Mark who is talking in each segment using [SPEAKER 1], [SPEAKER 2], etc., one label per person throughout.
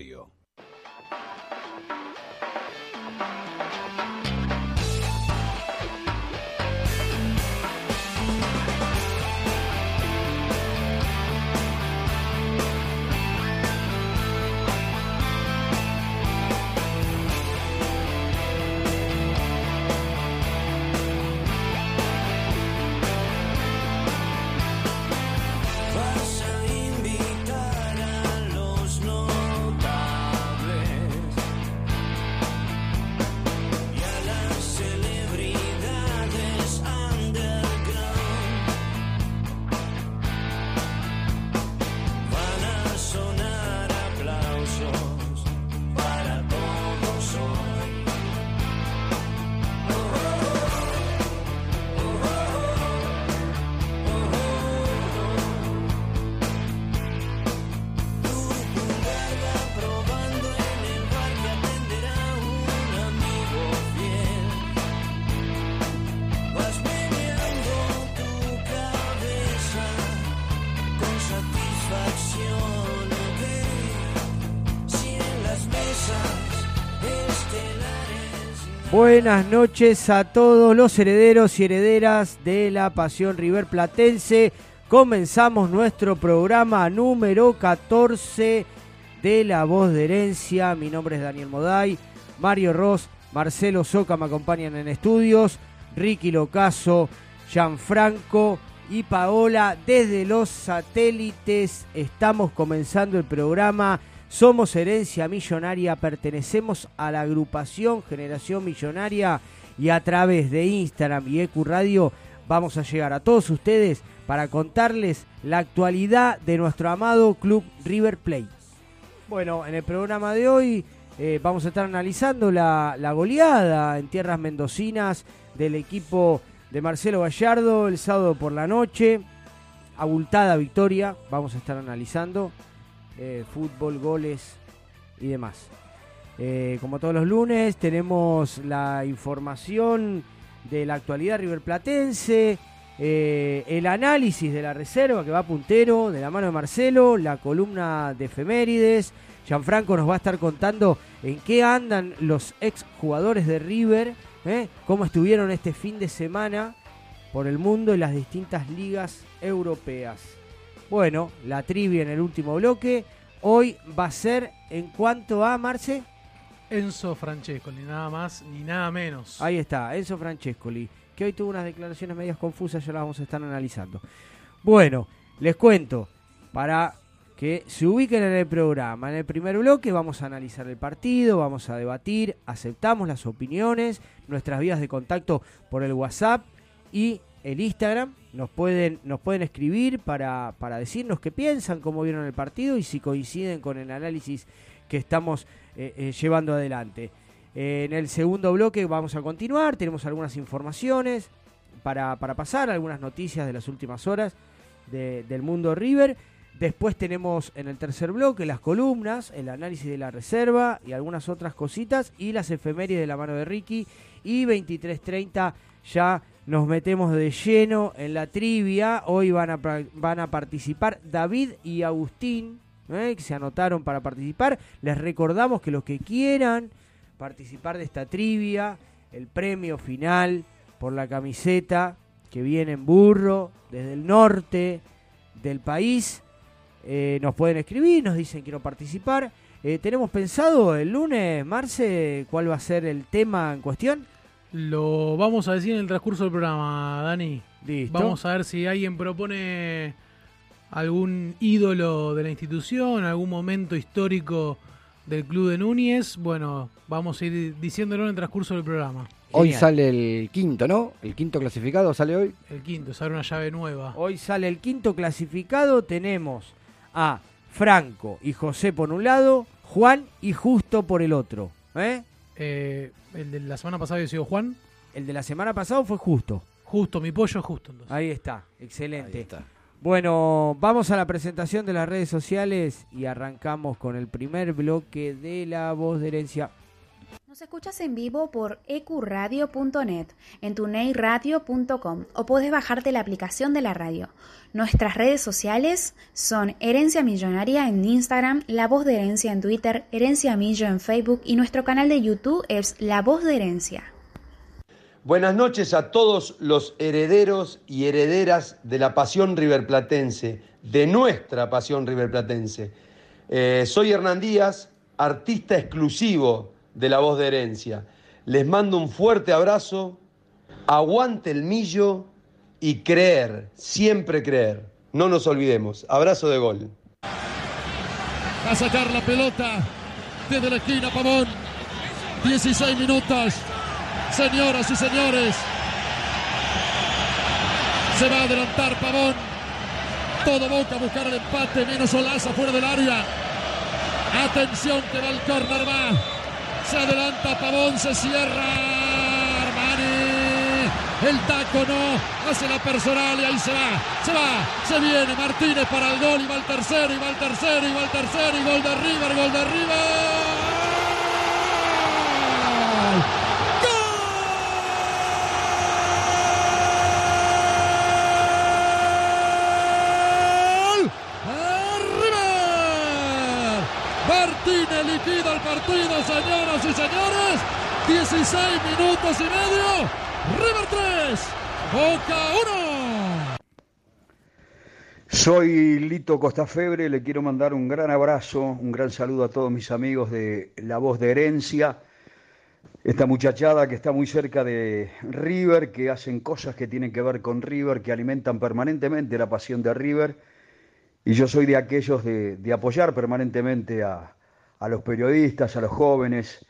[SPEAKER 1] Rosario.
[SPEAKER 2] Buenas noches a todos los herederos y herederas de la Pasión River Platense. Comenzamos nuestro programa número 14 de La Voz de Herencia. Mi nombre es Daniel Moday, Mario Ross, Marcelo Soca me acompañan en estudios, Ricky Locaso, Gianfranco y Paola desde los satélites. Estamos comenzando el programa. Somos Herencia Millonaria, pertenecemos a la agrupación Generación Millonaria y a través de Instagram y EQ Radio vamos a llegar a todos ustedes para contarles la actualidad de nuestro amado club River Plate. Bueno, en el programa de hoy eh, vamos a estar analizando la, la goleada en tierras mendocinas del equipo de Marcelo Gallardo el sábado por la noche. Abultada victoria, vamos a estar analizando eh, fútbol, goles y demás. Eh, como todos los lunes, tenemos la información de la actualidad riverplatense, eh, el análisis de la reserva que va puntero de la mano de Marcelo, la columna de efemérides. Gianfranco nos va a estar contando en qué andan los ex jugadores de River, ¿eh? cómo estuvieron este fin de semana por el mundo y las distintas ligas europeas. Bueno, la trivia en el último bloque. Hoy va a ser en cuanto a Marce.
[SPEAKER 3] Enzo Francesco, ni nada más ni nada menos.
[SPEAKER 2] Ahí está, Enzo Francescoli, que hoy tuvo unas declaraciones medias confusas, ya las vamos a estar analizando. Bueno, les cuento, para que se ubiquen en el programa. En el primer bloque vamos a analizar el partido, vamos a debatir, aceptamos las opiniones, nuestras vías de contacto por el WhatsApp y el Instagram. Nos pueden, nos pueden escribir para, para decirnos qué piensan, cómo vieron el partido y si coinciden con el análisis que estamos eh, eh, llevando adelante. En el segundo bloque vamos a continuar, tenemos algunas informaciones para, para pasar, algunas noticias de las últimas horas de- del mundo River. Después tenemos en el tercer bloque las columnas, el análisis de la reserva y algunas otras cositas y las efemérides de la mano de Ricky. Y 23.30 ya nos metemos de lleno en la trivia. Hoy van a, van a participar David y Agustín, ¿eh? que se anotaron para participar. Les recordamos que los que quieran participar de esta trivia, el premio final por la camiseta que viene en burro desde el norte del país. Eh, nos pueden escribir, nos dicen quiero participar. Eh, tenemos pensado el lunes, Marce, cuál va a ser el tema en cuestión.
[SPEAKER 3] Lo vamos a decir en el transcurso del programa, Dani.
[SPEAKER 2] Listo.
[SPEAKER 3] Vamos a ver si alguien propone algún ídolo de la institución, algún momento histórico del club de Núñez. Bueno, vamos a ir diciéndolo en el transcurso del programa.
[SPEAKER 4] Hoy
[SPEAKER 2] Genial.
[SPEAKER 4] sale el quinto, ¿no? El quinto clasificado sale hoy.
[SPEAKER 3] El quinto, se abre una llave nueva.
[SPEAKER 2] Hoy sale el quinto clasificado. Tenemos a Franco y José por un lado, Juan y Justo por el otro. ¿eh?
[SPEAKER 3] Eh, el de la semana pasada había sido Juan.
[SPEAKER 2] El de la semana pasada fue Justo.
[SPEAKER 3] Justo, mi pollo justo. Entonces.
[SPEAKER 2] Ahí está, excelente.
[SPEAKER 4] Ahí está.
[SPEAKER 2] Bueno, vamos a la presentación de las redes sociales y arrancamos con el primer bloque de La Voz de Herencia.
[SPEAKER 5] Nos
[SPEAKER 1] escuchas en vivo por ecuradio.net, en tuneiradio.com o podés bajarte la aplicación de la radio. Nuestras redes sociales son Herencia Millonaria en Instagram, La Voz de Herencia en Twitter, Herencia Millo en Facebook y nuestro canal de YouTube es La Voz de Herencia.
[SPEAKER 5] Buenas noches a todos los herederos y herederas de la pasión riverplatense, de nuestra pasión riverplatense. Eh, soy Hernán Díaz, artista exclusivo de La Voz de Herencia. Les mando un fuerte abrazo, aguante el millo y creer, siempre creer. No nos olvidemos. Abrazo de gol.
[SPEAKER 6] a sacar la pelota desde la esquina Pavón. 16 minutos. Señoras y señores. Se va a adelantar Pavón. Todo Boca a buscar el empate. Menos Olaza fuera del área. Atención que va el córner va. Se adelanta Pavón. Se cierra. Armani. El taco no. Hace la personal y ahí se va. Se va. Se viene Martínez para el gol. Y va el tercero. Y va el tercero. Y va el tercero. Y gol de River. Gol de River. El partido, señoras y señores. 16 minutos y medio. River 3, Boca 1.
[SPEAKER 7] Soy Lito Costafebre, le quiero mandar un gran abrazo, un gran saludo a todos mis amigos de La Voz de Herencia, esta muchachada que está muy cerca de River, que hacen cosas que tienen que ver con River, que alimentan permanentemente la pasión de River, y yo soy de aquellos de, de apoyar permanentemente a, a los periodistas, a los jóvenes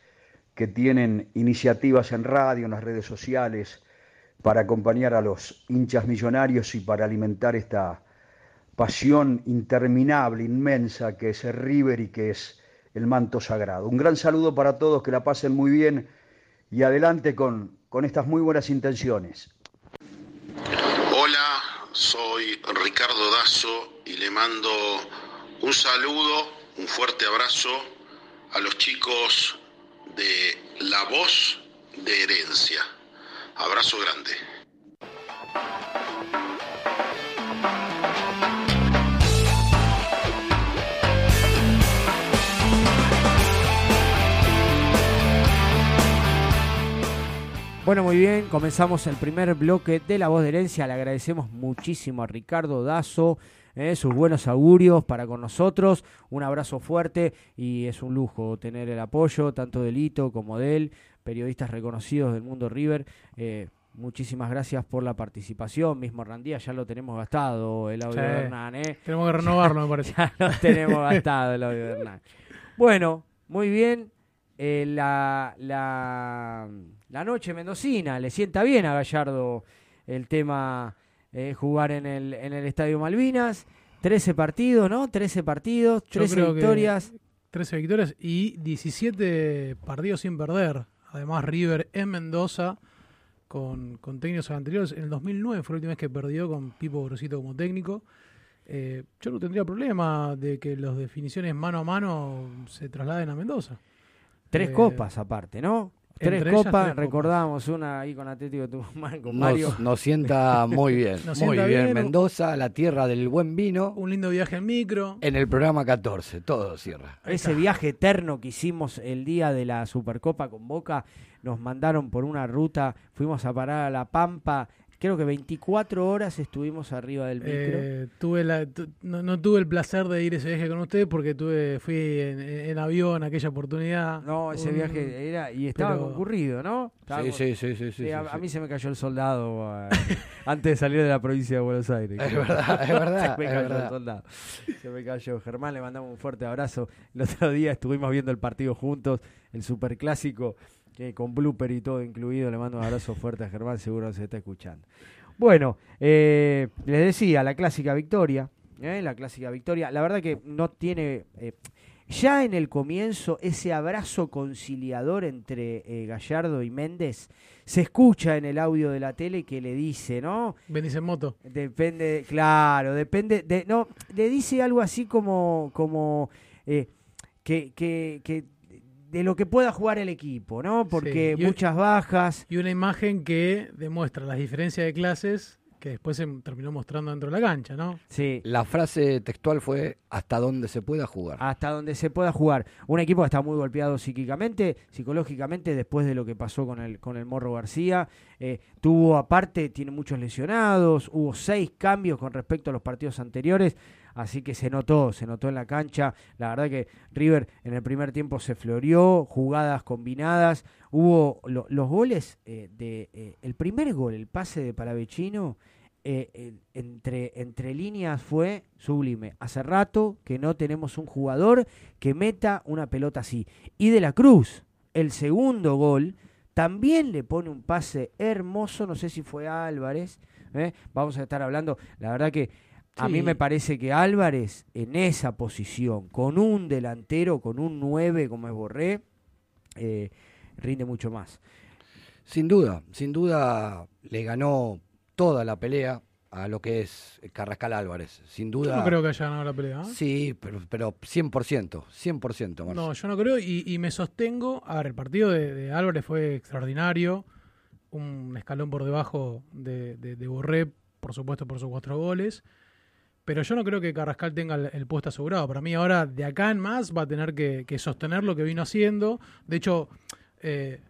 [SPEAKER 7] que tienen iniciativas en radio, en las redes sociales, para acompañar a los hinchas millonarios y para alimentar esta pasión interminable, inmensa, que es el River y que es el manto sagrado. Un gran saludo para todos, que la pasen muy bien y adelante con, con estas muy buenas intenciones.
[SPEAKER 8] Hola, soy Ricardo Dazo y le mando un saludo, un fuerte abrazo a los chicos de La Voz de Herencia. Abrazo grande.
[SPEAKER 2] Bueno, muy bien, comenzamos el primer bloque de La Voz de Herencia. Le agradecemos muchísimo a Ricardo Dazo, eh, sus buenos augurios para con nosotros. Un abrazo fuerte y es un lujo tener el apoyo tanto de Lito como de él, periodistas reconocidos del mundo River. Eh, muchísimas gracias por la participación. Mismo Randía ya lo tenemos gastado, el audio
[SPEAKER 3] Sí.
[SPEAKER 2] de Hernán. eh.
[SPEAKER 3] Tenemos que renovarlo, me parece.
[SPEAKER 2] Ya lo tenemos gastado el audio de Hernán. Bueno, muy bien. Eh, la, la, la noche mendocina le sienta bien a Gallardo el tema eh, jugar en el, en el Estadio Malvinas. 13 partidos, ¿no? 13 partidos,
[SPEAKER 3] Yo
[SPEAKER 2] 13
[SPEAKER 3] creo que
[SPEAKER 2] victorias.
[SPEAKER 3] 13 victorias y 17 partidos sin perder. Además, River en Mendoza con, con técnicos anteriores. En el 2009 fue la última vez que perdió con Pipo Grosito como técnico. Eh, yo no tendría problema de que las definiciones mano a mano se trasladen a Mendoza.
[SPEAKER 2] Tres
[SPEAKER 3] Eh,
[SPEAKER 2] copas aparte, ¿no? Tres copas,
[SPEAKER 3] tres copas.
[SPEAKER 2] recordamos una ahí con Atlético Tucumán, con Mario.
[SPEAKER 4] Nos, nos sienta muy bien.
[SPEAKER 3] Nos
[SPEAKER 4] muy bien.
[SPEAKER 3] bien.
[SPEAKER 4] Mendoza, la tierra del buen vino.
[SPEAKER 3] Un lindo viaje en micro.
[SPEAKER 4] En el programa 14, todo cierra.
[SPEAKER 2] Ese viaje eterno que hicimos el día de la Supercopa con Boca, nos mandaron por una ruta, fuimos a parar a La Pampa, creo que 24 horas estuvimos arriba del micro.
[SPEAKER 3] Eh, tuve la, tu- no, no tuve el placer de ir ese viaje con ustedes porque tuve fui en, en avión aquella oportunidad.
[SPEAKER 2] no, ese viaje era y estaba
[SPEAKER 3] pero-
[SPEAKER 2] concurrido, ¿no? Estaba
[SPEAKER 4] Sí,
[SPEAKER 2] con-
[SPEAKER 4] sí, sí, sí, sí,
[SPEAKER 2] Sí, a,
[SPEAKER 4] sí,
[SPEAKER 2] a mí se me cayó el soldado eh, antes de salir de la provincia de Buenos Aires.
[SPEAKER 4] Es verdad, es verdad,
[SPEAKER 2] se me cayó el soldado. Se me cayó. Germán, le mandamos un fuerte abrazo. El otro día estuvimos viendo el partido juntos, el superclásico, que con blooper y todo incluido. Le mando un abrazo fuerte a Germán, seguro se está escuchando. Bueno, eh, les decía, la clásica victoria. ¿eh? La clásica victoria. La verdad que no tiene. eh, ya en el comienzo, ese abrazo conciliador entre eh, Gallardo y Méndez se escucha en el audio de la tele que le dice, ¿no?
[SPEAKER 3] Venís en moto.
[SPEAKER 2] Depende, claro, depende de, no, le dice algo así como, como eh, que, que, que de lo que pueda jugar el equipo, ¿no? Porque
[SPEAKER 3] Sí, y-
[SPEAKER 2] muchas bajas.
[SPEAKER 3] Y una imagen que demuestra las diferencias de clases que después se terminó mostrando dentro de la cancha, ¿no?
[SPEAKER 2] Sí,
[SPEAKER 4] La frase textual fue hasta donde se pueda jugar.
[SPEAKER 2] hasta donde se pueda jugar. Un equipo que está muy golpeado psíquicamente, psicológicamente, después de lo que pasó con el, con el Morro García. Eh, tuvo, aparte, tiene muchos lesionados, hubo seis cambios con respecto a los partidos anteriores, así que se notó, se notó en la cancha. La verdad que River en el primer tiempo se floreó, jugadas combinadas, hubo lo- los goles eh, de... eh, el primer gol, el pase de Palavecino, eh, entre, entre líneas fue sublime. Hace rato que no tenemos un jugador que meta una pelota así. Y de la Cruz, el segundo gol, también le pone un pase hermoso, no sé si fue Álvarez, ¿eh? vamos a estar hablando, la verdad que a mí me parece que Álvarez en esa posición, con un delantero, con un 9 como es Borré, eh, rinde mucho más.
[SPEAKER 4] Sin duda, sin duda le ganó toda la pelea a lo que es Carrascal Álvarez. Sin
[SPEAKER 3] Yo
[SPEAKER 4] duda.
[SPEAKER 3] no creo que haya ganado la pelea. ¿eh?
[SPEAKER 4] Sí, pero, pero 100%, 100%, Marcio.
[SPEAKER 3] No, yo no creo y, y me sostengo. A ver, el partido de, de Álvarez fue extraordinario. Un escalón por debajo de, de- de Borré, por supuesto, por sus cuatro goles. Pero yo no creo que Carrascal tenga el, el puesto asegurado. Para mí ahora, de acá en más, va a tener que, que sostener lo que vino haciendo. De hecho, eh,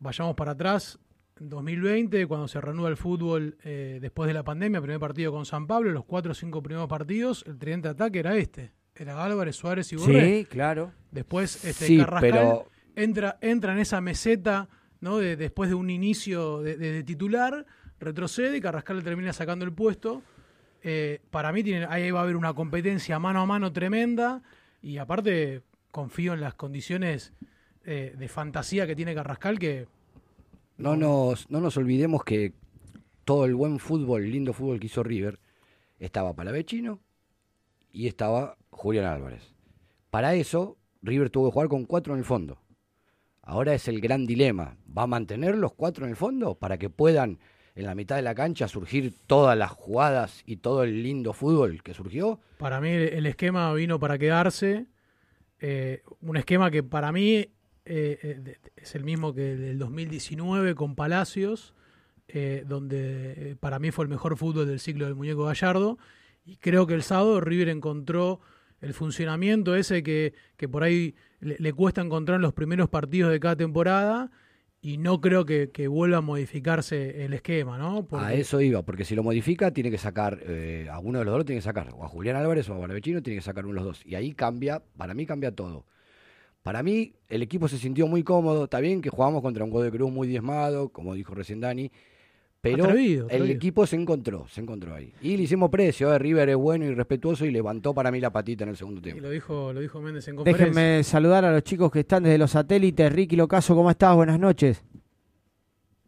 [SPEAKER 3] vayamos para atrás. En 2020, cuando se reanuda el fútbol eh, después de la pandemia, primer partido con San Pablo, los cuatro o cinco primeros partidos, el tridente de ataque era este. Era Álvarez, Suárez y Borré.
[SPEAKER 2] Sí, claro.
[SPEAKER 3] Después este
[SPEAKER 4] Sí,
[SPEAKER 3] Carrascal
[SPEAKER 4] pero-
[SPEAKER 3] entra, entra en esa meseta, ¿no? De, después de un inicio de, de- de titular, retrocede y Carrascal le termina sacando el puesto. Eh, para mí ahí va a haber una competencia mano a mano tremenda y aparte confío en las condiciones eh, de fantasía que tiene Carrascal que
[SPEAKER 4] No nos, no nos olvidemos que todo el buen fútbol, lindo fútbol que hizo River, estaba Palavecino y estaba Julián Álvarez. Para eso, River tuvo que jugar con cuatro en el fondo. Ahora es el gran dilema. ¿Va a mantener los cuatro en el fondo para que puedan en la mitad de la cancha surgir todas las jugadas y todo el lindo fútbol que surgió?
[SPEAKER 3] Para mí el, esquema vino para quedarse. eh, un esquema que para mí eh, eh, es el mismo que el del 2019 con Palacios, eh, donde para mí fue el mejor fútbol del ciclo del muñeco Gallardo. Y creo que el sábado River encontró el funcionamiento ese que, que por ahí le, le cuesta encontrar en los primeros partidos de cada temporada. Y no creo que, que vuelva a modificarse el esquema, ¿no?
[SPEAKER 4] A eso iba, porque si lo modifica, tiene que sacar, eh, a uno de los dos lo tiene que sacar, o a Julián Álvarez o a Palavecino, tiene que sacar uno de los dos. Y ahí cambia, para mí cambia todo. Para mí, el equipo se sintió muy cómodo. Está bien que jugamos contra un Godoy Cruz muy diezmado, como dijo recién Dani. Pero
[SPEAKER 3] Atrevido,
[SPEAKER 4] el equipo se encontró, se encontró ahí. Y le hicimos precio, eh, River es bueno y respetuoso y levantó para mí la patita en el segundo
[SPEAKER 3] y
[SPEAKER 4] tiempo.
[SPEAKER 3] lo dijo, lo dijo Méndez en conferencia.
[SPEAKER 2] Déjenme saludar a los chicos que están desde los satélites. Ricky Locaso, ¿cómo estás? Buenas noches.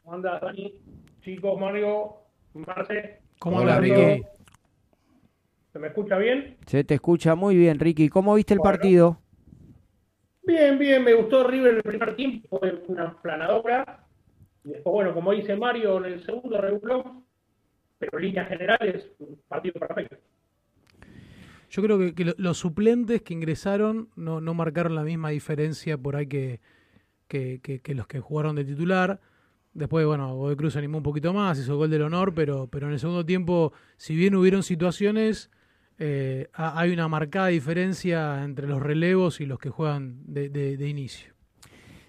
[SPEAKER 9] ¿Cómo anda, Dani? Chicos, Mario, Marce.
[SPEAKER 3] ¿Cómo
[SPEAKER 4] Hola,
[SPEAKER 3] anda,
[SPEAKER 4] amigo.
[SPEAKER 3] Ricky?
[SPEAKER 9] ¿Se me escucha bien?
[SPEAKER 2] Se te escucha muy bien, Ricky. ¿Cómo viste el
[SPEAKER 9] Bueno.
[SPEAKER 2] partido?
[SPEAKER 9] Bien, bien, me gustó River el primer tiempo, fue una planadora. Y después, bueno, como dice Mario, en el segundo reguló, pero en líneas generales, un partido perfecto.
[SPEAKER 3] Yo creo que, que lo- los suplentes que ingresaron no, no marcaron la misma diferencia por ahí que, que, que- que los que jugaron de titular. Después, bueno, Godoy Cruz animó un poquito más, hizo gol del honor, pero, pero en el segundo tiempo, si bien hubieron situaciones, eh, ha- hay una marcada diferencia entre los relevos y los que juegan de, de- de inicio.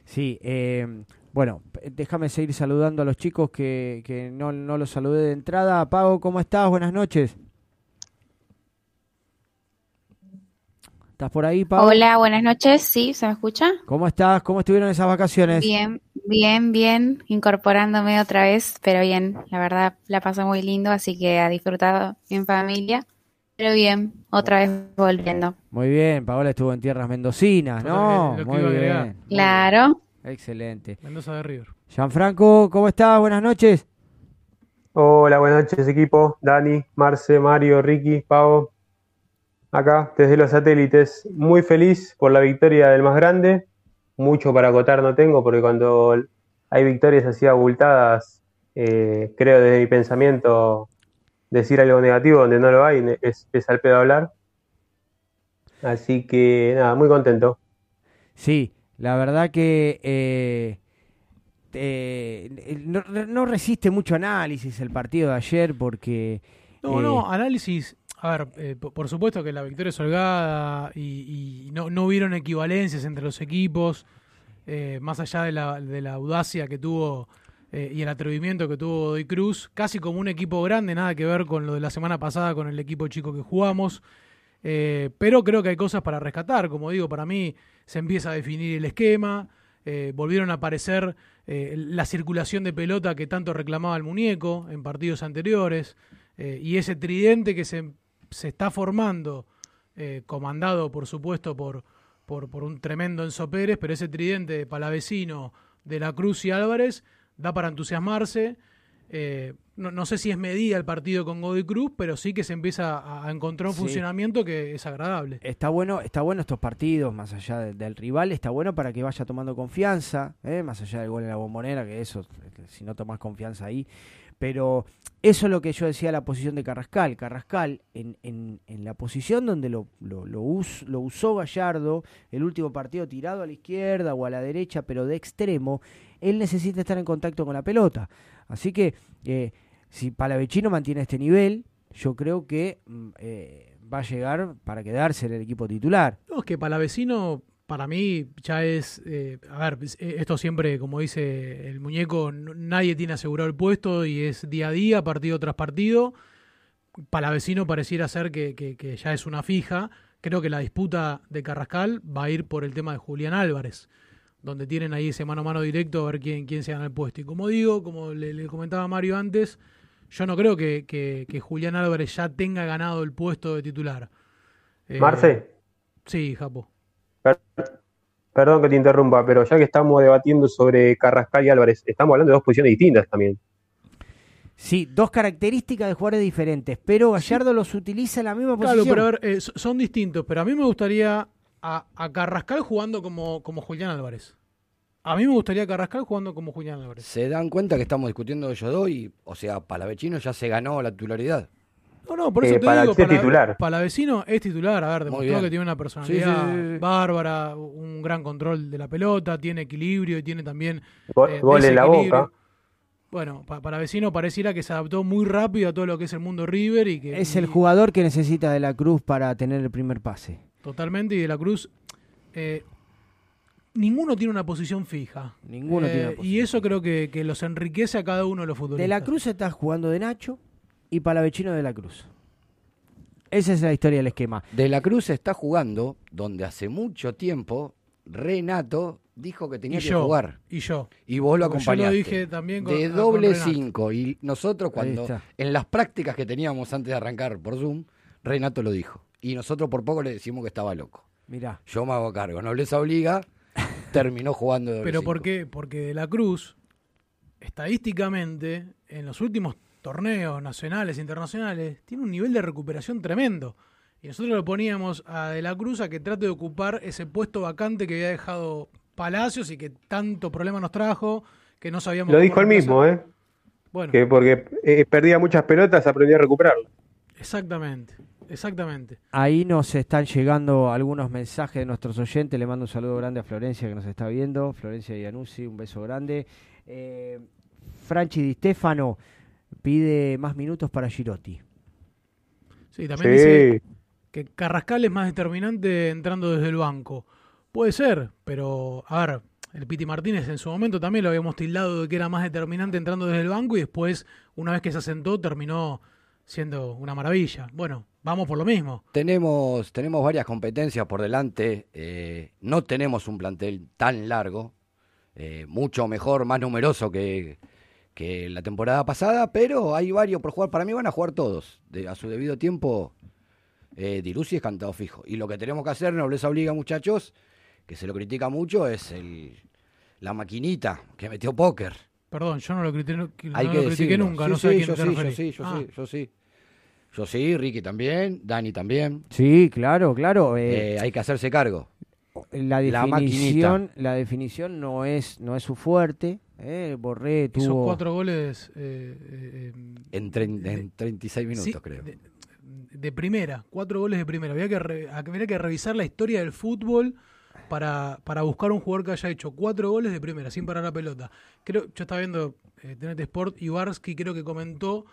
[SPEAKER 2] Sí, eh, bueno, p- déjame seguir saludando a los chicos que, que no, no los saludé de entrada. Pago, ¿cómo estás? Buenas noches. ¿Estás por ahí, Pau?
[SPEAKER 10] Hola, buenas noches. Sí, ¿se me escucha?
[SPEAKER 2] ¿Cómo estás? ¿Cómo estuvieron esas vacaciones?
[SPEAKER 10] Bien, bien, bien, incorporándome otra vez, pero bien, la verdad la pasé muy lindo, así que ha disfrutado en familia, pero bien, otra vez volviendo.
[SPEAKER 2] Muy bien, Paola estuvo en tierras mendocinas, ¿no?
[SPEAKER 3] que- lo que
[SPEAKER 2] Muy
[SPEAKER 3] iba a agregar.
[SPEAKER 2] bien.
[SPEAKER 10] Claro,
[SPEAKER 2] Excelente.
[SPEAKER 3] Mendoza de River.
[SPEAKER 2] Gianfranco, ¿cómo estás? Buenas noches.
[SPEAKER 11] Hola, buenas noches equipo, Dani, Marce, Mario, Ricky, Pavo, acá desde los satélites, muy feliz por la victoria del más grande, mucho para acotar no tengo porque cuando hay victorias así abultadas, eh, creo desde mi pensamiento decir algo negativo donde no lo hay es, es al pedo hablar, así que nada, muy contento.
[SPEAKER 2] Sí, La verdad que eh, eh, no, no resiste mucho análisis el partido de ayer porque...
[SPEAKER 3] No,
[SPEAKER 2] eh,
[SPEAKER 3] no, análisis. A ver, eh, po- por supuesto que la victoria es holgada y, y no, no hubieron equivalencias entre los equipos, eh, más allá de la, de la audacia que tuvo eh, y el atrevimiento que tuvo Godoy Cruz, casi como un equipo grande, nada que ver con lo de la semana pasada con el equipo chico que jugamos. Eh, pero creo que hay cosas para rescatar. Como digo, para mí se empieza a definir el esquema. eh, volvieron a aparecer eh, la circulación de pelota que tanto reclamaba el muñeco en partidos anteriores. y ese tridente que se, se está formando, comandado por supuesto por, por, por un tremendo Enzo Pérez, pero ese tridente de Palavecino, de la Cruz y Álvarez da para entusiasmarse. Eh, no, no sé si es medida el partido con Godoy Cruz, pero sí que se empieza a, encontrar un
[SPEAKER 2] Sí.
[SPEAKER 3] funcionamiento que es agradable.
[SPEAKER 2] Está bueno, está bueno estos partidos, más allá de- del rival, está bueno para que vaya tomando confianza, ¿eh? más allá del gol en la bombonera, que eso, eh, si no tomas confianza ahí. Pero eso es lo que yo decía de la posición de Carrascal. Carrascal, en, en, en la posición donde lo, lo, lo us- lo usó Gallardo, el último partido tirado a la izquierda o a la derecha, pero de extremo, él necesita estar en contacto con la pelota. Así que eh, si Palavecino mantiene este nivel, yo creo que mm, eh, va a llegar para quedarse en el equipo titular.
[SPEAKER 3] No, es que Palavecino, para mí, ya es. eh, a ver, eh, esto siempre, como dice el muñeco, nadie tiene asegurado el puesto y es día a día, partido tras partido. Palavecino pareciera ser que- que ya es una fija. Creo que la disputa de Carrascal va a ir por el tema de Julián Álvarez, donde tienen ahí ese mano a mano directo a ver quién, quién se gana el puesto. Y como digo, como le, le comentaba Mario antes, yo no creo que, que- que Julián Álvarez ya tenga ganado el puesto de titular. Eh,
[SPEAKER 11] Marce,
[SPEAKER 3] Sí, Japo.
[SPEAKER 11] per- perdón que te interrumpa, pero ya que estamos debatiendo sobre Carrascal y Álvarez, estamos hablando de dos posiciones distintas también.
[SPEAKER 2] Sí, dos características de jugadores diferentes, pero Gallardo los utiliza en la misma
[SPEAKER 3] Claro,
[SPEAKER 2] posición.
[SPEAKER 3] pero a ver, eh, so- son distintos, pero a mí me gustaría a, a Carrascal jugando como, como Julián Álvarez. A mí me gustaría Carrascal jugando como Julián Álvarez.
[SPEAKER 4] ¿Se dan cuenta que estamos discutiendo ellos dos? Y, o sea, Palavecino ya se ganó la titularidad.
[SPEAKER 3] No, no, por eso
[SPEAKER 11] Eh,
[SPEAKER 3] te
[SPEAKER 11] para
[SPEAKER 3] digo, para,
[SPEAKER 11] titular.
[SPEAKER 3] Palavecino es titular, a ver, demostró que tiene una personalidad
[SPEAKER 4] sí, sí, sí.
[SPEAKER 3] bárbara, un gran control de la pelota, tiene equilibrio y tiene también
[SPEAKER 11] Gol,
[SPEAKER 3] eh,
[SPEAKER 11] gol en la boca.
[SPEAKER 3] Bueno, pa- Palavecino pareciera que se adaptó muy rápido a todo lo que es el mundo River y que
[SPEAKER 2] Es el jugador que necesita de la Cruz para tener el primer pase.
[SPEAKER 3] Totalmente, y de la Cruz. eh, ninguno tiene una posición fija.
[SPEAKER 2] Ninguno
[SPEAKER 3] Eh,
[SPEAKER 2] tiene una
[SPEAKER 3] Y
[SPEAKER 2] posición
[SPEAKER 3] eso creo que, que los enriquece a cada uno de los futbolistas.
[SPEAKER 2] De la Cruz está jugando de Nacho y Palavecino de la Cruz. Esa es la historia del esquema.
[SPEAKER 4] De la Cruz está jugando donde hace mucho tiempo Renato dijo que tenía
[SPEAKER 3] Y
[SPEAKER 4] que
[SPEAKER 3] yo,
[SPEAKER 4] jugar.
[SPEAKER 3] y yo.
[SPEAKER 4] Y vos lo
[SPEAKER 3] Porque yo lo
[SPEAKER 4] acompañaste.
[SPEAKER 3] dije también con-
[SPEAKER 4] de
[SPEAKER 3] con
[SPEAKER 4] doble. 5. Y nosotros cuando en las prácticas que teníamos antes de arrancar por Zoom, Renato lo dijo. Y nosotros por poco le decimos que estaba loco.
[SPEAKER 2] Mirá.
[SPEAKER 4] Yo me hago cargo. Nobleza obliga. Terminó jugando de doble
[SPEAKER 3] Pero. ¿por qué? Porque De la Cruz, estadísticamente, en los últimos torneos nacionales e internacionales, tiene un nivel de recuperación tremendo. Y nosotros lo poníamos a De la Cruz a que trate de ocupar ese puesto vacante que había dejado Palacios y que tanto problema nos trajo, que no sabíamos
[SPEAKER 11] Lo dijo él mismo. ¿eh?
[SPEAKER 3] Bueno,
[SPEAKER 11] Que porque eh, perdía muchas pelotas, aprendió a recuperarlas.
[SPEAKER 3] exactamente, exactamente.
[SPEAKER 2] Ahí nos están llegando algunos mensajes de nuestros oyentes. Le mando un saludo grande a Florencia que nos está viendo. Florencia Iannuzzi, un beso grande. Eh, Franchi Di Stefano pide más minutos para Girotti.
[SPEAKER 3] Sí, también
[SPEAKER 11] Sí.
[SPEAKER 3] dice que Carrascal es más determinante entrando desde el banco. Puede ser, pero a ver, el Piti Martínez en su momento también lo habíamos tildado de que era más determinante entrando desde el banco y después, una vez que se asentó, terminó siendo una maravilla. Bueno, vamos por lo mismo.
[SPEAKER 4] Tenemos, tenemos varias competencias por delante. eh, no tenemos un plantel tan largo, eh, mucho mejor, más numeroso que, que la temporada pasada, pero hay varios por jugar. Para mí van a jugar todos. De- a su debido tiempo, eh, es cantado fijo. Y lo que tenemos que hacer, Nobleza Obliga, muchachos, que se lo critica mucho, es el, la maquinita que metió póker.
[SPEAKER 3] Perdón, yo no lo critiqué, no
[SPEAKER 4] Hay
[SPEAKER 3] lo
[SPEAKER 4] que
[SPEAKER 3] critiqué
[SPEAKER 4] decirlo.
[SPEAKER 3] nunca,
[SPEAKER 4] Sí,
[SPEAKER 3] no sé
[SPEAKER 4] sí,
[SPEAKER 3] quién
[SPEAKER 4] yo sí, yo sí, yo
[SPEAKER 3] Ah,
[SPEAKER 4] sí, yo sí. Yo sí, Ricky también, Dani también.
[SPEAKER 2] Sí, claro, claro. eh,
[SPEAKER 4] Eh, hay que hacerse cargo.
[SPEAKER 2] la definición, la definición no es, no es su fuerte. eh, Borré
[SPEAKER 3] Hizo
[SPEAKER 2] tuvo.
[SPEAKER 3] cuatro goles eh, eh,
[SPEAKER 4] En, trein- en 36 minutos,
[SPEAKER 3] Sí,
[SPEAKER 4] creo.
[SPEAKER 3] De, de primera, cuatro goles de primera. Había que, re- habría que revisar la historia del fútbol para, para buscar un jugador que haya hecho cuatro goles de primera, sin parar la pelota. Creo, yo estaba viendo eh, Sport y creo que comentó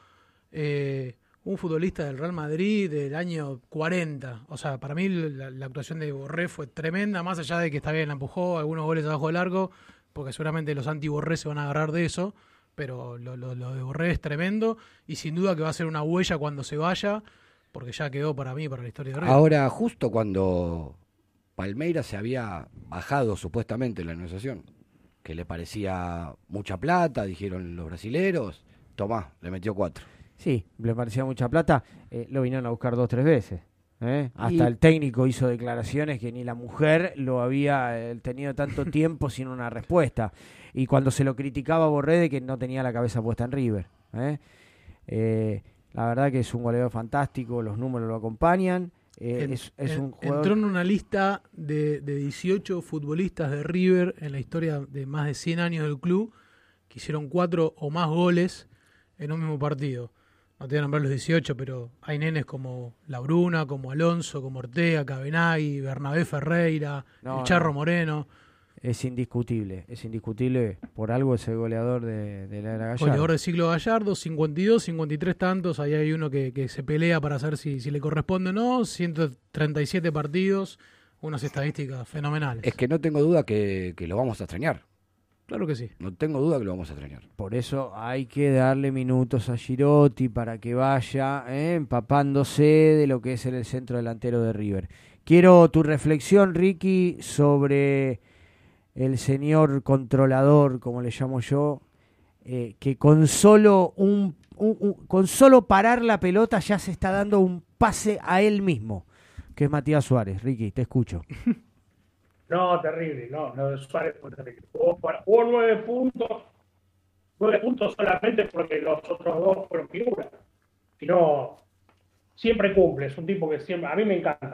[SPEAKER 3] eh, un futbolista del Real Madrid del año 40. O sea, para mí la, actuación de Borré fue tremenda, más allá de que está bien, la empujó algunos goles abajo del arco, porque seguramente los anti-Borré se van a agarrar de eso. Pero lo, de Borré es tremendo y sin duda que va a ser una huella cuando se vaya, porque ya quedó para mí, para la historia de.
[SPEAKER 4] Ahora, justo cuando Palmeira se había bajado supuestamente en la negociación, que le parecía mucha plata, dijeron los brasileros, tomá, le metió cuatro.
[SPEAKER 2] Sí, le parecía mucha plata. eh, lo vinieron a buscar dos tres veces. ¿eh? Hasta
[SPEAKER 4] Y-
[SPEAKER 2] el técnico hizo declaraciones que ni la mujer lo había eh, tenido tanto tiempo sin una respuesta. Y cuando se lo criticaba Borré de que no tenía la cabeza puesta en River. la verdad que es un goleador fantástico, los números lo acompañan. Eh,
[SPEAKER 3] En-
[SPEAKER 2] es, es
[SPEAKER 3] en-
[SPEAKER 2] un jugador...
[SPEAKER 3] Entró en una lista de, de 18 futbolistas de River en la historia de más de 100 años del club que hicieron cuatro o más goles en un mismo partido. No te voy a nombrar los 18, pero hay nenes como Labruna, como Alonso, como Ortega, Cabenagui, Bernabé Ferreira,
[SPEAKER 2] No,
[SPEAKER 3] el Charro
[SPEAKER 2] no.
[SPEAKER 3] Moreno.
[SPEAKER 2] Es indiscutible, es indiscutible. Por algo es el goleador de, de la era Gallardo.
[SPEAKER 3] Goleador de siglo Gallardo, 52, 53 tantos. Ahí hay uno que, que se pelea para saber si, si le corresponde o no. 137 partidos, unas estadísticas fenomenales.
[SPEAKER 4] Es que no tengo duda que, que lo vamos a extrañar.
[SPEAKER 3] Claro que sí.
[SPEAKER 4] No tengo duda que lo vamos a extrañar.
[SPEAKER 2] Por eso hay que darle minutos a Girotti para que vaya eh, empapándose de lo que es el centro delantero de River. Quiero tu reflexión, Ricky, sobre el señor controlador, como le llamo yo, eh, que con solo un, un- un- con solo parar la pelota ya se está dando un pase a él mismo, que es Matías Suárez. Ricky, te escucho.
[SPEAKER 9] No, terrible, no, de Suárez fue terrible. Jugó, nueve puntos, nueve puntos solamente porque los otros dos fueron figuras. Si no, siempre cumple, es un tipo que siempre, a mí me encanta,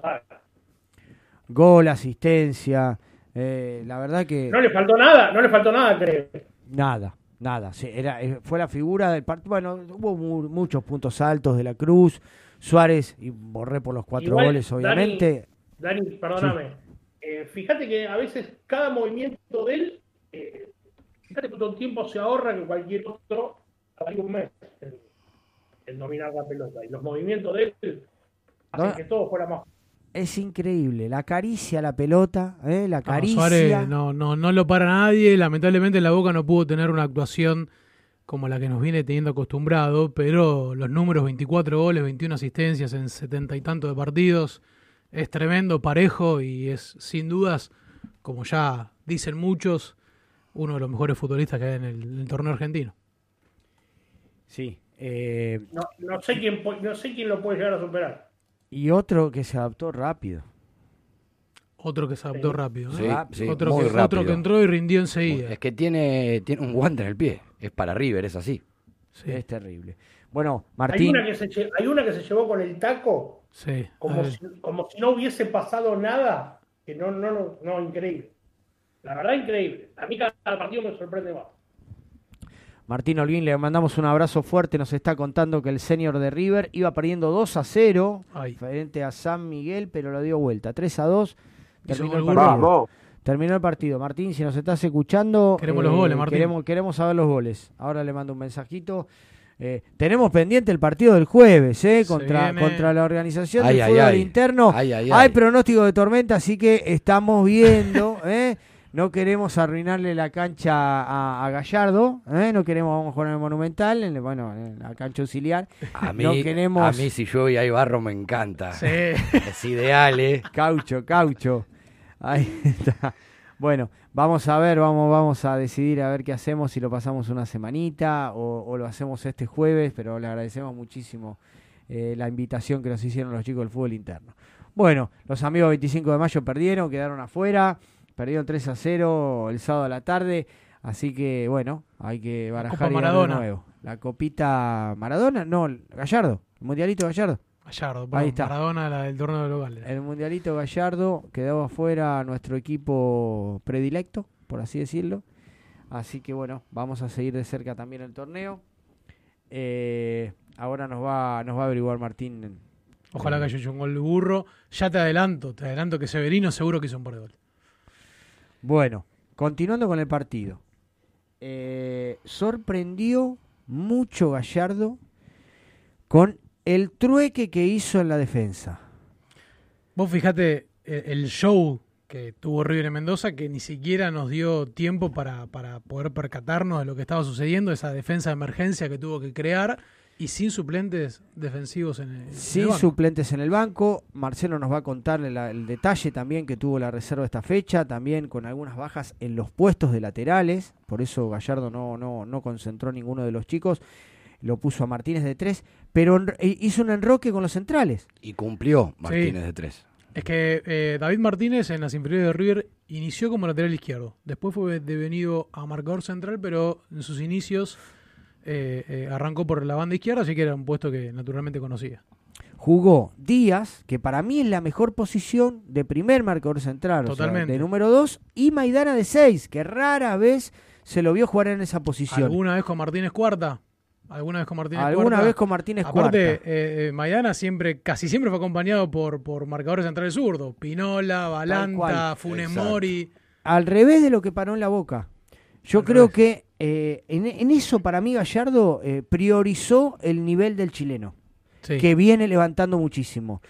[SPEAKER 9] ¿sabes?
[SPEAKER 2] Gol, asistencia, eh, la verdad que...
[SPEAKER 9] No le faltó nada, no le faltó nada, creo.
[SPEAKER 2] Nada, nada. Sí, era, eh, fue la figura del partido. Bueno, hubo mu- muchos puntos altos de la Cruz. Suárez, y borré por los cuatro
[SPEAKER 9] Igual,
[SPEAKER 2] goles, obviamente.
[SPEAKER 9] Dani, Dani, perdóname. Eh, fíjate que a veces cada movimiento de él, eh, fíjate cuánto tiempo se ahorra que cualquier otro hay un mes en, en dominar la pelota. Y los movimientos de él hacen
[SPEAKER 2] No.
[SPEAKER 9] que todo fuera más.
[SPEAKER 2] Es increíble. La caricia la pelota, ¿eh? la
[SPEAKER 3] No,
[SPEAKER 2] caricia.
[SPEAKER 3] Suárez no, no, no lo para nadie. Lamentablemente la Boca no pudo tener una actuación como la que nos viene teniendo acostumbrado, pero los números 24 goles, 21 asistencias en setenta y tantos de partidos es tremendo, parejo y es sin dudas, como ya dicen muchos, uno de los mejores futbolistas que hay en el, en el torneo argentino.
[SPEAKER 2] Sí. eh,
[SPEAKER 9] No, no sé quién no sé quién lo puede llegar a superar.
[SPEAKER 2] Y otro que se adaptó rápido.
[SPEAKER 3] Otro que se adaptó rápido. ¿eh?
[SPEAKER 4] Sí, sí,
[SPEAKER 3] otro,
[SPEAKER 4] muy
[SPEAKER 3] que, otro que entró y rindió enseguida.
[SPEAKER 4] Es que tiene, tiene un guante en el pie. Es para River, es así.
[SPEAKER 3] Sí,
[SPEAKER 2] Es terrible. Bueno,
[SPEAKER 9] Hay
[SPEAKER 2] Martín.
[SPEAKER 9] una, que se, lle- hay una que se llevó con el taco
[SPEAKER 3] sí.
[SPEAKER 9] como, si, como si no hubiese pasado nada. Que no, no, no, no, increíble. La verdad, increíble. A mí cada partido me sorprende más.
[SPEAKER 2] Martín Olguín, le mandamos un abrazo fuerte. Nos está contando que el senior de River iba perdiendo 2 a 0
[SPEAKER 3] Ay.
[SPEAKER 2] frente a San Miguel, pero lo dio vuelta. 3 a 2.
[SPEAKER 3] Hizo
[SPEAKER 2] Terminó el partido.
[SPEAKER 11] Vamos.
[SPEAKER 2] Terminó el partido. Martín, si nos estás escuchando.
[SPEAKER 3] Queremos los goles, Martín.
[SPEAKER 2] Queremos, queremos saber los goles. Ahora le mando un mensajito. Eh, tenemos pendiente el partido del jueves, ¿eh? Contra, contra la organización
[SPEAKER 4] Ay,
[SPEAKER 2] del
[SPEAKER 4] ay,
[SPEAKER 2] fútbol
[SPEAKER 4] ay.
[SPEAKER 2] interno.
[SPEAKER 4] Ay, ay,
[SPEAKER 2] Hay
[SPEAKER 4] ay.
[SPEAKER 2] pronóstico de tormenta, así que estamos viendo, ¿eh? No queremos arruinarle la cancha a, a Gallardo, ¿eh? No queremos, vamos a jugar en el Monumental, en el- bueno, en la cancha auxiliar.
[SPEAKER 4] A mí,
[SPEAKER 2] no queremos...
[SPEAKER 4] a mí si llueve y hay barro me encanta.
[SPEAKER 3] Sí.
[SPEAKER 4] Es ideal, ¿eh?
[SPEAKER 2] Caucho, caucho. Ahí está. Bueno, vamos a ver, vamos, vamos a decidir a ver qué hacemos, si lo pasamos una semanita o, o lo hacemos este jueves, pero le agradecemos muchísimo eh, la invitación que nos hicieron los chicos del fútbol interno. Bueno, los amigos 25 de mayo perdieron, quedaron afuera, perdieron 3 a 0 el sábado a la tarde, así que bueno, hay que barajar
[SPEAKER 3] Copa
[SPEAKER 2] y dar de
[SPEAKER 3] Maradona.
[SPEAKER 2] nuevo. La copita Maradona, no, Gallardo, el mundialito Gallardo.
[SPEAKER 3] Gallardo,
[SPEAKER 2] Ahí está.
[SPEAKER 3] Maradona, la del torneo de locales.
[SPEAKER 2] El mundialito Gallardo quedaba afuera nuestro equipo predilecto, por así decirlo. Así que bueno, vamos a seguir de cerca también el torneo. Eh, ahora nos va, nos va a averiguar Martín
[SPEAKER 3] Ojalá que haya hecho un gol de burro. Ya te adelanto, te adelanto que Severino seguro que hizo un par de gol.
[SPEAKER 2] Bueno, continuando con el partido. Eh, sorprendió mucho Gallardo con el trueque que hizo en la defensa.
[SPEAKER 3] Vos fijate eh, el show que tuvo River en Mendoza, que ni siquiera nos dio tiempo para, para poder percatarnos de lo que estaba sucediendo, esa defensa de emergencia que tuvo que crear, y sin suplentes defensivos en el, en el
[SPEAKER 2] Sin
[SPEAKER 3] banco.
[SPEAKER 2] suplentes en el banco. Marcelo nos va a contar el, el detalle también que tuvo la reserva esta fecha, también con algunas bajas en los puestos de laterales. Por eso Gallardo no, no, no concentró ninguno de los chicos. Lo puso a Martínez de tres, pero hizo un enroque con los centrales.
[SPEAKER 4] Y cumplió Martínez
[SPEAKER 3] Sí.
[SPEAKER 4] de tres.
[SPEAKER 3] Es que eh, David Martínez en las inferiores de River inició como lateral izquierdo. Después fue devenido a marcador central, pero en sus inicios eh, eh, arrancó por la banda izquierda, así que era un puesto que naturalmente conocía.
[SPEAKER 2] Jugó Díaz, que para mí es la mejor posición de primer marcador central, o sea,
[SPEAKER 3] Totalmente.
[SPEAKER 2] de número dos, y Maidana de seis, que rara vez se lo vio jugar en esa posición.
[SPEAKER 3] ¿Alguna vez con Martínez Cuarta? ¿Alguna vez con Martínez
[SPEAKER 2] Alguna
[SPEAKER 3] Cuarta?
[SPEAKER 2] vez con Martínez
[SPEAKER 3] Aparte,
[SPEAKER 2] Cuarta.
[SPEAKER 3] eh, eh, Maidana siempre, casi siempre fue acompañado por, por marcadores centrales zurdos. Pinola, Balanta. Funes. Mori.
[SPEAKER 2] Al revés de lo que paró en la boca. Yo
[SPEAKER 3] Al
[SPEAKER 2] creo
[SPEAKER 3] revés.
[SPEAKER 2] que eh, en, en eso para mí Gallardo eh, priorizó el nivel del chileno,
[SPEAKER 3] Sí.
[SPEAKER 2] que viene levantando muchísimo.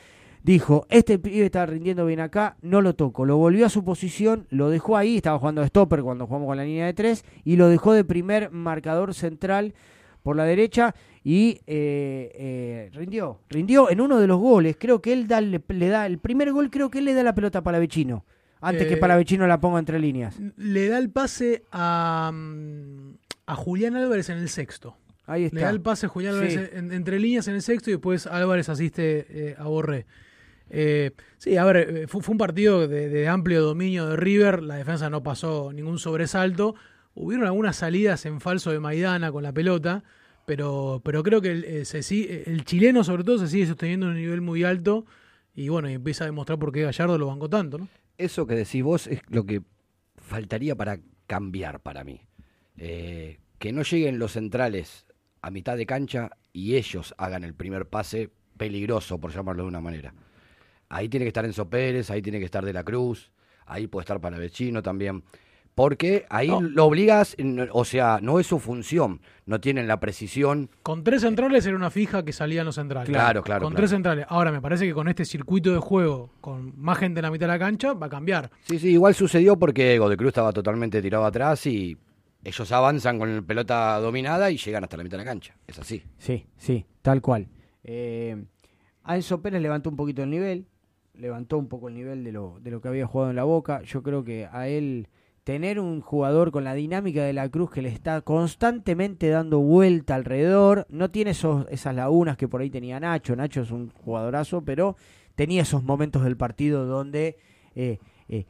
[SPEAKER 2] Dijo, este pibe está rindiendo bien acá, no lo toco. Lo volvió a su posición, lo dejó ahí, estaba jugando de stopper cuando jugamos con la línea de tres, y lo dejó de primer marcador central por la derecha y eh, eh, rindió. Rindió en uno de los goles, creo que él da, le, le da, el primer gol creo que él le da la pelota para Vecino, antes que
[SPEAKER 3] Eh,
[SPEAKER 2] para Vecino la ponga entre líneas.
[SPEAKER 3] Le da el pase a, mm, a Julián Álvarez en el sexto.
[SPEAKER 2] Ahí
[SPEAKER 3] Le da
[SPEAKER 2] está.
[SPEAKER 3] el pase a Julián Álvarez
[SPEAKER 2] Sí.
[SPEAKER 3] en- entre líneas en el sexto y después Álvarez asiste eh, a Borré. Eh, sí, a ver, eh, fue, fue un partido de, de amplio dominio de River, la defensa no pasó ningún sobresalto, hubieron algunas salidas en falso de Maidana con la pelota, pero, pero creo que el, si- el chileno sobre todo se sigue sosteniendo en un nivel muy alto y bueno, y empieza a demostrar por qué Gallardo lo bancó tanto, ¿no?
[SPEAKER 4] Eso que decís vos es lo que faltaría para cambiar para mí. Eh, que no lleguen los centrales a mitad de cancha y ellos hagan el primer pase peligroso, por llamarlo de una manera. Ahí tiene que estar Enzo Pérez, ahí tiene que estar De la Cruz, ahí puede estar Palavecino también. Porque ahí lo obligas, o sea, no es su función, no tienen la precisión.
[SPEAKER 3] Con tres centrales era una fija que salían los centrales.
[SPEAKER 4] Claro, claro,
[SPEAKER 3] Con
[SPEAKER 4] claro.
[SPEAKER 3] tres centrales. Ahora me parece que con este circuito de juego, con más gente en la mitad de la cancha, va a cambiar.
[SPEAKER 4] Sí, sí, igual sucedió porque Godecruz Cruz estaba totalmente tirado atrás y ellos avanzan con la pelota dominada y llegan hasta la mitad de la cancha. Es así.
[SPEAKER 2] Sí, sí, tal cual. Eh, a Enzo Pérez levantó un poquito el nivel, levantó un poco el nivel de lo, de lo que había jugado en la Boca. Yo creo que a él tener un jugador con la dinámica de la Cruz que le está constantemente dando vuelta alrededor, no tiene esos, esas lagunas que por ahí tenía Nacho. Nacho es un jugadorazo, pero tenía esos momentos del partido donde, eh, eh,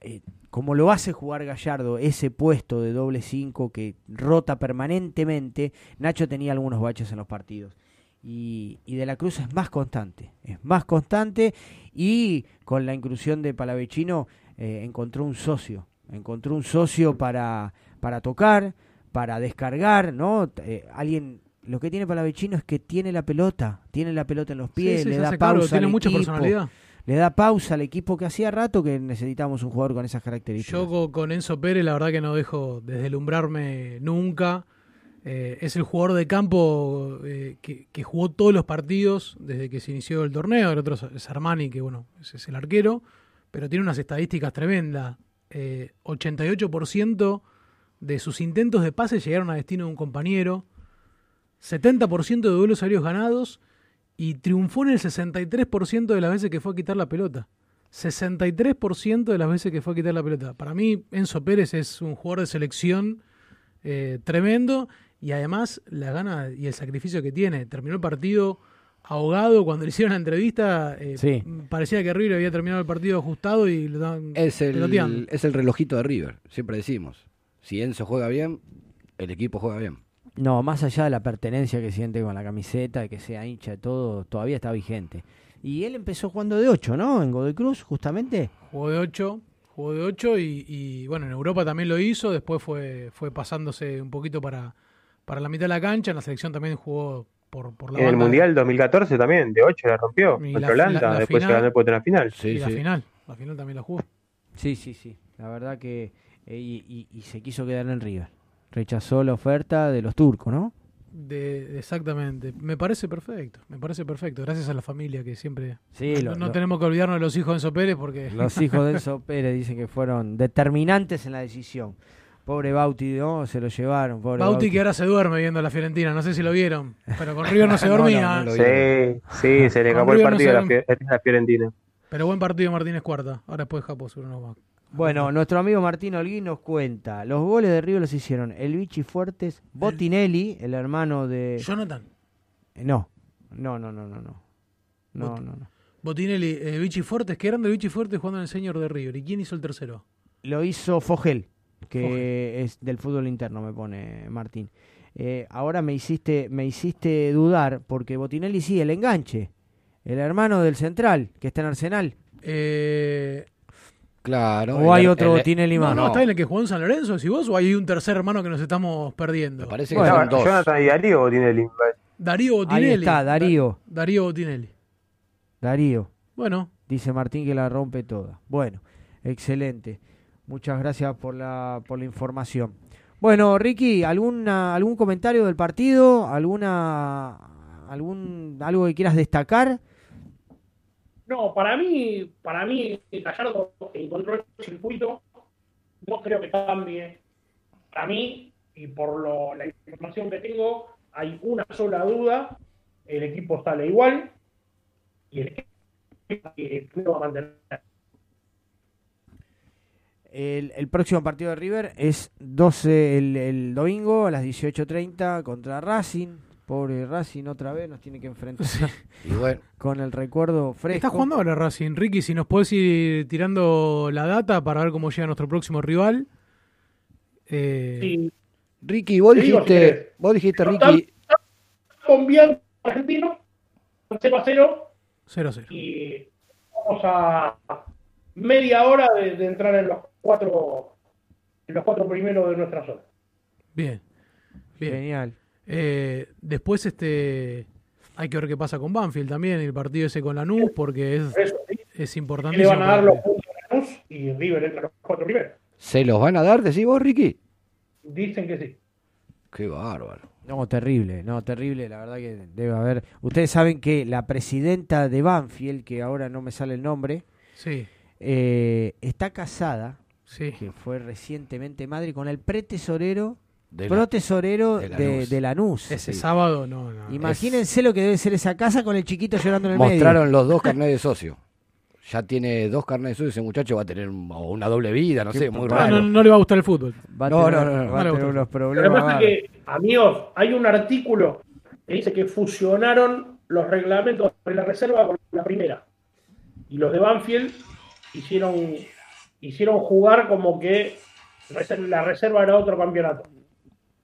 [SPEAKER 2] eh, como lo hace jugar Gallardo, ese puesto de doble 5 que rota permanentemente, Nacho tenía algunos baches en los partidos. Y, y De la Cruz es más constante, es más constante y con la inclusión de Palavecino eh, encontró un socio, encontró un socio para, para tocar, para descargar, ¿no? Eh, alguien, lo que tiene Palavecino es que tiene la pelota, tiene la pelota en los pies,
[SPEAKER 3] Sí, sí,
[SPEAKER 2] le da pausa
[SPEAKER 3] tiene
[SPEAKER 2] al
[SPEAKER 3] mucha
[SPEAKER 2] equipo,
[SPEAKER 3] personalidad.
[SPEAKER 2] le da pausa al equipo que hacía rato que necesitamos un jugador con esas características.
[SPEAKER 3] Yo co- con Enzo Pérez, la verdad que no dejo deslumbrarme nunca. Eh, es el jugador de campo eh, que, que jugó todos los partidos desde que se inició el torneo. El otro es- es Armani, que bueno, ese es el arquero, pero tiene unas estadísticas tremendas. Eh, 88% de sus intentos de pase llegaron a destino de un compañero. 70% de duelos aéreos ganados y triunfó en el 63% de las veces que fue a quitar la pelota. 63% de las veces que fue a quitar la pelota. Para mí, Enzo Pérez es un jugador de selección eh, tremendo y además la gana y el sacrificio que tiene. Terminó el partido ahogado cuando le hicieron la entrevista. eh,
[SPEAKER 2] Sí.
[SPEAKER 3] Parecía que River había terminado el partido ajustado y lo estaban
[SPEAKER 4] Es
[SPEAKER 3] peloteando.
[SPEAKER 4] el, es el relojito de River, siempre decimos. Si Enzo juega bien, el equipo juega bien.
[SPEAKER 2] No, más allá de la pertenencia que siente con la camiseta, de que sea hincha de todo, todavía está vigente. Y él empezó jugando de 8, ¿no? En Godoy Cruz, justamente.
[SPEAKER 3] Jugó de 8, jugó de 8 y, y, bueno, en Europa también lo hizo, después fue, fue pasándose un poquito para, para la mitad de la cancha, en la selección también jugó por, por la
[SPEAKER 11] En el
[SPEAKER 3] banda.
[SPEAKER 11] Mundial 2014 también, de 8 la rompió
[SPEAKER 3] Y
[SPEAKER 11] contra
[SPEAKER 3] la
[SPEAKER 11] Holanda,
[SPEAKER 3] la
[SPEAKER 11] después se
[SPEAKER 3] final-
[SPEAKER 11] ganó el puesto en la final.
[SPEAKER 3] y la final. La final también la jugó.
[SPEAKER 2] Sí, sí, sí. La verdad que. eh, y, y- y se quiso quedar en River. Rechazó la oferta de los turcos, ¿no?
[SPEAKER 3] De, exactamente. Me parece perfecto. Me parece perfecto. Gracias a la familia que siempre.
[SPEAKER 2] Sí,
[SPEAKER 3] no
[SPEAKER 2] lo-
[SPEAKER 3] no
[SPEAKER 2] lo-
[SPEAKER 3] tenemos que olvidarnos de los hijos de Enzo Pérez porque.
[SPEAKER 2] Los hijos de Enzo Pérez dicen que fueron determinantes en la decisión. Pobre Bauti, ¿no? Se lo llevaron. Pobre
[SPEAKER 3] Bauti que ahora se duerme viendo la Fiorentina. No sé si lo vieron. Pero con River no se
[SPEAKER 2] No, no,
[SPEAKER 3] dormía.
[SPEAKER 2] no.
[SPEAKER 11] Sí, sí, se le escapó el partido a la, a Fiorentina.
[SPEAKER 3] Pero buen partido Martínez Cuarta. Ahora después Japón seguro nos va.
[SPEAKER 2] Bueno, nuestro amigo Martín Holguín nos cuenta. Los goles de River los hicieron el Vichy Fuertes, Botinelli, el hermano de...
[SPEAKER 3] Jonathan.
[SPEAKER 2] Eh, No, no, no, no, no, no. No,
[SPEAKER 3] Bot-
[SPEAKER 2] no, no.
[SPEAKER 3] Botinelli, eh, Vichy Fuertes. Qué grande Vichy Fuertes jugando en el señor de River. ¿Y quién hizo el tercero?
[SPEAKER 2] Lo hizo Fogel, que es del fútbol interno, me pone Martín. Eh, ahora me hiciste, me hiciste dudar, porque Botinelli sí, el enganche. El hermano del central, que está en Arsenal.
[SPEAKER 3] Eh,
[SPEAKER 4] Claro.
[SPEAKER 2] ¿O hay
[SPEAKER 4] el-
[SPEAKER 2] otro
[SPEAKER 4] el-
[SPEAKER 2] Botinelli más?
[SPEAKER 3] no, está en el que jugó en San Lorenzo, decís vos, o hay un tercer hermano que nos estamos perdiendo.
[SPEAKER 4] Me parece que
[SPEAKER 11] Estaba
[SPEAKER 4] son dos.
[SPEAKER 11] Jonathan y Darío Botinelli.
[SPEAKER 3] Darío Botinelli.
[SPEAKER 2] Ahí está, Darío.
[SPEAKER 3] Da- Darío Botinelli.
[SPEAKER 2] Darío.
[SPEAKER 3] Bueno,
[SPEAKER 2] Dice Martín que la rompe toda. Bueno, excelente. Muchas gracias por la, por la información. Bueno, Ricky, ¿alguna, ¿algún comentario del partido? ¿Alguna, algún, ¿Algo que quieras destacar?
[SPEAKER 9] No, para mí, para mí, Gallardo encontró el circuito. No creo que cambie. Para mí, y por lo- la información que tengo, hay una sola duda. El equipo sale igual. Y el equipo va a mantener.
[SPEAKER 2] El, el próximo partido de River es 12 el, el domingo a las 18.30 contra Racing. Pobre Racing otra vez nos tiene que enfrentar
[SPEAKER 4] Y bueno,
[SPEAKER 2] con el recuerdo fresco.
[SPEAKER 3] está jugando ahora Racing. Ricky, si nos puedes ir tirando la data para ver cómo llega nuestro próximo rival. Eh,
[SPEAKER 9] Sí,
[SPEAKER 4] Ricky, vos dijiste, vos dijiste,
[SPEAKER 9] Pero
[SPEAKER 4] Ricky,
[SPEAKER 9] con Bianco argentino, 0 a 0.
[SPEAKER 3] 0-0.
[SPEAKER 9] Y vamos a media hora de, de entrar en los cuatro en los cuatro primeros de nuestra zona.
[SPEAKER 3] Bien. Bien.
[SPEAKER 2] Genial.
[SPEAKER 3] Eh, después este hay que ver qué pasa con Banfield también, el partido ese con Lanús, porque es,
[SPEAKER 9] eso, ¿sí?
[SPEAKER 3] es
[SPEAKER 9] le
[SPEAKER 3] importantísimo.
[SPEAKER 9] van a dar los puntos a Lanús y River entra en los cuatro primeros.
[SPEAKER 4] ¿se los van a dar, decís vos, Ricky?
[SPEAKER 9] Dicen que sí.
[SPEAKER 4] Qué bárbaro.
[SPEAKER 2] No, terrible, no, terrible, la verdad que debe haber. Ustedes saben que la presidenta de Banfield, que ahora no me sale el nombre,
[SPEAKER 3] Sí,
[SPEAKER 2] eh, está casada,
[SPEAKER 3] sí.
[SPEAKER 2] que fue recientemente madre, con el pretesorero,
[SPEAKER 4] De la-
[SPEAKER 2] protesorero
[SPEAKER 4] de
[SPEAKER 2] de,
[SPEAKER 4] Lanús.
[SPEAKER 2] de Lanús.
[SPEAKER 3] Ese
[SPEAKER 4] Sí.
[SPEAKER 3] sábado no, no.
[SPEAKER 2] Imagínense lo que debe ser esa casa con el chiquito llorando en el
[SPEAKER 4] Mostraron los dos carnets de socio. Ya tiene dos carnets de socio, ese muchacho va a tener una doble vida, no sé, muy
[SPEAKER 3] No,
[SPEAKER 4] raro.
[SPEAKER 3] no, no le va a gustar el fútbol.
[SPEAKER 2] medio. Va a
[SPEAKER 4] No,
[SPEAKER 2] tener,
[SPEAKER 4] no, no, no,
[SPEAKER 2] va a tener
[SPEAKER 9] Lo pasa es que, amigos, hay un artículo que dice que fusionaron los reglamentos de la reserva con la primera. Y los de Banfield hicieron, hicieron jugar como que la reserva era otro campeonato.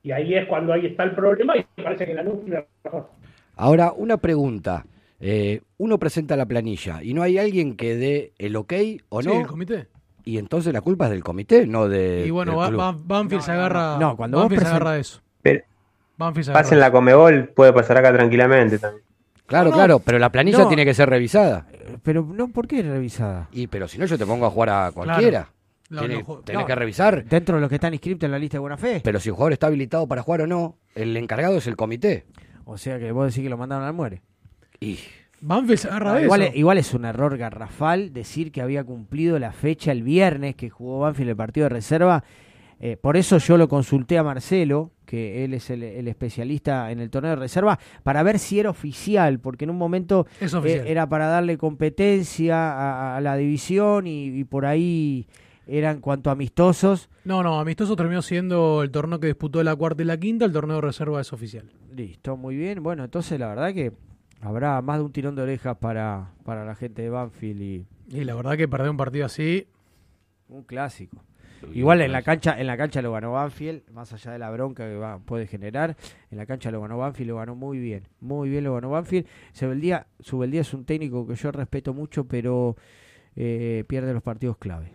[SPEAKER 9] Y ahí es cuando ahí está el problema y parece que la tiene razón.
[SPEAKER 4] Ahora, una pregunta. Eh, uno presenta la planilla y no hay alguien que dé el ok o
[SPEAKER 3] Sí,
[SPEAKER 4] no.
[SPEAKER 3] el comité.
[SPEAKER 4] Y entonces la culpa es del comité, no de.
[SPEAKER 3] Y bueno, Banfield se agarra.
[SPEAKER 2] no. Cuando
[SPEAKER 3] Banfield se agarra eso.
[SPEAKER 11] Pero
[SPEAKER 3] Banfield se
[SPEAKER 11] pasa en
[SPEAKER 3] agarra
[SPEAKER 11] la Comebol, puede pasar acá tranquilamente también.
[SPEAKER 4] Claro,
[SPEAKER 2] No,
[SPEAKER 4] claro, pero la planilla
[SPEAKER 2] no.
[SPEAKER 4] tiene que ser revisada.
[SPEAKER 2] Pero no, ¿por qué revisada?
[SPEAKER 4] Y pero si no, yo te pongo a jugar a cualquiera.
[SPEAKER 3] No,
[SPEAKER 4] Tiene-
[SPEAKER 3] no, jo-
[SPEAKER 4] tenés
[SPEAKER 2] no.
[SPEAKER 4] que revisar.
[SPEAKER 2] Dentro de los que están inscriptos en la lista de buena fe.
[SPEAKER 4] Pero si el jugador está habilitado para jugar o no, el encargado es el comité.
[SPEAKER 2] O sea que vos decís que lo mandaron al muere.
[SPEAKER 4] Y
[SPEAKER 3] Banfield se agarra
[SPEAKER 2] igual,
[SPEAKER 3] eso.
[SPEAKER 2] es, igual es un error garrafal decir que había cumplido la fecha el viernes que jugó Banfield el partido de reserva. Eh, por eso yo lo consulté a Marcelo, que él es el, el especialista en el torneo de reserva, para ver si era oficial, porque en un momento eh, era para darle competencia a, a la división y, y por ahí eran cuanto amistosos.
[SPEAKER 3] No, no, amistoso terminó siendo el torneo que disputó la cuarta y la quinta, el torneo de reserva es oficial.
[SPEAKER 2] Listo, muy bien. Bueno, entonces la verdad que habrá más de un tirón de orejas para, para la gente de Banfield y
[SPEAKER 3] Y la verdad que perder un partido así,
[SPEAKER 2] un clásico. Igual en la cancha, en la cancha lo ganó Banfield, más allá de la bronca que va, puede generar, en la cancha lo ganó Banfield, lo ganó muy bien, muy bien lo ganó Banfield. Subeldía, Subeldía es un técnico que yo respeto mucho, pero eh, pierde los partidos clave.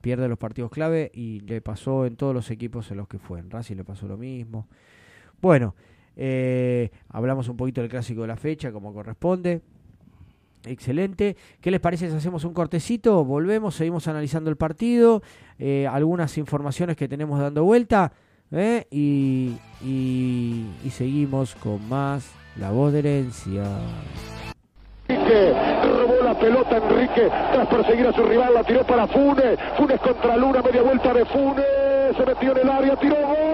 [SPEAKER 2] Pierde los partidos clave y le pasó en todos los equipos en los que fue. En Racing le pasó lo mismo. Bueno, Eh, hablamos un poquito del clásico de la fecha, como corresponde. Excelente. ¿Qué les parece si hacemos un cortecito? Volvemos, seguimos analizando el partido, eh, algunas informaciones que tenemos dando vuelta ¿eh? y, y- y seguimos con más La Voz de Herencia.
[SPEAKER 12] Enrique, robó la pelota Enrique tras perseguir a su rival, la tiró para Funes, Funes contra Luna, media vuelta de Funes, se metió en el área, tiró gol.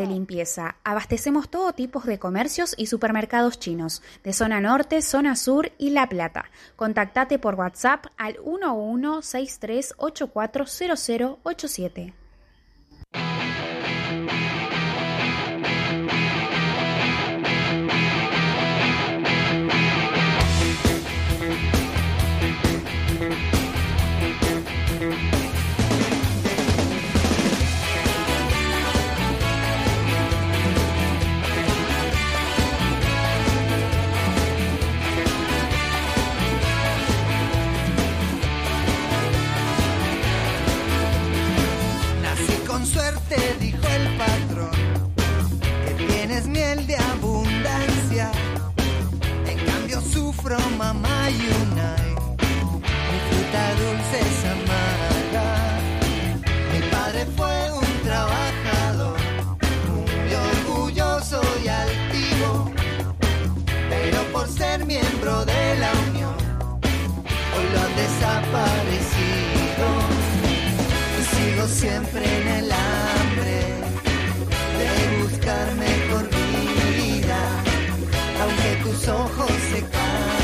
[SPEAKER 12] de
[SPEAKER 1] limpieza. Abastecemos todo tipo de comercios y supermercados chinos, de zona norte, zona sur y La Plata. Contactate por WhatsApp al
[SPEAKER 13] 1163 840087. te dijo el patrón que tienes miel de abundancia. En cambio sufro mamá y unai. Mi fruta dulce es. Mi padre fue un trabajador muy orgulloso y altivo, pero por ser miembro de la unión hoy lo han desaparecido siempre en el aire de buscar mejor vida, aunque tus ojos se cansen,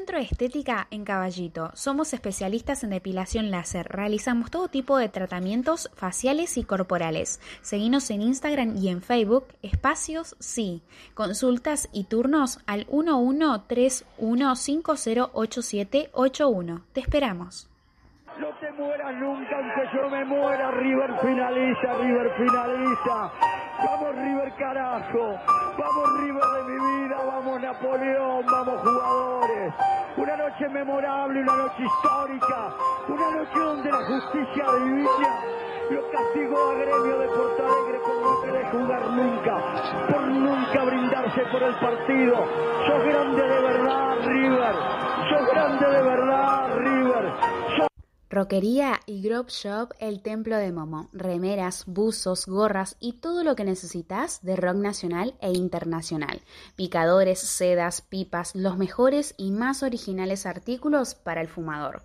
[SPEAKER 1] centro de estética en Caballito. Somos especialistas en depilación láser. Realizamos todo tipo de tratamientos faciales y corporales. Seguinos en Instagram y en Facebook, Espacios Sí. Consultas y turnos al 1131508781. Te esperamos.
[SPEAKER 14] Mueras nunca, aunque yo me muera. River finalista, River finalista. Vamos River carajo. Vamos River de mi vida. Vamos Napoleón. Vamos jugadores. Una noche memorable, una noche histórica. Una noche donde la justicia divina lo castigó a Gremio de Porto Alegre por no querer jugar nunca. Por nunca brindarse por el partido. Sos grande de verdad, River. Sos grande de verdad, River. Sos
[SPEAKER 1] Roquería y Grove Shop El Templo de Momo. Remeras, buzos, gorras y todo lo que necesitas de rock nacional e internacional. Picadores, sedas, pipas, los mejores y más originales artículos para el fumador.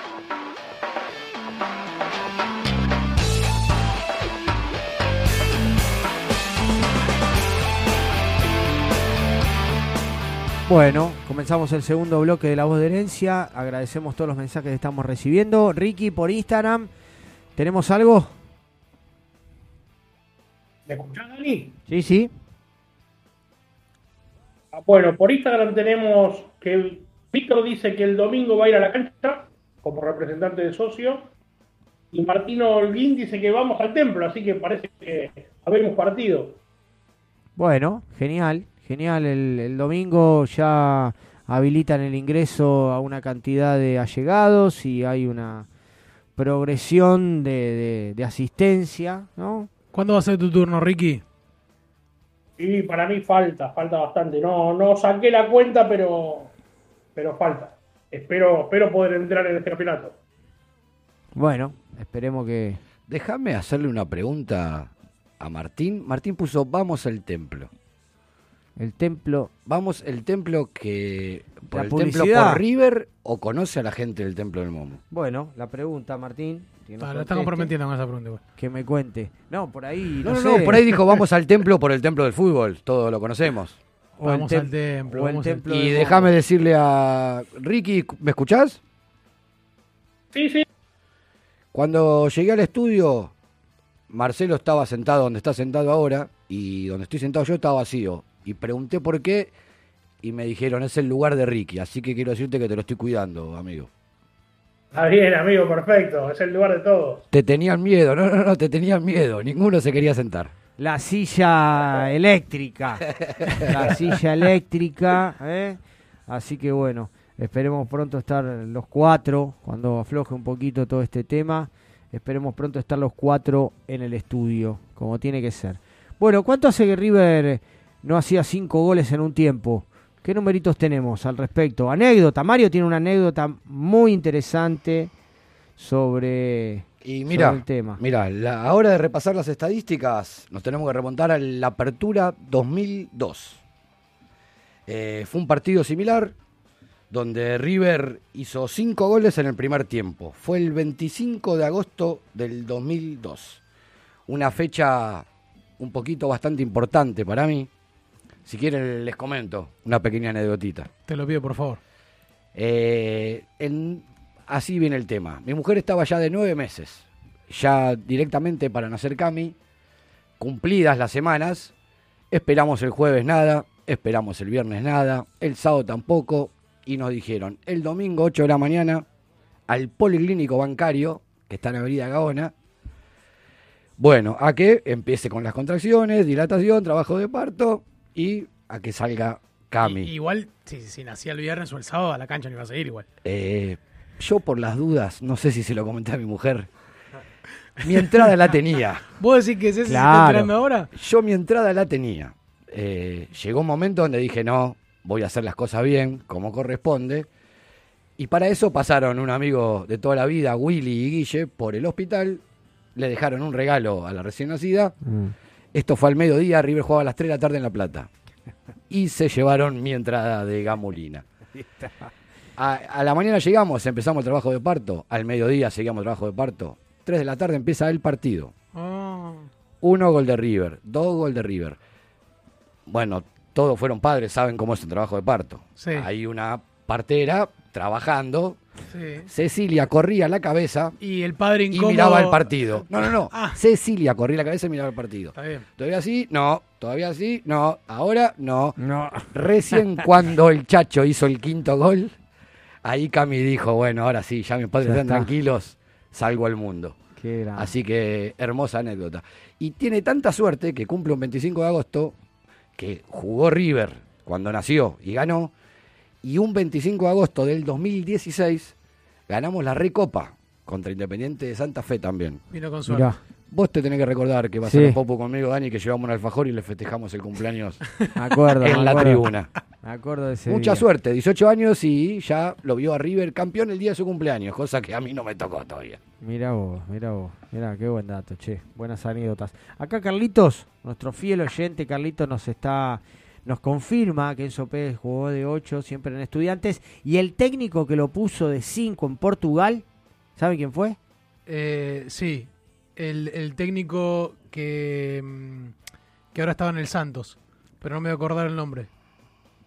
[SPEAKER 2] Bueno, comenzamos el segundo bloque de La Voz de Herencia. Agradecemos todos los mensajes que estamos recibiendo. Ricky, por Instagram, ¿tenemos algo?
[SPEAKER 9] ¿Me escuchás, Dani?
[SPEAKER 2] Sí, sí.
[SPEAKER 9] Ah, Bueno, por Instagram tenemos que Víctor dice que el domingo va a ir a la cancha como representante de socio. Y Martino Holguín dice que vamos al templo, así que parece que habemos partido.
[SPEAKER 2] Bueno, genial, genial. El, el domingo ya habilitan el ingreso a una cantidad de allegados y hay una progresión de, de- de asistencia, ¿no?
[SPEAKER 3] ¿Cuándo va a ser tu turno, Ricky?
[SPEAKER 9] Y para mí falta, falta bastante. No, no saqué la cuenta, pero, pero falta. Espero, espero poder entrar en este campeonato.
[SPEAKER 2] Bueno, esperemos que...
[SPEAKER 4] Déjame hacerle una pregunta a Martín. Martín puso, vamos al templo.
[SPEAKER 2] El templo...
[SPEAKER 4] Vamos, el templo que... ¿Por
[SPEAKER 2] La
[SPEAKER 4] el templo por River o conoce a la gente del templo del Momo?
[SPEAKER 2] Bueno, la pregunta, Martín. que nos
[SPEAKER 3] Ah, lo está comprometiendo con esa pregunta. igual.
[SPEAKER 2] Que me cuente. No, por ahí...
[SPEAKER 4] No,
[SPEAKER 2] No,
[SPEAKER 4] no,
[SPEAKER 2] sé.
[SPEAKER 4] no, por ahí dijo, vamos al templo por el templo del fútbol. Todo lo conocemos.
[SPEAKER 2] O el
[SPEAKER 3] Vamos
[SPEAKER 2] tem-
[SPEAKER 3] al templo,
[SPEAKER 2] o el
[SPEAKER 3] vamos al
[SPEAKER 2] templo
[SPEAKER 4] Y déjame decirle a Ricky, ¿me escuchás?
[SPEAKER 9] Sí, sí.
[SPEAKER 4] Cuando llegué al estudio, Marcelo estaba sentado donde está sentado ahora y donde estoy sentado yo estaba vacío. Y pregunté por qué y me dijeron, es el lugar de Ricky, así que quiero decirte que te lo estoy cuidando, amigo.
[SPEAKER 9] Está bien, amigo, perfecto. Es el lugar de todos.
[SPEAKER 4] Te tenían miedo, no, no, no, te tenían miedo, ninguno se quería sentar.
[SPEAKER 2] La silla eléctrica. La silla eléctrica. ¿eh? Así que bueno, esperemos pronto estar los cuatro, cuando afloje un poquito todo este tema. Esperemos pronto estar los cuatro en el estudio, como tiene que ser. Bueno, ¿cuánto hace que River no hacía cinco goles en un tiempo? ¿Qué numeritos tenemos al respecto? Anécdota. Mario tiene una anécdota muy interesante sobre,
[SPEAKER 4] Y
[SPEAKER 2] sobre
[SPEAKER 4] mira,
[SPEAKER 2] el tema.
[SPEAKER 4] mira, la, a hora de repasar las estadísticas, nos tenemos que remontar a la apertura 2002. Eh, fue un partido similar, donde River hizo cinco goles en el primer tiempo. Fue el 25 de agosto del 2002. Una fecha un poquito bastante importante para mí. Si quieren les comento una pequeña anécdotita.
[SPEAKER 3] Te lo pido, por favor.
[SPEAKER 4] Eh, en- así viene el tema. Mi mujer estaba ya de nueve meses, ya directamente para nacer Cami, cumplidas las semanas. Esperamos el jueves nada, esperamos el viernes nada, el sábado tampoco, y nos dijeron el domingo 8 de la mañana al Policlínico Bancario, que está en Avenida Gaona. Bueno, a que empiece con las contracciones, dilatación, trabajo de parto y a que salga Cami.
[SPEAKER 3] Igual, si, si nacía el viernes o el sábado, a la cancha no iba a seguir igual.
[SPEAKER 4] Eh, yo por las dudas, no sé si se lo comenté a mi mujer. Mi entrada la tenía.
[SPEAKER 3] ¿Vos decís que ese se está
[SPEAKER 4] Claro.
[SPEAKER 3] enterando ahora?
[SPEAKER 4] Yo mi entrada la tenía. Eh, llegó un momento donde dije, no, voy a hacer las cosas bien, como corresponde. Y para eso pasaron un amigo de toda la vida, Willy y Guille, por el hospital, le dejaron un regalo a la recién nacida.
[SPEAKER 2] Mm.
[SPEAKER 4] Esto fue al mediodía, River jugaba a las 3 de la tarde en La Plata. Y se llevaron mi entrada de gamulina. A, a la mañana llegamos, empezamos el trabajo de parto. Al mediodía seguíamos el trabajo de parto. 3 de la tarde empieza el partido.
[SPEAKER 3] Ah,
[SPEAKER 4] Uno gol de River, dos gol de River. Bueno, todos fueron padres, saben cómo es el trabajo de parto.
[SPEAKER 3] Sí.
[SPEAKER 4] Hay una partera trabajando.
[SPEAKER 3] sí.
[SPEAKER 4] Cecilia corría la cabeza
[SPEAKER 3] Y el padre
[SPEAKER 4] y miraba el partido. No, no, no.
[SPEAKER 3] Ah.
[SPEAKER 4] Cecilia corría la cabeza y miraba el partido.
[SPEAKER 3] Está bien.
[SPEAKER 4] Todavía sí, no. Todavía sí, no. Ahora no.
[SPEAKER 2] No.
[SPEAKER 4] Recién cuando el Chacho hizo el quinto gol, ahí Cami dijo, bueno, ahora sí, ya mis padres
[SPEAKER 2] Ya
[SPEAKER 4] están
[SPEAKER 2] está.
[SPEAKER 4] tranquilos, salgo al mundo.
[SPEAKER 2] Qué.
[SPEAKER 4] Así que hermosa anécdota. Y tiene tanta suerte que cumple un 25 de agosto que jugó River cuando nació y ganó. Y un 25 de agosto del 2016 ganamos la Recopa contra Independiente de Santa Fe también.
[SPEAKER 3] Vino con suerte.
[SPEAKER 4] Vos te tenés que recordar que vas
[SPEAKER 2] Sí.
[SPEAKER 4] a la popo conmigo, Dani, que llevamos un alfajor y le festejamos el cumpleaños
[SPEAKER 2] me acuerdo.
[SPEAKER 4] en
[SPEAKER 2] me
[SPEAKER 4] la
[SPEAKER 2] acuerdo.
[SPEAKER 4] tribuna.
[SPEAKER 2] Me acuerdo de ese
[SPEAKER 4] Mucha
[SPEAKER 2] día.
[SPEAKER 4] suerte, 18 años y ya lo vio a River campeón el día de su cumpleaños, cosa que a mí no me tocó todavía.
[SPEAKER 2] Mira vos, mira vos, mira qué buen dato, che, buenas anécdotas. Acá Carlitos, nuestro fiel oyente, Carlitos nos está, nos confirma que Enzo Pérez jugó de 8 siempre en estudiantes y el técnico que lo puso de 5 en Portugal, ¿sabe quién fue?
[SPEAKER 3] Eh, sí, el, el técnico que, mm, que ahora estaba en el Santos, pero no me voy a acordar el nombre.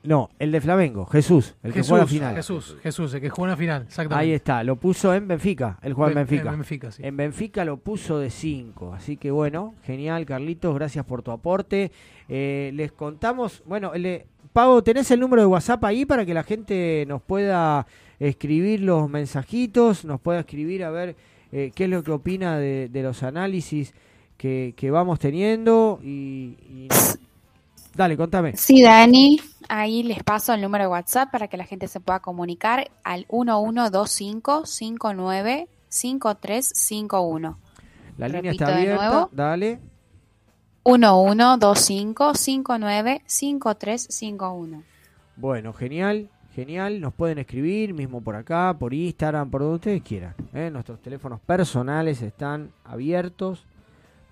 [SPEAKER 2] No, el de Flamengo, Jesús, el que
[SPEAKER 3] Jesús,
[SPEAKER 2] a la final.
[SPEAKER 3] Jesús, Jesús, el que jugó en la final, exactamente.
[SPEAKER 2] Ahí está, lo puso en Benfica, en
[SPEAKER 3] Ben-
[SPEAKER 2] Benfica.
[SPEAKER 3] en Benfica, sí.
[SPEAKER 2] En Benfica lo puso de 5, así que bueno, genial Carlitos, gracias por tu aporte. Eh, les contamos, bueno, le, Pavo, ¿tenés el número de WhatsApp ahí para que la gente nos pueda escribir los mensajitos, nos pueda escribir a ver eh, qué es lo que opina de, de los análisis que, que vamos teniendo? Y, y- Dale, contame.
[SPEAKER 10] Sí, Dani, ahí les paso el número de WhatsApp para que la gente se pueda comunicar al 1125-595351.
[SPEAKER 2] La línea
[SPEAKER 10] Repito
[SPEAKER 2] está
[SPEAKER 10] de
[SPEAKER 2] abierta,
[SPEAKER 10] nuevo.
[SPEAKER 2] dale.
[SPEAKER 10] 1125-595351.
[SPEAKER 2] Bueno, genial, genial. Nos pueden escribir, mismo por acá, por Instagram, por donde ustedes quieran. ¿eh? Nuestros teléfonos personales están abiertos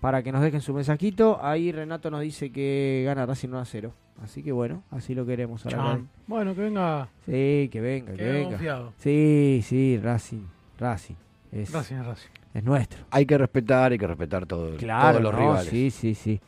[SPEAKER 2] para que nos dejen su mensajito. Ahí Renato nos dice que gana Racing 1 a 0. Así que bueno, así lo queremos. ahora.
[SPEAKER 3] Bueno, que venga.
[SPEAKER 2] Sí, que venga, que venga.
[SPEAKER 3] confiado.
[SPEAKER 2] Sí, sí, Racing, Racing. Es,
[SPEAKER 3] Racing es Racing.
[SPEAKER 2] es nuestro.
[SPEAKER 4] Hay que respetar, hay que respetar todo,
[SPEAKER 2] Claro,
[SPEAKER 4] todos los
[SPEAKER 2] no,
[SPEAKER 4] rivales.
[SPEAKER 2] sí, sí, sí.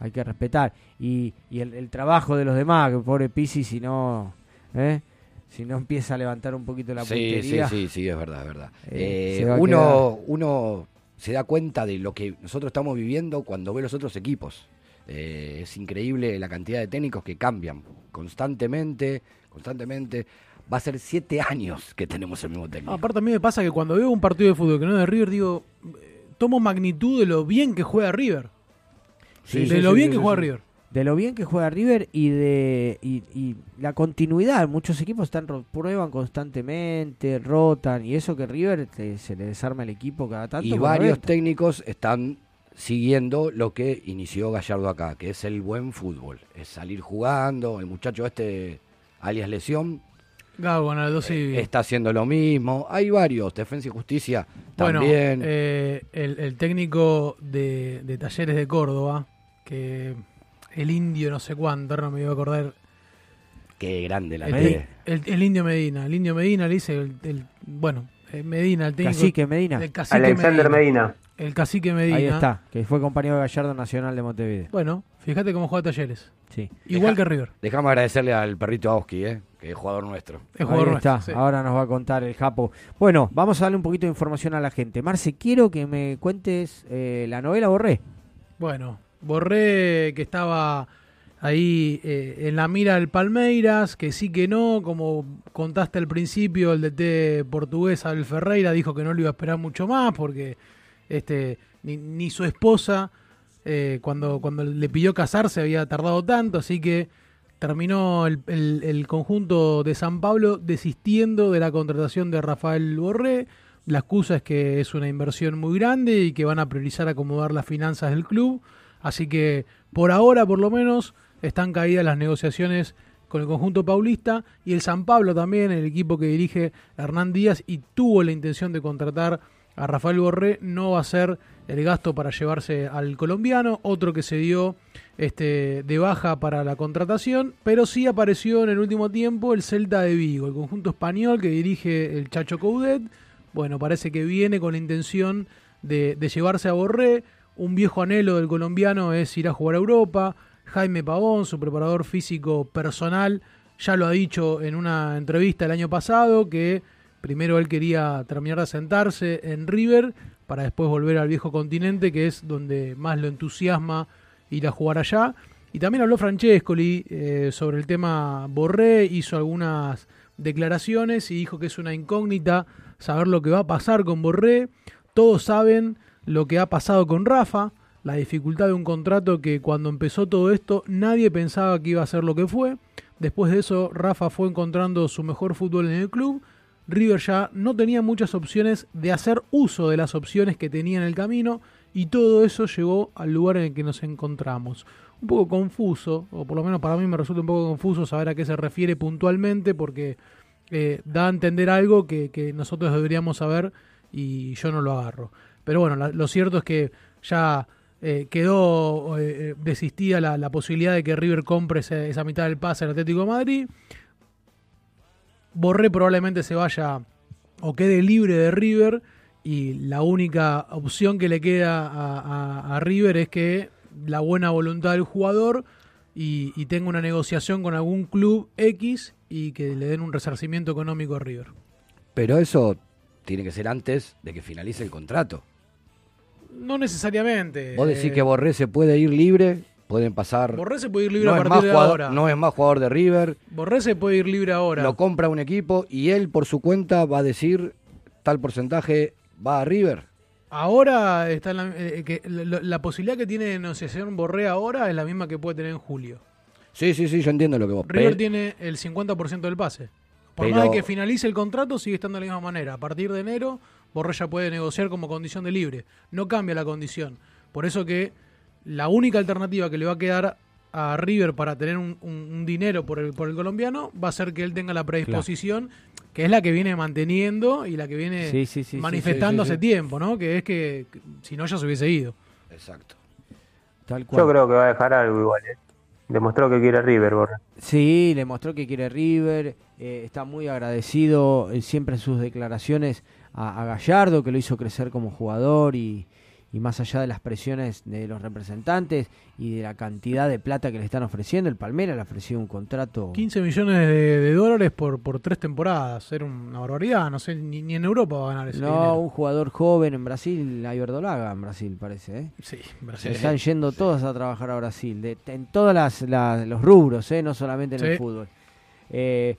[SPEAKER 2] Hay que respetar. Y, y el, el trabajo de los demás, que pobre Pisi, si no, ¿eh? si no empieza a levantar un poquito la
[SPEAKER 4] Sí, sí,
[SPEAKER 2] puntería.
[SPEAKER 4] sí, sí, es verdad, es verdad.
[SPEAKER 2] Eh,
[SPEAKER 4] Eh, uno, uno se da cuenta de lo que nosotros estamos viviendo cuando ve los otros equipos. Eh, es increíble la cantidad de técnicos que cambian constantemente, constantemente. Va a ser siete años que tenemos el mismo técnico.
[SPEAKER 3] Aparte a mí me pasa que cuando veo un partido de fútbol que no es de River, digo, eh, tomo magnitud de lo bien que juega River.
[SPEAKER 2] Sí,
[SPEAKER 3] de
[SPEAKER 2] sí,
[SPEAKER 3] lo
[SPEAKER 2] sí,
[SPEAKER 3] bien que juega. River.
[SPEAKER 2] De lo bien que juega River y de y, y la continuidad. Muchos equipos están prueban constantemente, rotan y eso que River te- se le desarma el equipo cada tanto.
[SPEAKER 4] y varios técnicos están siguiendo lo que inició Gallardo acá, que es el buen fútbol. Es salir jugando, el muchacho este, alias Lesión,
[SPEAKER 3] Ronaldo, sí.
[SPEAKER 4] está haciendo lo mismo. Hay varios, Defensa y Justicia
[SPEAKER 3] Bueno,
[SPEAKER 4] también.
[SPEAKER 3] eh, el, el técnico de, de Talleres de Córdoba, que el indio no sé cuánto, ahora no me iba a acordar.
[SPEAKER 4] Qué grande la
[SPEAKER 3] El, el- el indio Medina, el indio Medina le dice, el, el- bueno, eh, Medina, el técnico.
[SPEAKER 2] Cacique Medina.
[SPEAKER 3] el cacique
[SPEAKER 11] Alexander Medina.
[SPEAKER 3] El cacique Medina.
[SPEAKER 2] Ahí está, que fue compañero de Gallardo Nacional de Montevideo.
[SPEAKER 3] Bueno, fíjate cómo juega Talleres.
[SPEAKER 2] Sí.
[SPEAKER 3] Igual
[SPEAKER 4] Deja-
[SPEAKER 3] que River.
[SPEAKER 4] Déjame agradecerle al perrito Auski, eh, que es jugador nuestro.
[SPEAKER 3] Es jugador
[SPEAKER 2] Ahí
[SPEAKER 3] nuestro,
[SPEAKER 2] está,
[SPEAKER 3] sí.
[SPEAKER 2] ahora nos va a contar el Japo. Bueno, vamos a darle un poquito de información a la gente. Marce, quiero que me cuentes eh, la novela Borré.
[SPEAKER 3] Bueno, Borré que estaba ahí eh, en la mira del Palmeiras, que sí que no, como contaste al principio, el DT portugués Abel Ferreira dijo que no lo iba a esperar mucho más porque este ni, su esposa eh, cuando, cuando le pidió casarse había tardado tanto, así que terminó el, el- el conjunto de San Pablo desistiendo de la contratación de Rafael Borré. La excusa es que es una inversión muy grande y que van a priorizar acomodar las finanzas del club. Así que por ahora, por lo menos, están caídas las negociaciones con el conjunto paulista y el San Pablo también, el equipo que dirige Hernán Díaz y tuvo la intención de contratar a Rafael Borré, no va a ser el gasto para llevarse al colombiano, otro que se dio este, de baja para la contratación, pero sí apareció en el último tiempo el Celta de Vigo, el conjunto español que dirige el Chacho Coudet, bueno, parece que viene con la intención de, de llevarse a Borré, un viejo anhelo del colombiano es ir a jugar a Europa, Jaime Pavón, su preparador físico personal, ya lo ha dicho en una entrevista el año pasado que primero él quería terminar de sentarse en River para después volver al viejo continente, que es donde más lo entusiasma ir a jugar allá. Y también habló Francescoli eh, sobre el tema Borré, hizo algunas declaraciones y dijo que es una incógnita saber lo que va a pasar con Borré. Todos saben lo que ha pasado con Rafa, la dificultad de un contrato que cuando empezó todo esto nadie pensaba que iba a ser lo que fue. Después de eso Rafa fue encontrando su mejor fútbol en el club. River ya no tenía muchas opciones de hacer uso de las opciones que tenía en el camino y todo eso llegó al lugar en el que nos encontramos. Un poco confuso, o por lo menos para mí me resulta un poco confuso saber a qué se refiere puntualmente porque eh, da a entender algo que, que nosotros deberíamos saber y yo no lo agarro. Pero bueno, lo cierto es que ya eh, quedó eh, desistida la, posibilidad de que River compre esa mitad del pase al Atlético Madrid. Borré probablemente se vaya o quede libre de River y la única opción que le queda a, River es que la buena voluntad del jugador y tenga una negociación con algún club X y que le den un resarcimiento económico a River.
[SPEAKER 4] Pero eso tiene que ser antes de que finalice el contrato.
[SPEAKER 3] No necesariamente.
[SPEAKER 4] Vos decís
[SPEAKER 3] eh,
[SPEAKER 4] que Borré se puede ir libre, pueden pasar.
[SPEAKER 3] Borré se puede ir libre
[SPEAKER 4] no
[SPEAKER 3] a partir de
[SPEAKER 4] jugador-
[SPEAKER 3] ahora.
[SPEAKER 4] No es más jugador de River,
[SPEAKER 3] Borré se puede ir libre ahora.
[SPEAKER 4] lo compra un equipo y él por su cuenta va a decir tal porcentaje va a River.
[SPEAKER 3] Ahora está la, eh, que la, la posibilidad que tiene de negociación Borré ahora es la misma que puede tener en julio.
[SPEAKER 4] Sí, sí, sí, yo entiendo lo que vos.
[SPEAKER 3] River tiene el 50% del pase. Por
[SPEAKER 4] Pero-
[SPEAKER 3] más de que finalice el contrato, sigue estando de la misma manera. A partir de enero, Borré ya puede negociar como condición de libre. No cambia la condición. Por eso que la única alternativa que le va a quedar a River para tener un, un- un dinero por el, por el colombiano va a ser que él tenga la predisposición, que es la que viene manteniendo y la que viene
[SPEAKER 2] Sí, sí, sí, sí,
[SPEAKER 3] manifestando
[SPEAKER 2] sí, sí,
[SPEAKER 3] hace tiempo, ¿no? Que es que, que si no ya se hubiese ido.
[SPEAKER 4] Exacto.
[SPEAKER 2] Tal cual.
[SPEAKER 11] Yo creo que va a dejar algo igual, ¿eh? Demostró que quiere River, Borra.
[SPEAKER 2] Sí, le mostró que quiere River, eh, está muy agradecido eh, siempre en sus declaraciones a, a Gallardo, que lo hizo crecer como jugador y, y más allá de las presiones de los representantes y de la cantidad de plata que le están ofreciendo, el Palmera le ofreció un contrato
[SPEAKER 3] 15 millones de, de dólares por, por tres temporadas. Era una barbaridad. No sé, ni, ni en Europa va a ganar ese
[SPEAKER 2] No,
[SPEAKER 3] dinero.
[SPEAKER 2] un jugador joven en Brasil, hay verdolaga en Brasil, parece. ¿eh?
[SPEAKER 3] Sí,
[SPEAKER 2] Se
[SPEAKER 3] Brasil.
[SPEAKER 2] están yendo todos a trabajar a Brasil, de, en todos los rubros, ¿eh? no solamente en el fútbol. Eh,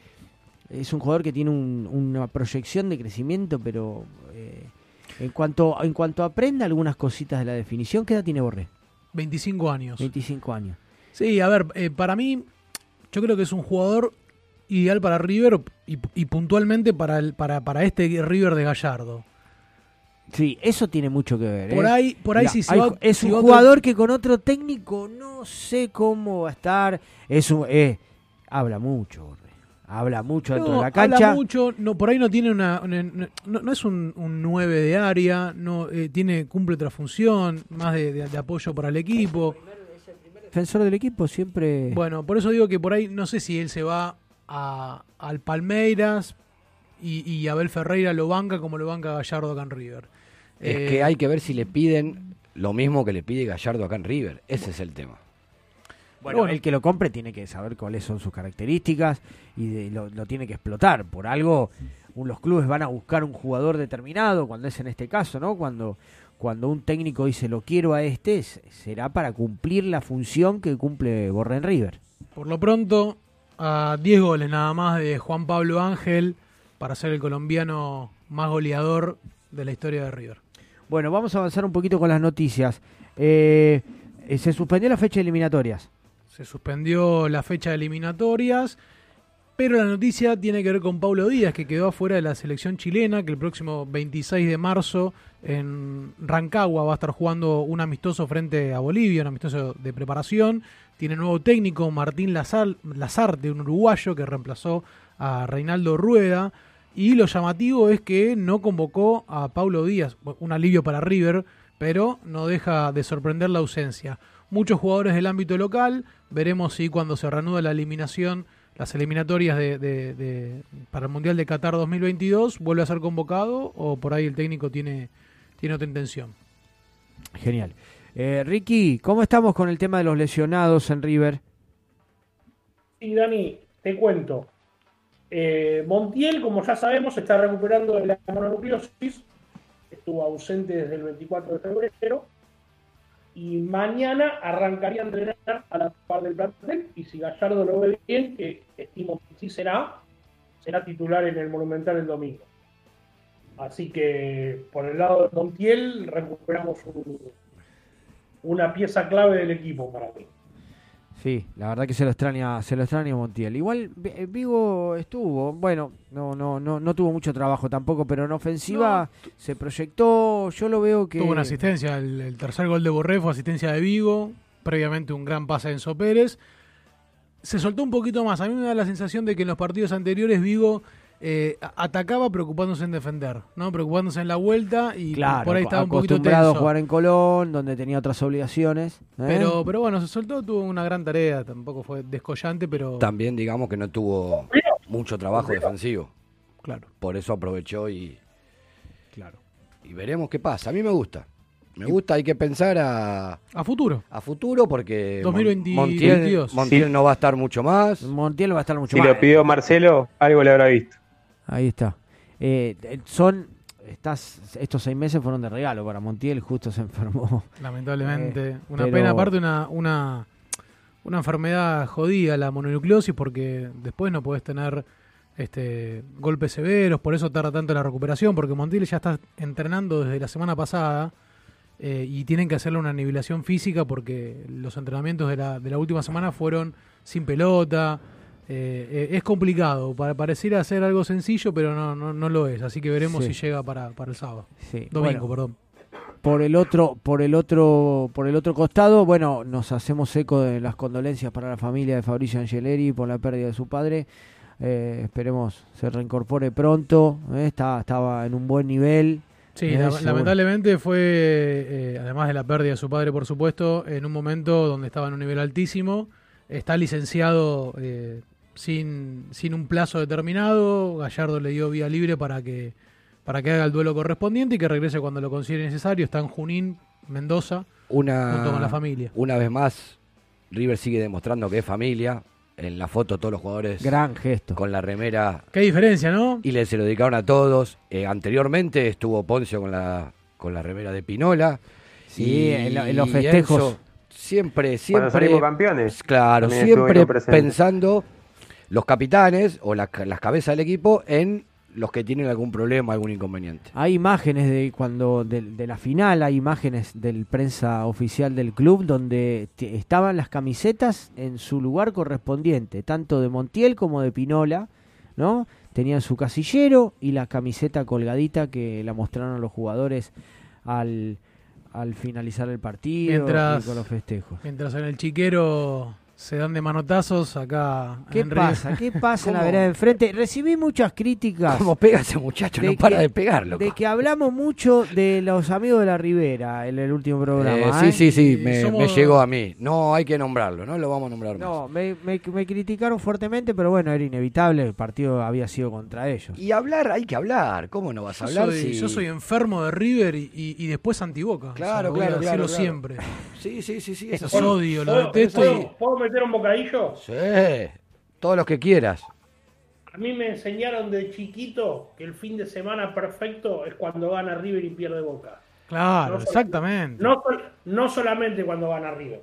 [SPEAKER 2] es un jugador que tiene un- una proyección de crecimiento, pero eh, en cuanto en cuanto aprenda algunas cositas de la definición, ¿qué edad tiene Borré?
[SPEAKER 3] 25 años.
[SPEAKER 2] 25 años.
[SPEAKER 3] Sí, a ver, eh, para mí, yo creo que es un jugador ideal para River y, y puntualmente para, el, para, para este River de Gallardo.
[SPEAKER 2] Sí, eso tiene mucho que ver.
[SPEAKER 3] Por
[SPEAKER 2] ¿eh?
[SPEAKER 3] ahí- por ahí si se
[SPEAKER 2] hay-
[SPEAKER 3] va-
[SPEAKER 2] es
[SPEAKER 3] si
[SPEAKER 2] un
[SPEAKER 3] otro-
[SPEAKER 2] jugador que con otro técnico no sé cómo va a estar. Es un, habla mucho. Habla mucho dentro
[SPEAKER 3] No,
[SPEAKER 2] de la cancha.
[SPEAKER 3] habla mucho, no, por ahí no tiene una, una- no, no es un, un 9 de área, no eh, tiene cumple otra función, más de, de- de apoyo para el equipo.
[SPEAKER 2] Defensor del equipo siempre.
[SPEAKER 3] Bueno, por eso digo que por ahí no sé si él se va a, al Palmeiras y, y Abel Ferreira lo banca como lo banca Gallardo acá en River.
[SPEAKER 4] Es
[SPEAKER 3] Eh,
[SPEAKER 4] que hay que ver si le piden lo mismo que le pide Gallardo acá en River. Ese es el tema.
[SPEAKER 2] Bueno, el que lo compre tiene que saber cuáles son sus características y de- lo, lo tiene que explotar. Por algo, un- los clubes van a buscar un jugador determinado, cuando es en este caso, ¿no? Cuando, cuando un técnico dice lo quiero a este, será para cumplir la función que cumple Borré en River.
[SPEAKER 3] Por lo pronto, a 10 goles nada más de Juan Pablo Ángel para ser el colombiano más goleador de la historia de River.
[SPEAKER 2] Bueno, vamos a avanzar un poquito con las noticias. Eh, eh, se suspendió la fecha de eliminatorias.
[SPEAKER 3] Se suspendió la fecha de eliminatorias, pero la noticia tiene que ver con Paulo Díaz, que quedó afuera de la selección chilena, que el próximo 26 de marzo en Rancagua va a estar jugando un amistoso frente a Bolivia, un amistoso de preparación. tiene nuevo técnico, Martín Lazar, Lazarte, un uruguayo que reemplazó a Reinaldo Rueda. Y lo llamativo es que no convocó a Paulo Díaz, un alivio para River, pero no deja de sorprender la ausencia. Muchos jugadores del ámbito local, veremos si cuando se reanuda la eliminación, las eliminatorias de, de- de- para el Mundial de Qatar 2022, vuelve a ser convocado o por ahí el técnico tiene, tiene otra intención.
[SPEAKER 2] Genial. Eh, Ricky, ¿cómo estamos con el tema de los lesionados en River?
[SPEAKER 9] Sí, Dani, te cuento. Eh, Montiel, como ya sabemos, está recuperando de la mononucleosis. Estuvo ausente desde el 24 de febrero. Y mañana arrancaría a entrenar a la par del plantel. Y si Gallardo lo ve bien, que estimo que sí será, será titular en el Monumental el domingo. Así que por el lado de Montiel recuperamos un- una pieza clave del equipo para mí.
[SPEAKER 2] Sí, la verdad que se lo extraña, se lo extraña Montiel. Igual eh, Vigo estuvo, bueno, no, no, no, no tuvo mucho trabajo tampoco, pero en ofensiva se proyectó. Yo lo veo que
[SPEAKER 3] Tuvo una asistencia, el, el tercer gol de Borré fue asistencia de Vigo, previamente un gran pase de Enzo Pérez. Se soltó un poquito más. A mí me da la sensación de que en los partidos anteriores Vigo eh, a- atacaba preocupándose en defender, ¿no? Preocupándose en la vuelta y
[SPEAKER 2] claro,
[SPEAKER 3] por ahí estaba un poquito
[SPEAKER 2] acostumbrado
[SPEAKER 3] tenso.
[SPEAKER 2] a jugar en Colón, donde tenía otras obligaciones. ¿eh?
[SPEAKER 3] Pero, pero bueno, se soltó, tuvo una gran tarea, tampoco fue descollante, pero
[SPEAKER 4] También digamos que no tuvo mucho trabajo defensivo.
[SPEAKER 3] Claro.
[SPEAKER 4] Por eso aprovechó y,
[SPEAKER 2] Claro.
[SPEAKER 4] y veremos qué pasa. A mí me gusta. Me gusta, hay que pensar a,
[SPEAKER 3] a futuro.
[SPEAKER 4] a futuro porque Mon-
[SPEAKER 3] 2020
[SPEAKER 4] Montiel,
[SPEAKER 3] 22.
[SPEAKER 4] Montiel
[SPEAKER 11] Sí.
[SPEAKER 4] no va a estar mucho más.
[SPEAKER 2] Montiel va a estar mucho
[SPEAKER 11] Si
[SPEAKER 2] más.
[SPEAKER 11] lo pidió Marcelo, algo le habrá visto.
[SPEAKER 2] Ahí está. Eh, eh, son, estás, estos seis meses fueron de regalo para Montiel, justo se enfermó.
[SPEAKER 3] Lamentablemente.
[SPEAKER 2] Eh,
[SPEAKER 3] una
[SPEAKER 2] pero-
[SPEAKER 3] pena, aparte una, una, una enfermedad jodida, la mononucleosis, porque después no podés tener este golpes severos, por eso tarda tanto la recuperación, porque Montiel ya está entrenando desde la semana pasada eh, y tienen que hacerle una nivelación física porque los entrenamientos de la, de la última semana fueron sin pelota. Eh, eh, es complicado, para pareciera ser algo sencillo, pero no, no, no lo es, así que veremos
[SPEAKER 2] Sí.
[SPEAKER 3] si llega para, para el sábado.
[SPEAKER 2] Sí,
[SPEAKER 3] Domingo,
[SPEAKER 2] bueno.
[SPEAKER 3] perdón.
[SPEAKER 2] Por el otro, por el otro, por el otro costado, bueno, nos hacemos eco de las condolencias para la familia de Fabricio Angeleri por la pérdida de su padre. Eh, esperemos se reincorpore pronto. eh, está, estaba en un buen nivel.
[SPEAKER 3] Sí,
[SPEAKER 2] eh,
[SPEAKER 3] la- lamentablemente fue, además de la pérdida de su padre, por supuesto, en un momento donde estaba en un nivel altísimo. Está licenciado sin, sin un plazo determinado. Gallardo le dio vía libre para que, para que haga el duelo correspondiente y que regrese cuando lo considere necesario. Está en Junín, Mendoza,
[SPEAKER 4] Una,
[SPEAKER 3] junto con la familia.
[SPEAKER 4] Una vez más, River sigue demostrando que es familia. En la foto todos los jugadores
[SPEAKER 2] Gran gesto.
[SPEAKER 4] con la remera
[SPEAKER 3] Qué diferencia, ¿no?
[SPEAKER 4] y le se lo dedicaron a todos. Eh, anteriormente estuvo Poncio con la con la remera de Pinola.
[SPEAKER 2] Sí, en lo- en los
[SPEAKER 4] y
[SPEAKER 2] festejos.
[SPEAKER 4] Enzo siempre,
[SPEAKER 11] Cuando
[SPEAKER 4] siempre.
[SPEAKER 11] salimos campeones.
[SPEAKER 4] Claro, siempre
[SPEAKER 11] estuvieron presentes.
[SPEAKER 4] pensando los capitanes o la- las cabezas del equipo en los que tienen algún problema, algún inconveniente.
[SPEAKER 2] Hay imágenes de cuando de, de la final, hay imágenes del prensa oficial del club donde te- estaban las camisetas en su lugar correspondiente, tanto de Montiel como de Pinola, ¿no? Tenían su casillero y la camiseta colgadita que la mostraron los jugadores al, al finalizar el partido
[SPEAKER 3] Mientras-
[SPEAKER 2] y con los festejos.
[SPEAKER 3] Mientras en el chiquero se dan de manotazos, acá.
[SPEAKER 2] ¿Qué
[SPEAKER 3] en
[SPEAKER 2] pasa? ¿Qué pasa en la vereda de enfrente? Recibí muchas críticas.
[SPEAKER 4] ¿Cómo pega ese muchacho? No para
[SPEAKER 2] que-
[SPEAKER 4] de pegar, loco.
[SPEAKER 2] de que hablamos mucho de los amigos de la Ribera en el último programa.
[SPEAKER 4] Eh,
[SPEAKER 2] ¿eh?
[SPEAKER 4] sí, sí, sí, me,
[SPEAKER 3] somos-
[SPEAKER 4] me llegó a mí. No hay que nombrarlo, no lo vamos a nombrar más.
[SPEAKER 2] No, me, me- me criticaron fuertemente, pero bueno, era inevitable, el partido había sido contra ellos.
[SPEAKER 4] Y hablar, hay que hablar. ¿Cómo no vas a
[SPEAKER 3] Yo
[SPEAKER 4] hablar
[SPEAKER 3] soy,
[SPEAKER 4] si-
[SPEAKER 3] yo soy enfermo de River y, y- y después antiboca.
[SPEAKER 4] Claro,
[SPEAKER 3] voy a
[SPEAKER 4] claro, claro,
[SPEAKER 3] decirlo
[SPEAKER 4] claro.
[SPEAKER 3] siempre.
[SPEAKER 4] Sí, sí, sí, sí. Eso sí.
[SPEAKER 3] odio, lo
[SPEAKER 9] ¿Puedo,
[SPEAKER 3] detesto
[SPEAKER 9] puedo-
[SPEAKER 3] y
[SPEAKER 9] puedo meter un bocadillo?
[SPEAKER 4] Sí, todos los que quieras.
[SPEAKER 9] A mí me enseñaron de chiquito que el fin de semana perfecto es cuando gana River y pierde Boca.
[SPEAKER 3] Claro,
[SPEAKER 9] No,
[SPEAKER 3] exactamente.
[SPEAKER 9] No, no solamente cuando gana River.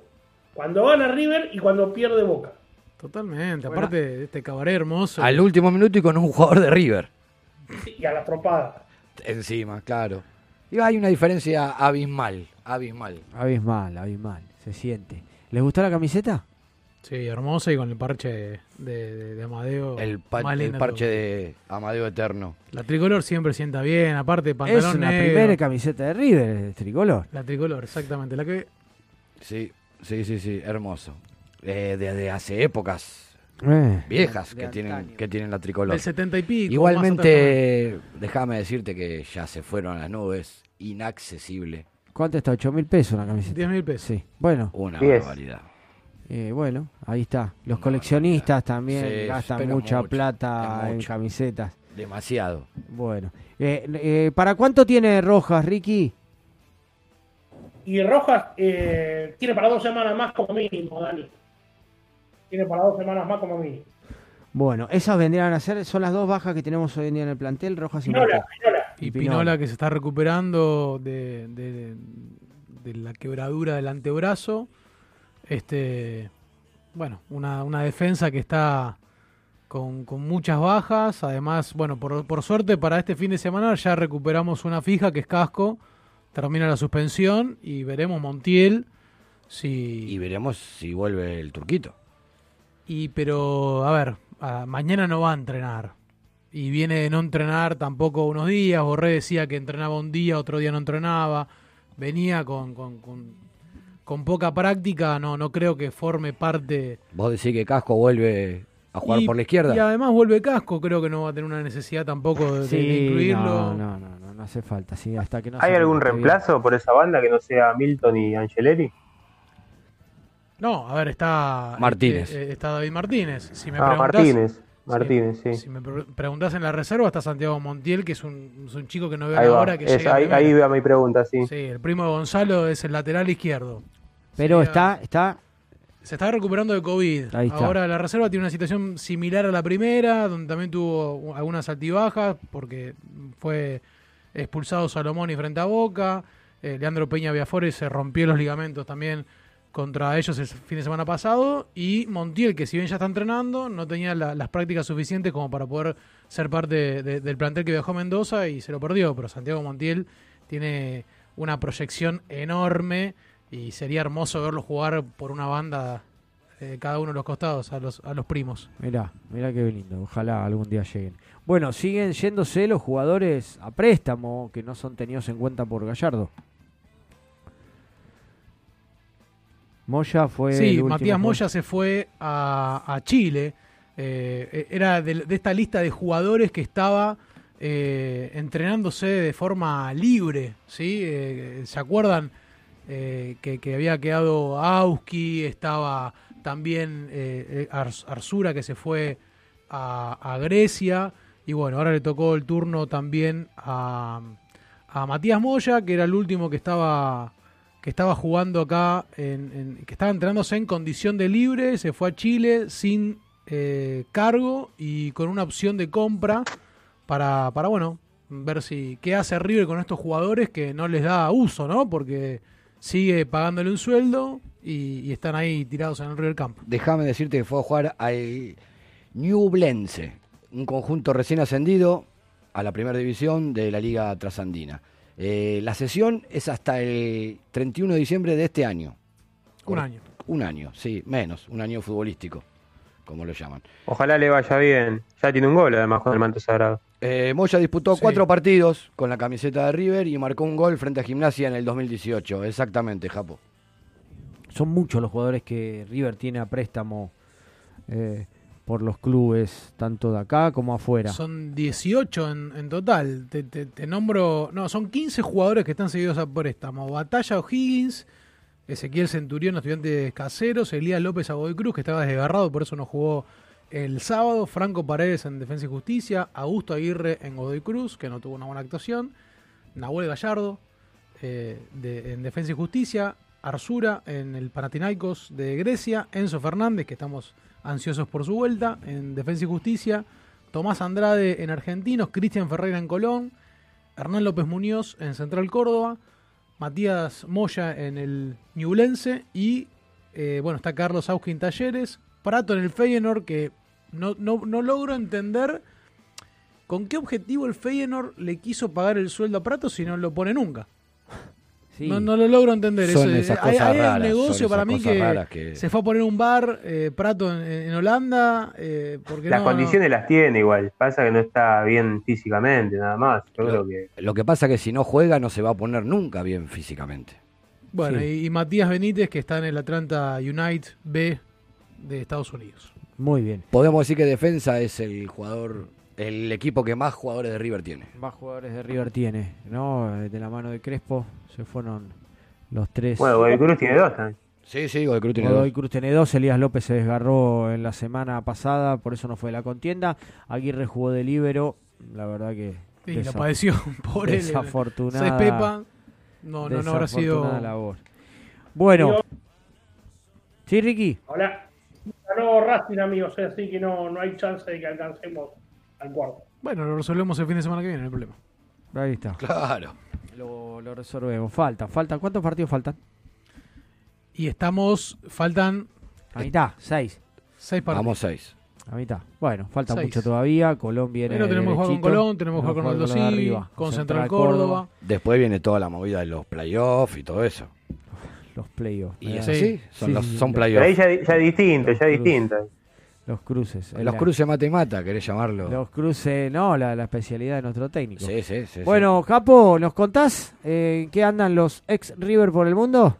[SPEAKER 9] Cuando gana River y cuando pierde Boca.
[SPEAKER 3] Totalmente. Aparte de este cabaret hermoso.
[SPEAKER 4] Al último minuto y con un jugador de River.
[SPEAKER 9] Y a la tropada.
[SPEAKER 4] Encima, claro. Y hay una diferencia abismal, abismal.
[SPEAKER 2] Abismal, abismal, se siente. ¿Les gustó la camiseta?
[SPEAKER 3] Sí, hermosa y con el parche de, de- de Amadeo.
[SPEAKER 4] El, pa- el parche
[SPEAKER 3] todo.
[SPEAKER 4] de Amadeo Eterno.
[SPEAKER 3] La tricolor siempre sienta bien, aparte pantalón
[SPEAKER 2] es una
[SPEAKER 3] negro.
[SPEAKER 2] primera camiseta de River, el tricolor.
[SPEAKER 3] La tricolor, exactamente. La que
[SPEAKER 4] Sí, sí, sí, sí, hermoso. Eh, desde hace épocas
[SPEAKER 2] Eh,
[SPEAKER 4] viejas
[SPEAKER 2] de
[SPEAKER 4] que tienen,
[SPEAKER 2] antaño.
[SPEAKER 4] que tienen la tricolor.
[SPEAKER 3] Del 70 y pico.
[SPEAKER 4] Igualmente, déjame decirte que ya se fueron a las nubes, inaccesible.
[SPEAKER 2] ¿Cuánto está? ¿8 mil pesos una camiseta?
[SPEAKER 3] 10 mil pesos.
[SPEAKER 2] Sí. Bueno,
[SPEAKER 4] Una
[SPEAKER 11] Diez.
[SPEAKER 4] barbaridad.
[SPEAKER 2] eh, bueno, ahí está. Los coleccionistas también
[SPEAKER 4] Sí,
[SPEAKER 2] gastan
[SPEAKER 4] pero
[SPEAKER 2] mucha
[SPEAKER 4] mucho,
[SPEAKER 2] plata
[SPEAKER 4] es
[SPEAKER 2] en
[SPEAKER 4] mucho.
[SPEAKER 2] camisetas.
[SPEAKER 4] Demasiado.
[SPEAKER 2] Bueno, eh, eh, ¿para cuánto tiene Rojas, Ricky?
[SPEAKER 9] Y Rojas eh, tiene para dos semanas más como mínimo, Dani. Tiene para dos semanas más como mínimo.
[SPEAKER 2] Bueno, esas vendrían a ser, son las dos bajas que tenemos hoy en día en el plantel, Rojas y.
[SPEAKER 9] Pinola.
[SPEAKER 3] Y
[SPEAKER 2] Pinola.
[SPEAKER 3] Pinola que se está recuperando de, de- de la quebradura del antebrazo. Este, bueno, una, una defensa que está con, con muchas bajas. Además, bueno, por, por suerte para este fin de semana ya recuperamos una fija que es Casco. Termina la suspensión y veremos Montiel si...
[SPEAKER 4] Y veremos si vuelve el turquito.
[SPEAKER 3] Y pero, a ver, a- mañana no va a entrenar. Y viene de no entrenar tampoco unos días. Borré decía que entrenaba un día, otro día no entrenaba. Venía con, con, con, con poca práctica. No, no creo que forme parte.
[SPEAKER 4] Vos decís que Casco vuelve a jugar
[SPEAKER 3] Y-
[SPEAKER 4] por la izquierda.
[SPEAKER 3] Y además vuelve casco. Creo que no va a tener una necesidad tampoco de, incluirlo.
[SPEAKER 2] no, no, no, no, no hace falta, sí, hasta que no
[SPEAKER 11] ¿Hay algún
[SPEAKER 2] bien.
[SPEAKER 11] reemplazo por esa banda que no sea Milton y Angeleri?
[SPEAKER 3] No, a ver, está.
[SPEAKER 4] Martínez.
[SPEAKER 3] este, eh, está David Martínez. Si me
[SPEAKER 11] Ah,
[SPEAKER 3] preguntás-
[SPEAKER 11] Martínez. Martínez, sí.
[SPEAKER 3] Si me pre- preguntás en la reserva, está Santiago Montiel, que es un, es un chico que no veo
[SPEAKER 11] Ahí va.
[SPEAKER 3] ahora que
[SPEAKER 11] Es-
[SPEAKER 3] llega a
[SPEAKER 11] ahí, ahí va mi pregunta, sí.
[SPEAKER 3] Sí, el primo de Gonzalo es el lateral izquierdo.
[SPEAKER 2] Pero está, está,
[SPEAKER 3] Se está recuperando de COVID.
[SPEAKER 2] Ahí está.
[SPEAKER 3] Ahora la reserva tiene una situación similar a la primera, donde también tuvo algunas altibajas, porque fue expulsado Salomón y frente a Boca. Eh, Leandro Peña Viafores se rompió los ligamentos también contra ellos el fin de semana pasado. Y Montiel, que si bien ya está entrenando, no tenía la- las prácticas suficientes como para poder ser parte de- del plantel que viajó a Mendoza y se lo perdió. Pero Santiago Montiel tiene una proyección enorme y sería hermoso verlo jugar por una banda cada uno de los costados a los, a los primos.
[SPEAKER 2] mirá, mirá qué lindo, ojalá algún día lleguen. Bueno, siguen yéndose los jugadores a préstamo que no son tenidos en cuenta por Gallardo. Moya fue
[SPEAKER 3] Sí, Matías
[SPEAKER 2] jugador.
[SPEAKER 3] Moya se fue a, a Chile. Eh, era de, de esta lista de jugadores que estaba eh, entrenándose de forma libre. ¿sí? Eh, ¿Se acuerdan que, que había quedado Auski? Estaba también Ars- Arzura que se fue a, a Grecia. Y bueno, ahora le tocó el turno también a, a Matías Moya, que era el último que estaba que estaba jugando acá, en, que estaba entrenándose en condición de libre, se fue a Chile sin eh, cargo y con una opción de compra para, para, bueno, ver si qué hace River con estos jugadores que no les da uso, ¿no? Porque sigue pagándole un sueldo y, están ahí tirados en el River Camp.
[SPEAKER 4] Déjame decirte que fue a jugar al Ñublense, un conjunto recién ascendido a la primera división de la Liga Trasandina. Eh, la sesión es hasta el 31 de diciembre de este año.
[SPEAKER 3] Un año.
[SPEAKER 4] Un año, sí, menos, un año futbolístico, como lo llaman.
[SPEAKER 11] Ojalá le vaya bien. Ya tiene un gol además con el manto sagrado.
[SPEAKER 4] Eh, Moya disputó
[SPEAKER 3] Sí.
[SPEAKER 4] cuatro partidos con la camiseta de River y marcó un gol frente a Gimnasia en el 2018. Exactamente, Japo.
[SPEAKER 2] Son muchos los jugadores que River tiene a préstamo eh, por los clubes, tanto de acá como afuera.
[SPEAKER 3] Son 18 en, total. Te, te- nombro. No, son 15 jugadores que están seguidos a préstamo. Batalla O'Higgins, Ezequiel Centurión, estudiantes caseros, Elías López a Godoy Cruz, que estaba desgarrado, por eso no jugó el sábado. Franco Paredes en Defensa y Justicia. Augusto Aguirre en Godoy Cruz, que no tuvo una buena actuación. Nahuel Gallardo eh, en Defensa y Justicia. Arzura en el Panathinaikos de Grecia. Enzo Fernández, que estamos ansiosos por su vuelta en Defensa y Justicia. Tomás Andrade en Argentinos, Cristian Ferreira en Colón, Hernán López Muñoz en Central Córdoba, Matías Moya en el Ñublense y eh, bueno, está Carlos Auskin Talleres, Prato en el Feyenoord que no, no, no logro entender con qué objetivo el Feyenoord le quiso pagar el sueldo a Prato si no lo pone nunca.
[SPEAKER 2] Sí.
[SPEAKER 3] No, no lo logro entender.
[SPEAKER 4] Son
[SPEAKER 3] Eso,
[SPEAKER 4] esas
[SPEAKER 3] hay,
[SPEAKER 4] cosas
[SPEAKER 3] hay un
[SPEAKER 4] raras,
[SPEAKER 3] negocio
[SPEAKER 4] son
[SPEAKER 3] para mí que, se fue a poner un bar, eh, Prato en, en Holanda, eh, porque
[SPEAKER 11] Las
[SPEAKER 3] no- no-
[SPEAKER 11] condiciones las tiene igual. Pasa que no está bien físicamente, nada más. Yo creo que.
[SPEAKER 4] Lo que pasa es que si no juega no se va a poner nunca bien físicamente.
[SPEAKER 3] Bueno,
[SPEAKER 2] Sí.
[SPEAKER 3] y, y Matías Benítez, que está en el Atlanta United B de Estados Unidos.
[SPEAKER 2] Muy bien.
[SPEAKER 4] Podemos decir que defensa es el jugador, el equipo que más jugadores de River tiene.
[SPEAKER 2] Más jugadores de River tiene, ¿no? Eh, De la mano de Crespo se fueron los tres.
[SPEAKER 11] Bueno, Godoy Cruz tiene dos también.
[SPEAKER 4] Sí, sí, Godoy Cruz tiene
[SPEAKER 2] Godoy
[SPEAKER 4] dos.
[SPEAKER 2] Cruz tiene dos, Elías López se desgarró en la semana pasada, por eso no fue de la contienda. Aguirre jugó de líbero, la verdad que...
[SPEAKER 3] Sí, lo
[SPEAKER 2] desa-
[SPEAKER 3] padeció por él.
[SPEAKER 2] Desafortunada.
[SPEAKER 3] Se Pepa. No, no, no habrá sido.
[SPEAKER 2] labor. Bueno. Sí, Ricky.
[SPEAKER 9] Ahora, ganó Racing, amigos, eh, así que no, no hay chance de que alcancemos al cuarto.
[SPEAKER 3] Bueno, lo resolvemos el fin de semana que viene, no hay problema.
[SPEAKER 2] Ahí está.
[SPEAKER 4] Claro.
[SPEAKER 2] Lo, lo resolvemos. Falta, falta. ¿Cuántos partidos faltan?
[SPEAKER 3] Y estamos, faltan
[SPEAKER 2] A mitad, seis.
[SPEAKER 3] seis partidos.
[SPEAKER 4] Vamos seis.
[SPEAKER 2] A mitad. Bueno, falta
[SPEAKER 3] Seis.
[SPEAKER 2] mucho todavía. Colón viene.
[SPEAKER 3] Pero tenemos que jugar con. Colón, tenemos que jugar con Aldo
[SPEAKER 2] arriba,
[SPEAKER 3] con Central Córdoba.
[SPEAKER 4] Después viene toda la movida de los playoffs y todo eso.
[SPEAKER 2] Los playoffs.
[SPEAKER 4] Y
[SPEAKER 2] Eh,
[SPEAKER 4] es así, son,
[SPEAKER 2] Sí,
[SPEAKER 4] los,
[SPEAKER 2] sí,
[SPEAKER 4] son
[SPEAKER 2] sí.
[SPEAKER 11] Pero ahí
[SPEAKER 4] playoffs.
[SPEAKER 11] ya, ya es distinto, ya es distinto.
[SPEAKER 2] Los cruces.
[SPEAKER 4] Los
[SPEAKER 2] La-
[SPEAKER 4] cruces mata y mata, querés llamarlo.
[SPEAKER 2] Los cruces, no, la, la especialidad de nuestro técnico.
[SPEAKER 4] Sí, sí, sí.
[SPEAKER 2] Bueno, Capo, ¿nos contás eh, en qué andan los ex River por el mundo?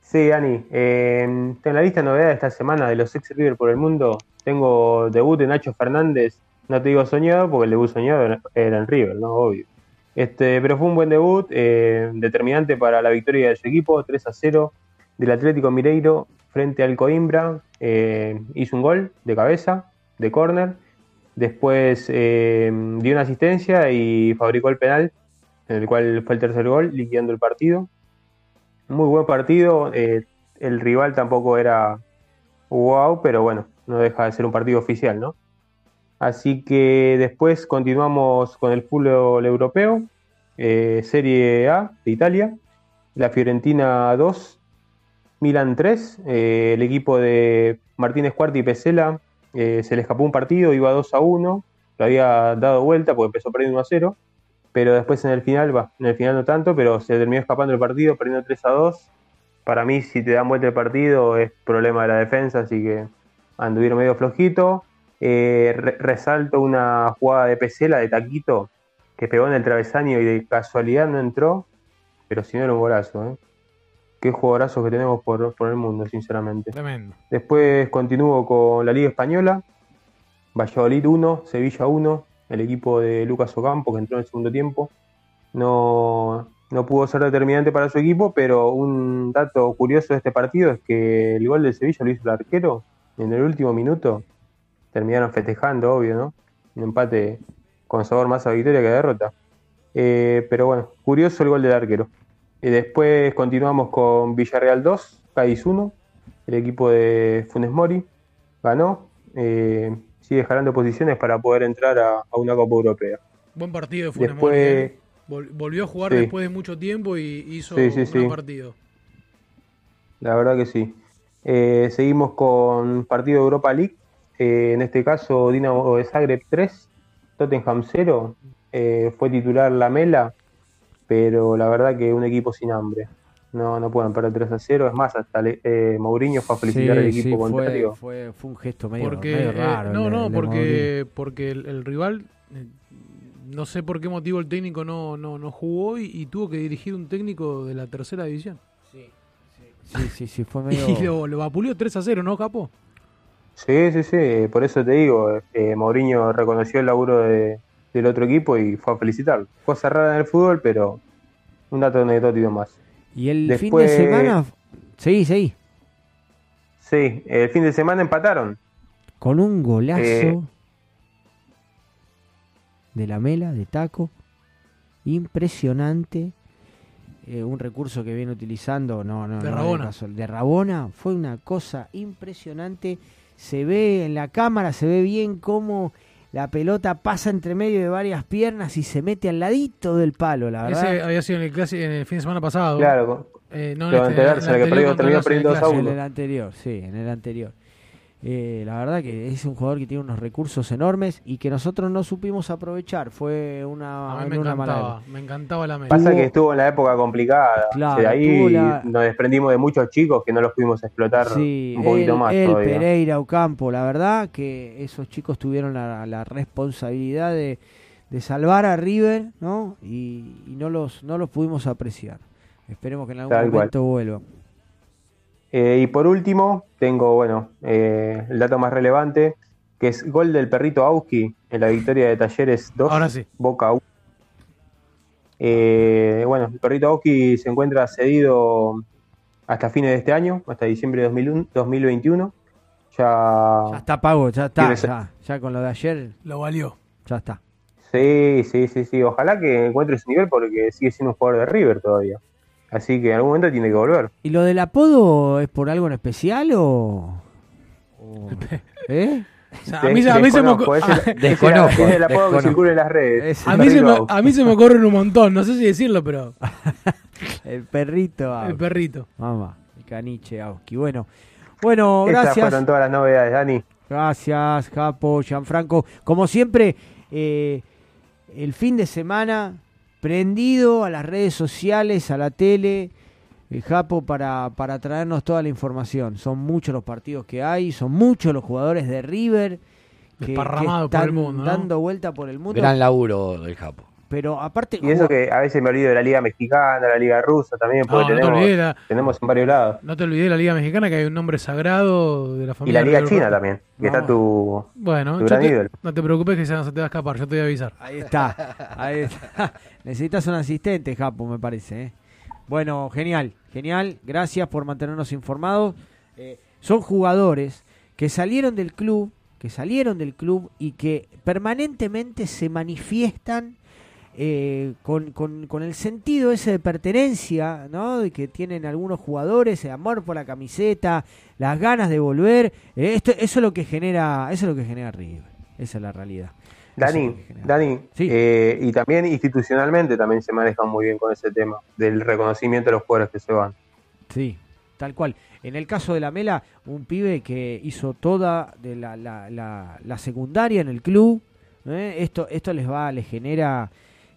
[SPEAKER 11] Sí, Dani. eh, en la lista de novedades de esta semana de los ex River por el mundo, tengo debut de Nacho Fernández. No te digo soñado, porque el debut soñado era- era en River, ¿no? Obvio. Este, pero fue un buen debut, eh, determinante para la victoria de su equipo, 3 a 0, del Atlético Mineiro frente al Coimbra. eh, hizo un gol de cabeza, de córner. Después eh, dio una asistencia y fabricó el penal, en el cual fue el tercer gol, liquidando el partido. Muy buen partido. eh, el rival tampoco era wow, pero bueno, no deja de ser un partido oficial, ¿no? Así que después continuamos con el fútbol europeo, Serie A de Italia, la Fiorentina 2, Milan 3, eh, el equipo de Martínez Cuarti y Pesela eh, se le escapó un partido, iba 2 a 1, lo había dado vuelta porque empezó perdiendo 1 a 0, pero después en el final, en el final no tanto, pero se terminó escapando el partido, perdiendo 3 a 2. Para mí, si te dan vuelta el partido, es problema de la defensa, así que anduvieron medio flojito. Eh, re- resalto una jugada de Pesela de Taquito que pegó en el travesaño y de casualidad no entró, pero si no era un golazo. ¿eh? Qué jugadorazos que tenemos por, por el mundo, sinceramente.
[SPEAKER 3] Tremendo.
[SPEAKER 11] Después continúo con la Liga Española. Valladolid 1, Sevilla 1, el equipo de Lucas Ocampo que entró en el segundo tiempo. No, no pudo ser determinante para su equipo, pero un dato curioso de este partido es que el gol de Sevilla lo hizo el arquero en el último minuto. Terminaron festejando, obvio, ¿no? Un empate con sabor más a victoria que a derrota. Eh, pero bueno, curioso el gol del arquero. Y después continuamos con Villarreal 2, Cádiz 1, el equipo de Funes Mori ganó, eh, sigue jalando posiciones para poder entrar a, a una Copa Europea.
[SPEAKER 3] Buen partido de Funes
[SPEAKER 11] Después-
[SPEAKER 3] Mori, ¿eh? Vol- Volvió a jugar
[SPEAKER 11] Sí.
[SPEAKER 3] después de mucho tiempo y hizo
[SPEAKER 11] Sí, sí,
[SPEAKER 3] un
[SPEAKER 11] sí.
[SPEAKER 3] partido.
[SPEAKER 11] La verdad que sí. Eh, seguimos con partido de Europa League, en este caso Dinamo de Zagreb 3, Tottenham 0, eh, fue titular Lamela, pero la verdad que un equipo sin hambre. No, no pueden perder 3 a 0. Es más, hasta le- eh, Mourinho fue a felicitar al
[SPEAKER 2] Sí,
[SPEAKER 11] equipo
[SPEAKER 2] sí,
[SPEAKER 11] contrario.
[SPEAKER 2] fue, fue, fue un gesto medio,
[SPEAKER 3] Porque,
[SPEAKER 2] medio
[SPEAKER 3] eh,
[SPEAKER 2] raro.
[SPEAKER 3] no,
[SPEAKER 2] el
[SPEAKER 3] no,
[SPEAKER 2] el
[SPEAKER 3] porque, porque el, el rival, eh, no sé por qué motivo el técnico no, no, no jugó y, y tuvo que dirigir un técnico de la tercera división.
[SPEAKER 2] Mourinho. Sí, sí, sí, fue medio...
[SPEAKER 3] Y lo, lo vapuleó 3 a 0, ¿no, Capo?
[SPEAKER 11] Sí, sí, sí, por eso te digo, eh, Mourinho reconoció el laburo de- del otro equipo y fue a felicitarlo. Cosa rara en el fútbol, pero un dato anecdótico más.
[SPEAKER 2] Y el
[SPEAKER 11] Después-
[SPEAKER 2] fin de semana... Sí, sí.
[SPEAKER 11] Sí, el fin de semana empataron.
[SPEAKER 2] Con un golazo
[SPEAKER 11] Eh.
[SPEAKER 2] de la mela, de taco. Impresionante. Eh, un recurso que viene utilizando, no, no,
[SPEAKER 3] De
[SPEAKER 2] no,
[SPEAKER 3] Rabona.
[SPEAKER 2] de Rabona. Fue una cosa impresionante. Se ve en la cámara, se ve bien cómo la pelota pasa entre medio de varias piernas y se mete al ladito del palo, la verdad.
[SPEAKER 3] Ese había sido en el, clase, en el fin de semana pasado.
[SPEAKER 11] Claro,
[SPEAKER 3] Eh, no, en este, en el anterior
[SPEAKER 11] perdió- perdiendo
[SPEAKER 3] Arsenal
[SPEAKER 11] 2 a
[SPEAKER 2] En
[SPEAKER 11] 1.
[SPEAKER 2] el anterior, sí, en el anterior. Eh, la verdad que es un jugador que tiene unos recursos enormes y que nosotros no supimos aprovechar. Fue una,
[SPEAKER 3] A mí me
[SPEAKER 2] una mala
[SPEAKER 3] encantaba, me encantaba la mela.
[SPEAKER 11] Pasa que estuvo en la época complicada.
[SPEAKER 2] Claro,
[SPEAKER 11] O sea, ahí
[SPEAKER 2] la-
[SPEAKER 11] nos desprendimos de muchos chicos que no los pudimos explotar
[SPEAKER 2] Sí,
[SPEAKER 11] un poquito
[SPEAKER 2] él,
[SPEAKER 11] más todavía.
[SPEAKER 2] Pereira, Ocampo, la verdad que esos chicos tuvieron la, la responsabilidad de, de salvar a River, ¿no? Y, y no los no los pudimos apreciar. Esperemos que en algún
[SPEAKER 11] Tal cual.
[SPEAKER 2] momento vuelvan.
[SPEAKER 11] Eh, y por último, tengo, bueno, eh, el dato más relevante, que es gol del perrito Auski en la victoria de Talleres 2,
[SPEAKER 3] Ahora sí.
[SPEAKER 11] Boca 1. Eh, bueno, el perrito Auski se encuentra cedido hasta fines de este año, hasta diciembre de 2001 2021. Ya,
[SPEAKER 2] Ya está pago, ya está.
[SPEAKER 11] Ese-
[SPEAKER 2] Ya, ya con lo de ayer,
[SPEAKER 3] Lo valió.
[SPEAKER 2] ya está.
[SPEAKER 11] Sí, sí, sí, sí. Ojalá que encuentre su nivel porque sigue siendo un jugador de River todavía. Así que en algún momento tiene que volver.
[SPEAKER 2] ¿Y lo del apodo es por algo en especial o...? o- ¿Eh?
[SPEAKER 3] O sea, a mí, se- a mí se me
[SPEAKER 11] Desconozco,
[SPEAKER 3] ocu-
[SPEAKER 11] es el-
[SPEAKER 4] Desconozco,
[SPEAKER 11] es el, apodo que circula en las redes.
[SPEAKER 3] a, mí se me, a mí se me ocurren un montón, no sé si decirlo, pero
[SPEAKER 2] El perrito.
[SPEAKER 3] el perrito.
[SPEAKER 2] Mamá, el caniche Auski. Bueno, bueno,
[SPEAKER 11] Estas
[SPEAKER 2] gracias.
[SPEAKER 11] fueron todas las novedades, Dani.
[SPEAKER 2] Gracias, Capo, Gianfranco. Como siempre, eh, el fin de semana prendido a las redes sociales, a la tele, el Japo para, para traernos toda la información. Son muchos los partidos que hay, son muchos los jugadores de River que, que
[SPEAKER 3] Desparramados por
[SPEAKER 2] están
[SPEAKER 3] el mundo, ¿no?
[SPEAKER 2] dando vuelta por el mundo.
[SPEAKER 4] Gran laburo del Japo.
[SPEAKER 2] Pero aparte,
[SPEAKER 11] Y eso que a veces me olvido de la Liga Mexicana, la Liga Rusa también,
[SPEAKER 3] No,
[SPEAKER 11] porque
[SPEAKER 3] no te olvides
[SPEAKER 11] tenemos,
[SPEAKER 3] la-
[SPEAKER 11] tenemos en varios lados.
[SPEAKER 3] No te olvides de la Liga Mexicana, que hay un nombre sagrado de la
[SPEAKER 11] Y
[SPEAKER 3] familia.
[SPEAKER 11] la Liga China también, que
[SPEAKER 2] No.
[SPEAKER 11] está tu,
[SPEAKER 3] Bueno,
[SPEAKER 11] tu
[SPEAKER 3] yo
[SPEAKER 11] gran
[SPEAKER 3] te-
[SPEAKER 11] ídolo.
[SPEAKER 3] no te preocupes que se no se te va a escapar, yo te voy a avisar.
[SPEAKER 2] Ahí está, ahí está. Necesitas un asistente, Japo, me parece. ¿eh? Bueno, genial, genial. Gracias por mantenernos informados. Eh, son jugadores que salieron del club, que salieron del club y que permanentemente se manifiestan eh, con, con- con el sentido ese de pertenencia, ¿no? De que tienen algunos jugadores, el amor por la camiseta, las ganas de volver. Eh, esto, eso es lo que genera, eso es lo que genera River. Esa es la realidad. Es
[SPEAKER 11] Dani. Dani,
[SPEAKER 2] Sí.
[SPEAKER 11] eh, y también institucionalmente también se manejan muy bien con ese tema, del reconocimiento de los jugadores que se van.
[SPEAKER 2] Sí, tal cual. En el caso de la Mela, un pibe que hizo toda de la, la, la- la secundaria en el club, ¿eh? esto, esto les va, les genera,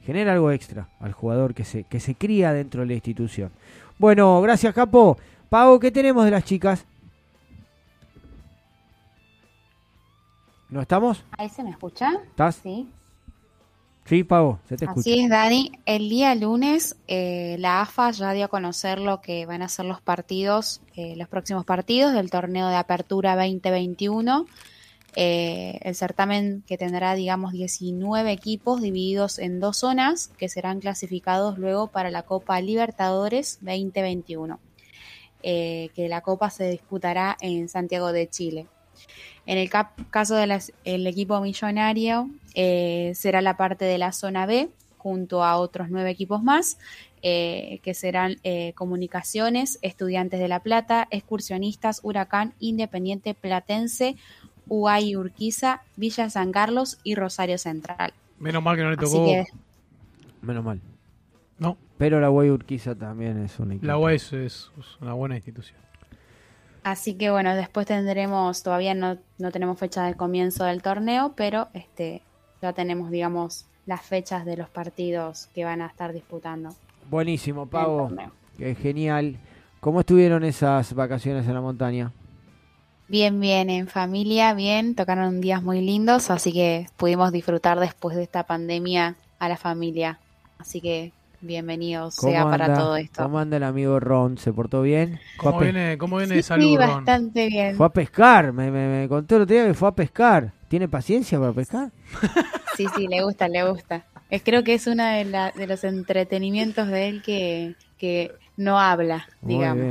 [SPEAKER 2] genera algo extra al jugador que se, que se cría dentro de la institución. Bueno, gracias Capo. Pau, ¿qué tenemos de las chicas? ¿No estamos?
[SPEAKER 10] ¿Ahí se me escucha?
[SPEAKER 2] ¿Estás?
[SPEAKER 10] Sí.
[SPEAKER 2] Sí, Pau, se te escucha.
[SPEAKER 10] Así es, Dani. El día lunes eh, la AFA ya dio a conocer lo que van a ser los partidos, eh, los próximos partidos del torneo de apertura 2021. Eh, el certamen que tendrá, digamos, 19 equipos divididos en dos zonas que serán clasificados luego para la Copa Libertadores 2021, eh, que la Copa se disputará en Santiago de Chile. En el caso del equipo millonario, eh, será la parte de la zona B, junto a otros nueve equipos más, que serán Comunicaciones, Estudiantes de La Plata, Excursionistas, Huracán, Independiente Platense, UAI Urquiza, Villa San Carlos y Rosario Central.
[SPEAKER 3] Menos mal que no le tocó.
[SPEAKER 10] que
[SPEAKER 2] Menos mal.
[SPEAKER 3] No,
[SPEAKER 2] Pero la Guay Urquiza también es un equipo.
[SPEAKER 3] la UAS es, es una buena institución.
[SPEAKER 10] Así que bueno, después tendremos, todavía no, no tenemos fecha de comienzo del torneo, pero este ya tenemos, digamos, las fechas de los partidos que van a estar disputando.
[SPEAKER 2] Buenísimo, Pavo. Qué genial. ¿Cómo estuvieron esas vacaciones en la montaña?
[SPEAKER 10] Bien, bien, en familia, bien, tocaron días muy lindos, así que pudimos disfrutar después de esta pandemia a la familia. Así que bienvenidos sea para todo esto.
[SPEAKER 2] ¿Cómo anda el amigo Ron? ¿Se portó bien? Fue
[SPEAKER 3] ¿Cómo
[SPEAKER 2] a,
[SPEAKER 3] viene, cómo viene de
[SPEAKER 10] Sí,
[SPEAKER 3] salud, Ron?
[SPEAKER 10] bastante bien.
[SPEAKER 2] fue a pescar. Me, me- me contó el otro día que fue a pescar. ¿Tiene paciencia para pescar?
[SPEAKER 10] Sí, sí, le gusta, le gusta. Es, creo que es uno de, la- de los entretenimientos de él que, que no habla,
[SPEAKER 2] Muy
[SPEAKER 10] digamos.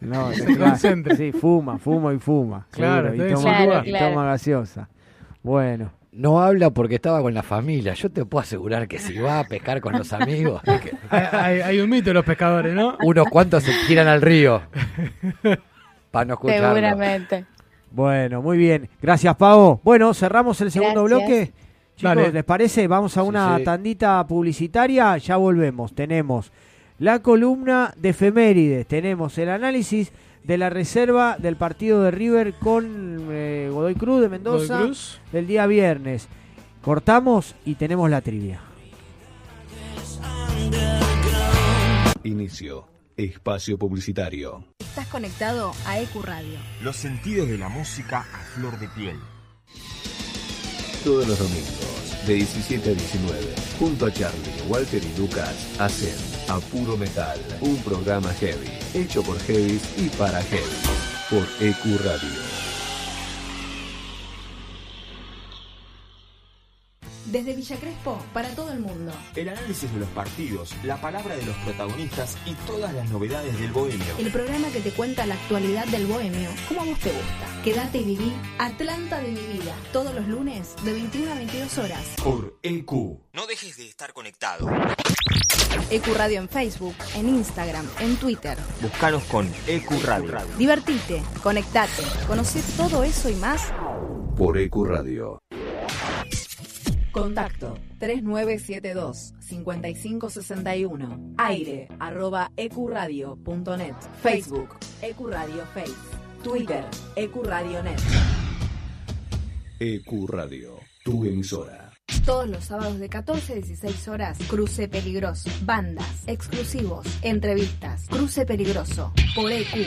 [SPEAKER 2] bien. No,
[SPEAKER 3] Se concentra.
[SPEAKER 2] Sí, fuma, fuma y fuma.
[SPEAKER 3] Claro,
[SPEAKER 2] seguro, y toma, y
[SPEAKER 10] Claro,
[SPEAKER 2] toma gaseosa. Bueno,
[SPEAKER 4] No habla porque estaba con la familia. Yo te puedo asegurar que si va a pescar con los amigos, que
[SPEAKER 3] Hay, hay- hay un mito de los pescadores, ¿no?
[SPEAKER 4] unos cuantos se tiran al río. Para no escucharlo.
[SPEAKER 10] Seguramente.
[SPEAKER 2] bueno, muy bien. Gracias, Pavo. Bueno, cerramos el segundo
[SPEAKER 10] Gracias.
[SPEAKER 2] bloque. Chicos,
[SPEAKER 3] Dale.
[SPEAKER 2] ¿les parece? Vamos a
[SPEAKER 4] Sí,
[SPEAKER 2] una
[SPEAKER 4] sí.
[SPEAKER 2] tandita publicitaria. Ya volvemos. Tenemos la columna de efemérides. Tenemos el análisis de la reserva del partido de River con eh, Godoy Cruz de Mendoza
[SPEAKER 3] Cruz.
[SPEAKER 2] del día viernes. Cortamos y tenemos la trivia.
[SPEAKER 15] Inicio. Espacio publicitario.
[SPEAKER 16] Estás conectado a EQ Radio.
[SPEAKER 17] Los sentidos de la música a flor de piel.
[SPEAKER 15] Todos los domingos, de 17 a 19, junto a Charlie, Walter y Lucas, hacen a Puro Metal, un programa heavy, hecho por heavy y para heavy, por EQ Radio.
[SPEAKER 16] Desde Villa Crespo, para todo el mundo.
[SPEAKER 17] El análisis de los partidos, la palabra de los protagonistas y todas las novedades del bohemio.
[SPEAKER 16] El programa que te cuenta la actualidad del bohemio, como a vos te gusta. Quédate y viví Atlanta de mi vida, todos los lunes de 21 a 22 horas.
[SPEAKER 17] Por EQ.
[SPEAKER 18] No dejes de estar conectado.
[SPEAKER 16] EQ Radio en Facebook, en Instagram, en Twitter.
[SPEAKER 17] Buscanos con EQ Radio.
[SPEAKER 16] Divertite, conectate, conoce todo eso y más.
[SPEAKER 15] Por EQ Radio.
[SPEAKER 16] Contacto 3972-5561. Aire arroba ecuradio.net. Facebook Ecuradio Face. Twitter Ecuradio.net.
[SPEAKER 15] EQ Radio, tu emisora.
[SPEAKER 16] Todos los sábados de 14 a 16 horas, Cruce Peligroso. Bandas, exclusivos, entrevistas. Cruce Peligroso. Por EQ.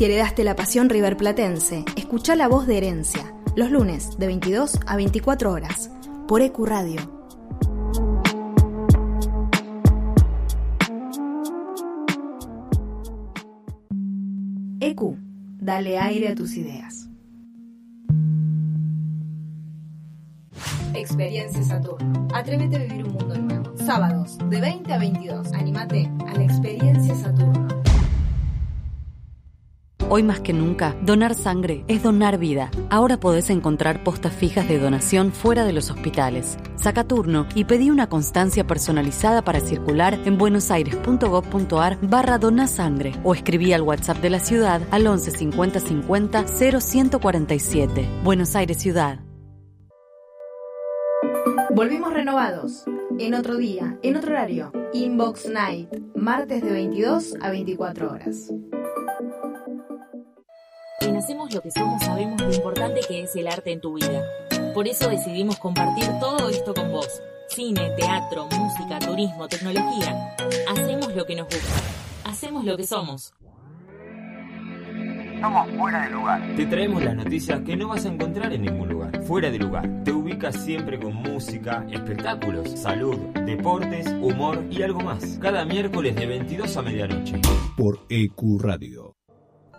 [SPEAKER 16] Si heredaste la pasión riverplatense, escucha la voz de herencia, los lunes de 22 a 24 horas, por EQ Radio. EQ, dale aire a tus ideas. Experiencia Saturno. Atrévete a vivir un mundo nuevo. Sábados, de 20 a 22. Anímate a la Experiencia Saturno.
[SPEAKER 19] Hoy más que nunca, donar sangre es donar vida. Ahora podés encontrar postas fijas de donación fuera de los hospitales. Saca turno y pedí una constancia personalizada para circular en buenosaires.gov.ar barra donasangre o escribí al WhatsApp de la ciudad al 11 50 50 0147. Buenos Aires Ciudad.
[SPEAKER 16] Volvimos renovados. En otro día, en otro horario. Inbox Night. Martes de 22 a 24 horas.
[SPEAKER 20] En Hacemos lo que somos sabemos lo importante que es el arte en tu vida. Por eso decidimos compartir todo esto con vos. Cine, teatro, música, turismo, tecnología. Hacemos lo que nos gusta. Hacemos lo que somos.
[SPEAKER 17] Somos fuera de lugar. Te traemos las noticias que no vas a encontrar en ningún lugar. Fuera de lugar. Te ubicas siempre con música, espectáculos, salud, deportes, humor y algo más. Cada miércoles de 22 a medianoche.
[SPEAKER 15] Por EQ Radio.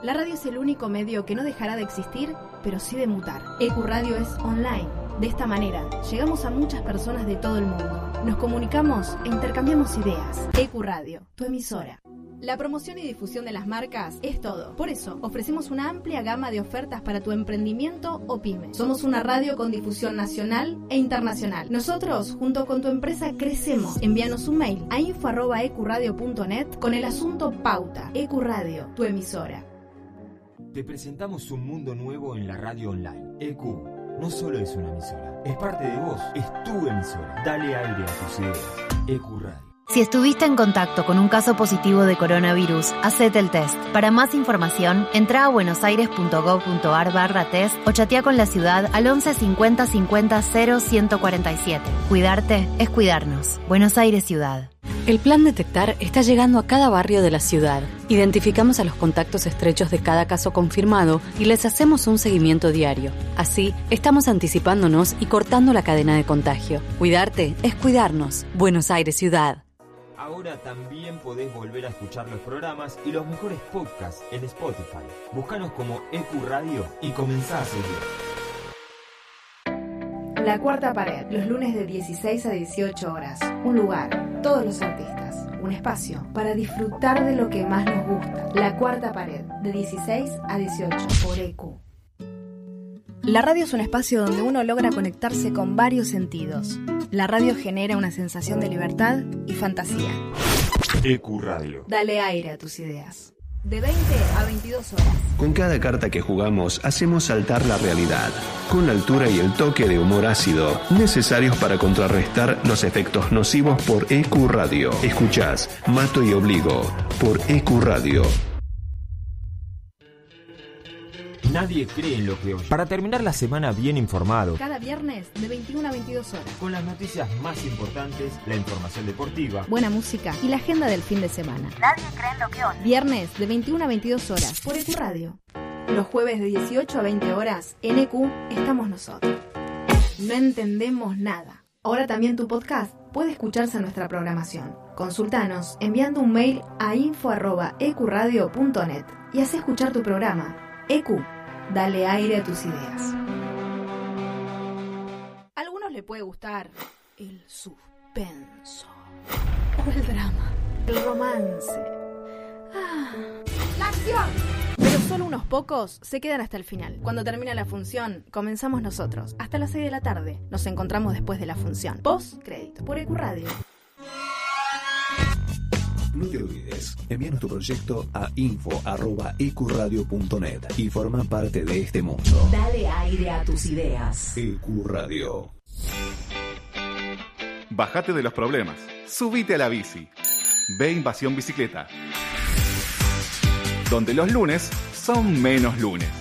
[SPEAKER 16] La radio es el único medio que no dejará de existir, pero sí de mutar. EQ Radio es online. De esta manera, llegamos a muchas personas de todo el mundo. Nos comunicamos e intercambiamos ideas. EQ Radio, tu emisora. La promoción y difusión de las marcas es todo. Por eso, ofrecemos una amplia gama de ofertas para tu emprendimiento o pyme. Somos una radio con difusión nacional e internacional. Nosotros, junto con tu empresa, crecemos. Envíanos un mail a info.ecuradio.net con el asunto Pauta. EQ Radio, tu emisora.
[SPEAKER 17] Te presentamos un mundo nuevo en la radio online. EQ no solo es una emisora, es parte de vos, es tu emisora. Dale aire a tus ideas. EQ Radio.
[SPEAKER 21] Si estuviste en contacto con un caso positivo de coronavirus, hacete el test. Para más información, entra a buenosaires.gov.ar barra test o chatea con la ciudad al 11 50 50 0 147. Cuidarte es cuidarnos. Buenos Aires Ciudad.
[SPEAKER 19] El plan Detectar está llegando a cada barrio de la ciudad. Identificamos a los contactos estrechos de cada caso confirmado y les hacemos un seguimiento diario. Así, estamos anticipándonos y cortando la cadena de contagio. Cuidarte es cuidarnos. Buenos Aires Ciudad.
[SPEAKER 17] Ahora también podés volver a escuchar los programas y los mejores podcasts en Spotify. Búscanos como EQ Radio y comenzá a seguir.
[SPEAKER 16] La cuarta pared, los lunes de 16 a 18 horas. Un lugar, todos los artistas. Un espacio para disfrutar de lo que más nos gusta. La cuarta pared, de 16 a 18 por EQ. La radio es un espacio donde uno logra conectarse con varios sentidos. La radio genera una sensación de libertad y fantasía.
[SPEAKER 15] EQ Radio.
[SPEAKER 16] Dale aire a tus ideas. De 20 a 22 horas.
[SPEAKER 15] Con cada carta que jugamos hacemos saltar la realidad, con la altura y el toque de humor ácido necesarios para contrarrestar los efectos nocivos por EQ Radio. Escuchás Mato y Obligo por EQ Radio.
[SPEAKER 17] Nadie cree en lo que oye. Para terminar la semana bien informado,
[SPEAKER 16] Cada viernes de 21 a 22 horas.
[SPEAKER 17] con las noticias más importantes, la información deportiva,
[SPEAKER 16] Buena música y la agenda del fin de semana.
[SPEAKER 21] Nadie cree en lo que oye.
[SPEAKER 16] Viernes de 21 a 22 horas por EQ Radio. Los jueves de 18 a 20 horas en EQ estamos nosotros. No entendemos nada. Ahora también tu podcast puede escucharse en nuestra programación. Consultanos enviando un mail a info.ecuradio.net y haz escuchar tu programa. EQ, dale aire a tus ideas. A algunos le puede gustar el suspenso o el drama, el romance. Ah. ¡La acción! Pero solo unos pocos se quedan hasta el final. Cuando termina la función, comenzamos nosotros. Hasta las 6 de la tarde. Nos encontramos después de la función. Post crédito por EQ Radio.
[SPEAKER 15] No te olvides, envíanos tu proyecto a info.ecuradio.net y forma parte de este mundo.
[SPEAKER 20] Dale aire a tus ideas.
[SPEAKER 15] EQ Radio.
[SPEAKER 22] Bájate de los problemas. Subite a la bici. Ve Invasión Bicicleta. Donde los lunes son menos lunes.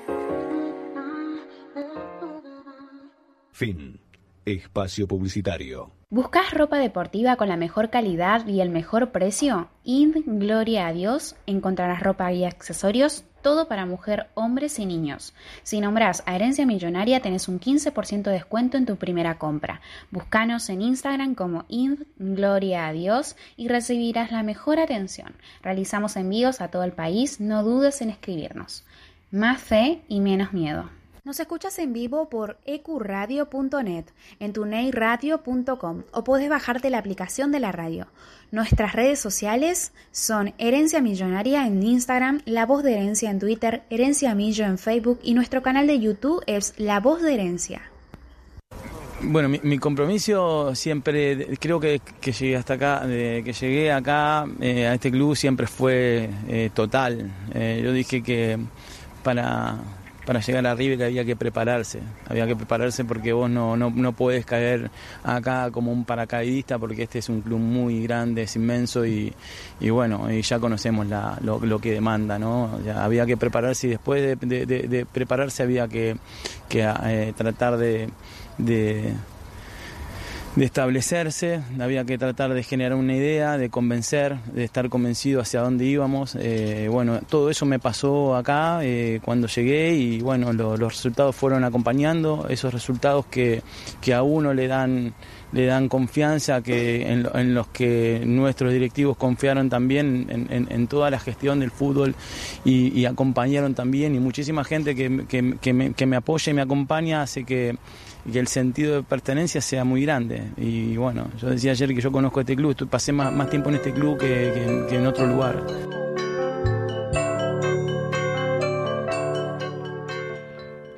[SPEAKER 15] Fin. Espacio publicitario.
[SPEAKER 1] ¿Buscas ropa deportiva con la mejor calidad y el mejor precio? Ind Gloria a Dios encontrarás ropa y accesorios, todo para mujer, hombres y niños. Si nombras a Herencia Millonaria tenés un 15% de descuento en tu primera compra. Búscanos en Instagram como Ind Gloria a Dios y recibirás la mejor atención. Realizamos envíos a todo el país, no dudes en escribirnos. Más fe y menos miedo. Nos escuchas en vivo por ecuradio.net, en tuneiradio.com o puedes bajarte la aplicación de la radio. Nuestras redes sociales son Herencia Millonaria en Instagram, La Voz de Herencia en Twitter, Herencia Millo en Facebook y nuestro canal de YouTube es La Voz de Herencia.
[SPEAKER 23] Bueno, mi, mi compromiso siempre, creo que, que llegué hasta acá, de que llegué acá eh, a este club siempre fue eh, total. Eh, yo dije que para, para llegar a River había que prepararse, había que prepararse porque vos no, no, no puedes caer acá como un paracaidista porque este es un club muy grande, es inmenso y, y bueno, y ya conocemos la, lo, lo que demanda, ¿no? O sea, había que prepararse y después de, de- de- de prepararse había que, que eh, tratar de, de establecerse, había que tratar de generar una idea, de convencer, de estar convencido hacia dónde íbamos. Eh, bueno, todo eso me pasó acá eh, cuando llegué y bueno, lo- los resultados fueron acompañando, esos resultados que, que a uno le dan le dan confianza, que en, en los que nuestros directivos confiaron también en, toda la gestión del fútbol y, acompañaron también y muchísima gente que, que- que me, que me apoya y me acompaña hace que, que el sentido de pertenencia sea muy grande. Y bueno, yo decía ayer que yo conozco este club, pasé más, más tiempo en este club que, que- que en otro lugar.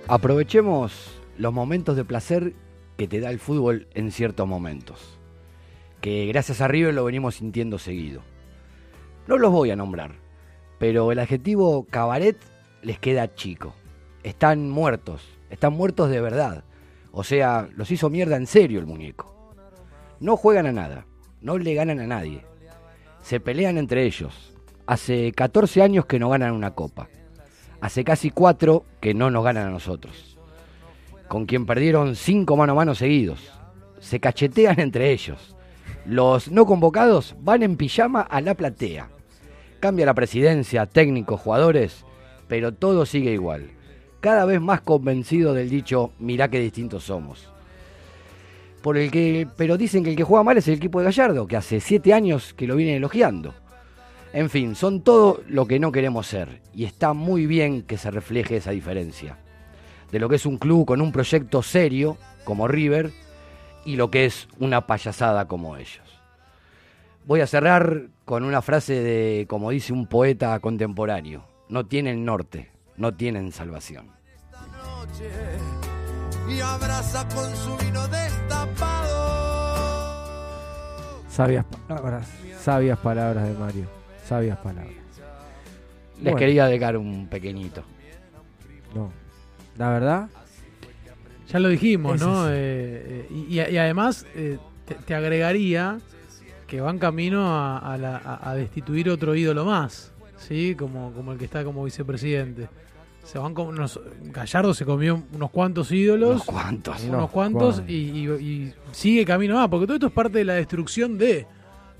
[SPEAKER 4] Aprovechemos los momentos de placer que te da el fútbol en ciertos momentos. Que gracias a River lo venimos sintiendo seguido. No los voy a nombrar, pero el adjetivo cabaret les queda chico. Están muertos, están muertos de verdad. O sea, los hizo mierda en serio el muñeco. No juegan a nada, no le ganan a nadie. Se pelean entre ellos. Hace 14 años que no ganan una copa. Hace casi cuatro que no nos ganan a nosotros. Con quien perdieron cinco mano a mano seguidos. Se cachetean entre ellos. Los no convocados van en pijama a la platea. Cambia la presidencia, técnicos, jugadores, pero todo sigue igual. Cada vez más convencido del dicho, mirá qué distintos somos. por el que, pero dicen que el que juega mal es el equipo de Gallardo, que hace siete años que lo viene elogiando. En fin, son todo lo que no queremos ser y está muy bien que se refleje esa diferencia de lo que es un club con un proyecto serio como River y lo que es una payasada como ellos. Voy a cerrar con una frase de, como dice un poeta contemporáneo, no tienen norte, no tienen salvación.
[SPEAKER 13] y abraza con su vino destapado.
[SPEAKER 2] Sabias palabras, sabias palabras de Mario, sabias palabras.
[SPEAKER 4] Les
[SPEAKER 2] Bueno.
[SPEAKER 4] quería dedicar un pequeñito.
[SPEAKER 2] No, la verdad,
[SPEAKER 3] Ya lo dijimos,
[SPEAKER 2] Es
[SPEAKER 3] ¿no? Eh, eh, y, y además eh, te, te agregaría que van camino a, a la- a destituir otro ídolo más, ¿sí? Como, como el que está como vicepresidente. Se van como unos, Gallardo se comió unos cuantos ídolos.
[SPEAKER 4] Unos cuantos.
[SPEAKER 3] Unos
[SPEAKER 4] Unos
[SPEAKER 3] cuantos y, y- y sigue camino a, porque todo esto es parte de la destrucción de.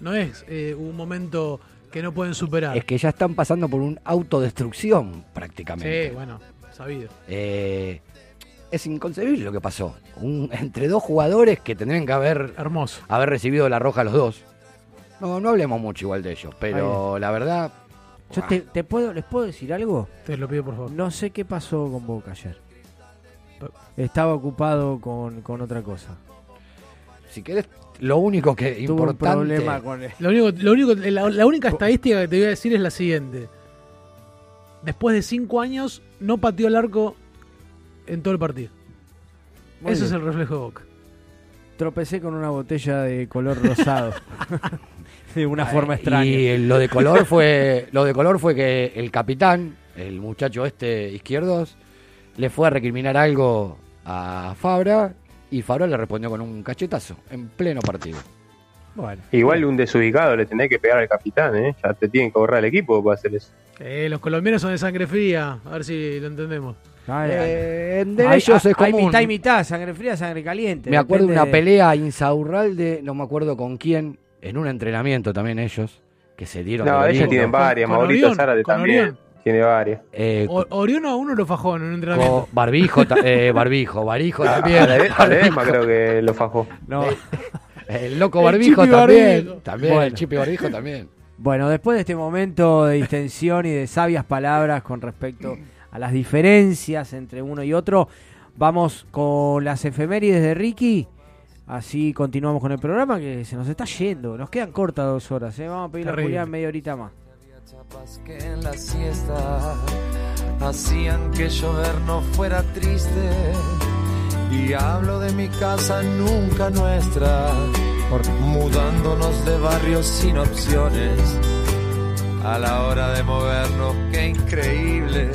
[SPEAKER 3] No es eh, un momento que no pueden superar.
[SPEAKER 4] Es que ya están pasando por un autodestrucción prácticamente.
[SPEAKER 3] Sí, bueno, sabido.
[SPEAKER 4] Eh, es inconcebible lo que pasó. Un- entre dos jugadores que tendrían que haber,
[SPEAKER 3] Hermoso.
[SPEAKER 4] haber recibido la roja los dos. No, no hablemos mucho igual de ellos, pero la verdad,
[SPEAKER 2] yo te, te puedo, les puedo decir algo.
[SPEAKER 3] Te lo pido por favor.
[SPEAKER 2] No sé qué pasó con Boca ayer. Estaba ocupado con, con otra cosa.
[SPEAKER 4] si querés, lo único que
[SPEAKER 2] Tuvo un
[SPEAKER 4] importante.
[SPEAKER 2] problema con él.
[SPEAKER 3] Lo único, lo único, la, la única estadística que te voy a decir es la siguiente. Después de cinco años, no pateó el arco en todo el partido.
[SPEAKER 2] Muy
[SPEAKER 3] Eso es el reflejo de Boca.
[SPEAKER 2] Tropecé con una botella de color rosado. de una forma
[SPEAKER 4] Ay,
[SPEAKER 2] extraña.
[SPEAKER 4] Y lo de color fue, lo de color fue que el capitán, el muchacho este izquierdos, le fue a recriminar algo a Fabra y Fabra le respondió con un cachetazo en pleno partido.
[SPEAKER 2] Bueno.
[SPEAKER 11] Igual un desubicado le tenés que pegar al capitán, ¿eh? Ya te tienen que borrar el equipo para hacer eso.
[SPEAKER 3] Eh, los colombianos son de sangre fría. A ver si lo entendemos.
[SPEAKER 2] Ay,
[SPEAKER 4] Eh, de
[SPEAKER 2] hay,
[SPEAKER 4] ellos es
[SPEAKER 2] hay
[SPEAKER 4] común.
[SPEAKER 2] mitad y mitad, sangre fría, sangre caliente.
[SPEAKER 4] Me acuerdo de una pelea insaurralde, no me acuerdo con quién, en un entrenamiento también ellos, que se dieron.
[SPEAKER 11] No, ellos tienen varias.
[SPEAKER 3] con
[SPEAKER 11] Maurito
[SPEAKER 3] Orión,
[SPEAKER 11] Zárate también.
[SPEAKER 3] Orión.
[SPEAKER 11] Tiene varias.
[SPEAKER 4] Eh,
[SPEAKER 3] O- Orión a uno lo fajó en un entrenamiento.
[SPEAKER 4] barbijo, ta- eh, barbijo, barijo también.
[SPEAKER 11] A Ledesma creo que lo fajó.
[SPEAKER 2] No.
[SPEAKER 4] El loco
[SPEAKER 3] El
[SPEAKER 4] barbijo también.
[SPEAKER 3] Barbijo.
[SPEAKER 4] También,
[SPEAKER 2] Bueno.
[SPEAKER 4] el chipi barbijo también.
[SPEAKER 2] Bueno, después de este momento de distensión y de sabias palabras con respecto a las diferencias entre uno y otro, vamos con las efemérides de Ricky. Así continuamos con el programa que se nos está yendo. Nos quedan cortas dos horas. ¿eh? Vamos a pedirle a. Julián media horita más.
[SPEAKER 13] Chapas que en la siesta hacían que llover no fuera triste. Y hablo de mi casa nunca nuestra, mudándonos de barrios sin opciones. A la hora de movernos, qué increíble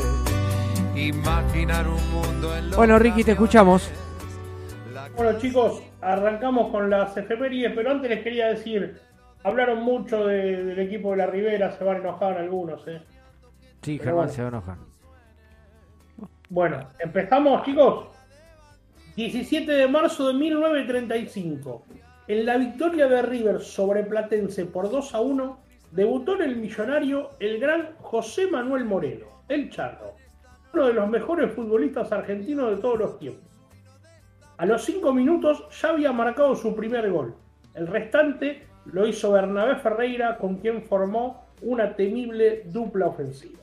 [SPEAKER 13] imaginar un mundo en lo
[SPEAKER 2] Bueno, Ricky, te escuchamos.
[SPEAKER 9] Bueno chicos, arrancamos con las efemérides, pero antes les quería decir, hablaron mucho de- del equipo de la Ribera, se van a enojar algunos, ¿eh?
[SPEAKER 2] Sí,
[SPEAKER 9] Pero
[SPEAKER 2] Germán
[SPEAKER 9] bueno.
[SPEAKER 2] se va a enojar.
[SPEAKER 9] Bueno, empezamos chicos. 17 de marzo de 1935. En la victoria de River sobre Platense por 2 a 1, debutó en el millonario el gran José Manuel Moreno, el Charro, uno de los mejores futbolistas argentinos de todos los tiempos. A los 5 minutos ya había marcado su primer gol. El restante lo hizo Bernabé Ferreira, con quien formó una temible dupla ofensiva.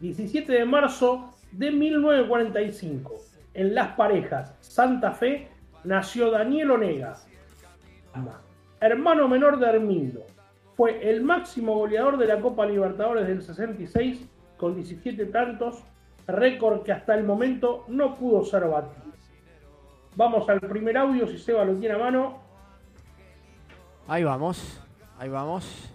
[SPEAKER 9] 17 de marzo de 1945. En Las Parejas, Santa Fe, nació Daniel Onega, hermano menor de Hermindo. Fue el máximo goleador de la Copa Libertadores del 66 con 17 tantos, récord que hasta el momento no pudo ser batido. Vamos al primer audio, si Seba lo tiene a mano.
[SPEAKER 2] Ahí vamos. Ahí vamos.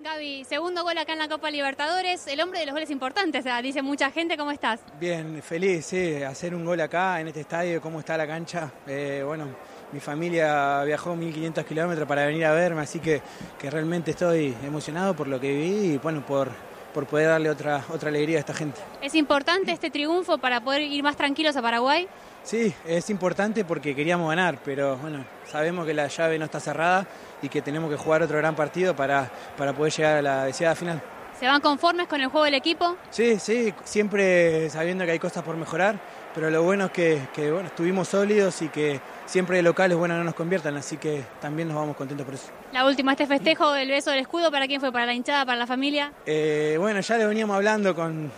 [SPEAKER 24] Gaby, segundo gol acá en la Copa Libertadores, el hombre de los goles importantes, ah, dice mucha gente, ¿cómo estás?
[SPEAKER 25] Bien, feliz, sí, hacer un gol acá en este estadio, cómo está la cancha. Eh, bueno, mi familia viajó 1500 kilómetros para venir a verme, así que, que realmente estoy emocionado por lo que viví y bueno, por, por poder darle otra, otra alegría a esta gente.
[SPEAKER 24] ¿Es importante este triunfo para poder ir más tranquilos a Paraguay?
[SPEAKER 25] Sí, es importante porque queríamos ganar, pero bueno, sabemos que la llave no está cerrada y que tenemos que jugar otro gran partido para, para poder llegar a la deseada final.
[SPEAKER 24] ¿Se van conformes con el juego del equipo?
[SPEAKER 25] Sí, sí, siempre sabiendo que hay cosas por mejorar, pero lo bueno es que, que, bueno, estuvimos sólidos y que siempre de locales bueno no nos conviertan, así que también nos vamos contentos por eso.
[SPEAKER 24] La última, este festejo del beso del escudo, ¿para quién fue? ¿Para la hinchada, para la familia?
[SPEAKER 25] Eh, bueno, ya lo veníamos hablando con,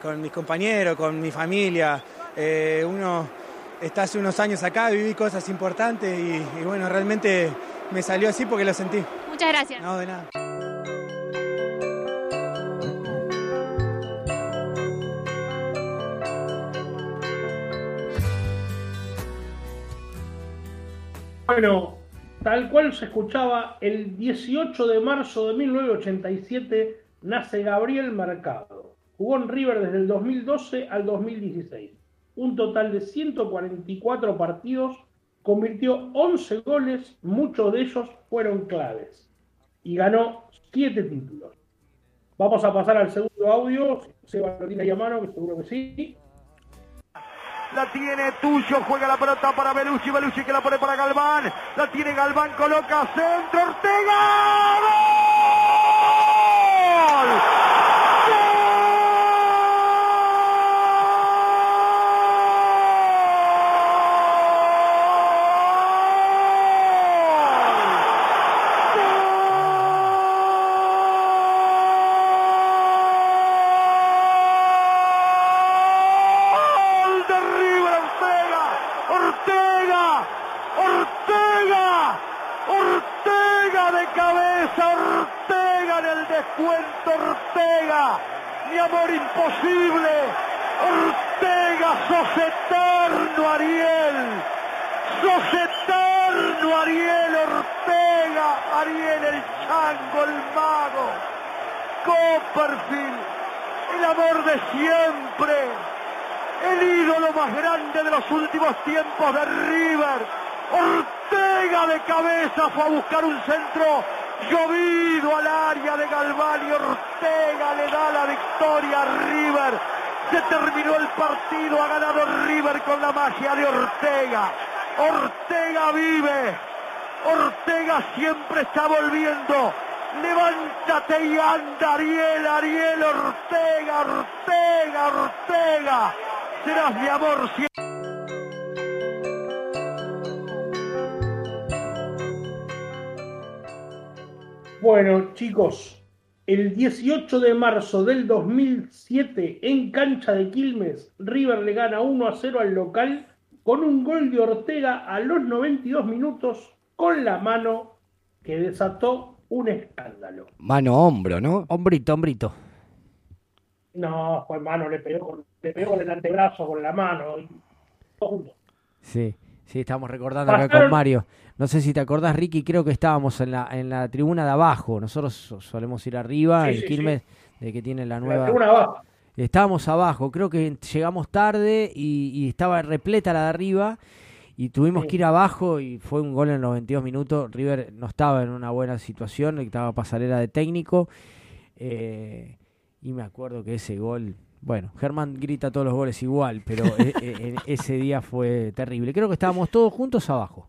[SPEAKER 25] con mis compañeros, con mi familia. Eh, uno está hace unos años acá, viví cosas importantes y, y bueno, realmente me salió así porque lo sentí.
[SPEAKER 24] Muchas gracias.
[SPEAKER 25] No, de nada.
[SPEAKER 9] Bueno, tal cual se escuchaba, el 18 de marzo de 1987 nace Gabriel Mercado. Jugó en River desde el 2012 al 2016. Un total de 144 partidos, convirtió 11 goles, muchos de ellos fueron claves. Y ganó 7 títulos. Vamos a pasar al segundo audio. Seba lo tiene ahí a mano, que seguro que sí.
[SPEAKER 14] La tiene Tuyo, juega la pelota para Belucci, Belucci que la pone para Galván. La tiene Galván, coloca centro, Ortega. ¡Gol de River Ortega! ¡Ortega! ¡Ortega! ¡Ortega de cabeza! ¡Ortega en el descuento! ¡Ortega! ¡Mi amor imposible! ¡Ortega! ¡Sos eterno, Ariel! ¡Sos eterno, Ariel Ortega! Ariel el chango, el mago. Copperfield, el amor de siempre el ídolo más grande de los últimos tiempos de River. Ortega de cabeza fue a buscar un centro llovido al área de Galván y Ortega le da la victoria a River. Se terminó el partido, ha ganado River con la de Ortega. Ortega vive. Ortega siempre está volviendo. Levántate y anda, Ariel, Ariel, Ortega, Ortega, Ortega. Serás mi amor siempre.
[SPEAKER 9] Bueno, chicos, el 18 de marzo del 2007 en cancha de Quilmes, River le gana 1 a 0 al local con un gol de Ortega a los 92 minutos con la mano que desató un escándalo.
[SPEAKER 4] Mano hombro, ¿no?
[SPEAKER 2] Hombrito, hombrito.
[SPEAKER 9] No, fue mano, le pegó, con- le pegó con el antebrazo, con la mano, y.
[SPEAKER 2] Sí, sí, estamos recordando acá con Mario. No sé si te acordás, Ricky, creo que estábamos en la, en la tribuna de abajo. Nosotros so- solemos ir arriba,
[SPEAKER 9] Sí,
[SPEAKER 2] en
[SPEAKER 9] sí,
[SPEAKER 2] Quilmes, de que tiene la
[SPEAKER 9] La
[SPEAKER 2] nueva...
[SPEAKER 9] tribuna abajo.
[SPEAKER 2] Estábamos abajo, creo que llegamos tarde y, y estaba repleta la de arriba y tuvimos que ir abajo y fue un gol en 92 minutos. River no estaba en una buena situación, estaba pasarela de técnico eh, y me acuerdo que ese gol, bueno, Germán grita todos los goles igual, pero e- e- en ese día fue terrible. Creo que estábamos todos juntos abajo.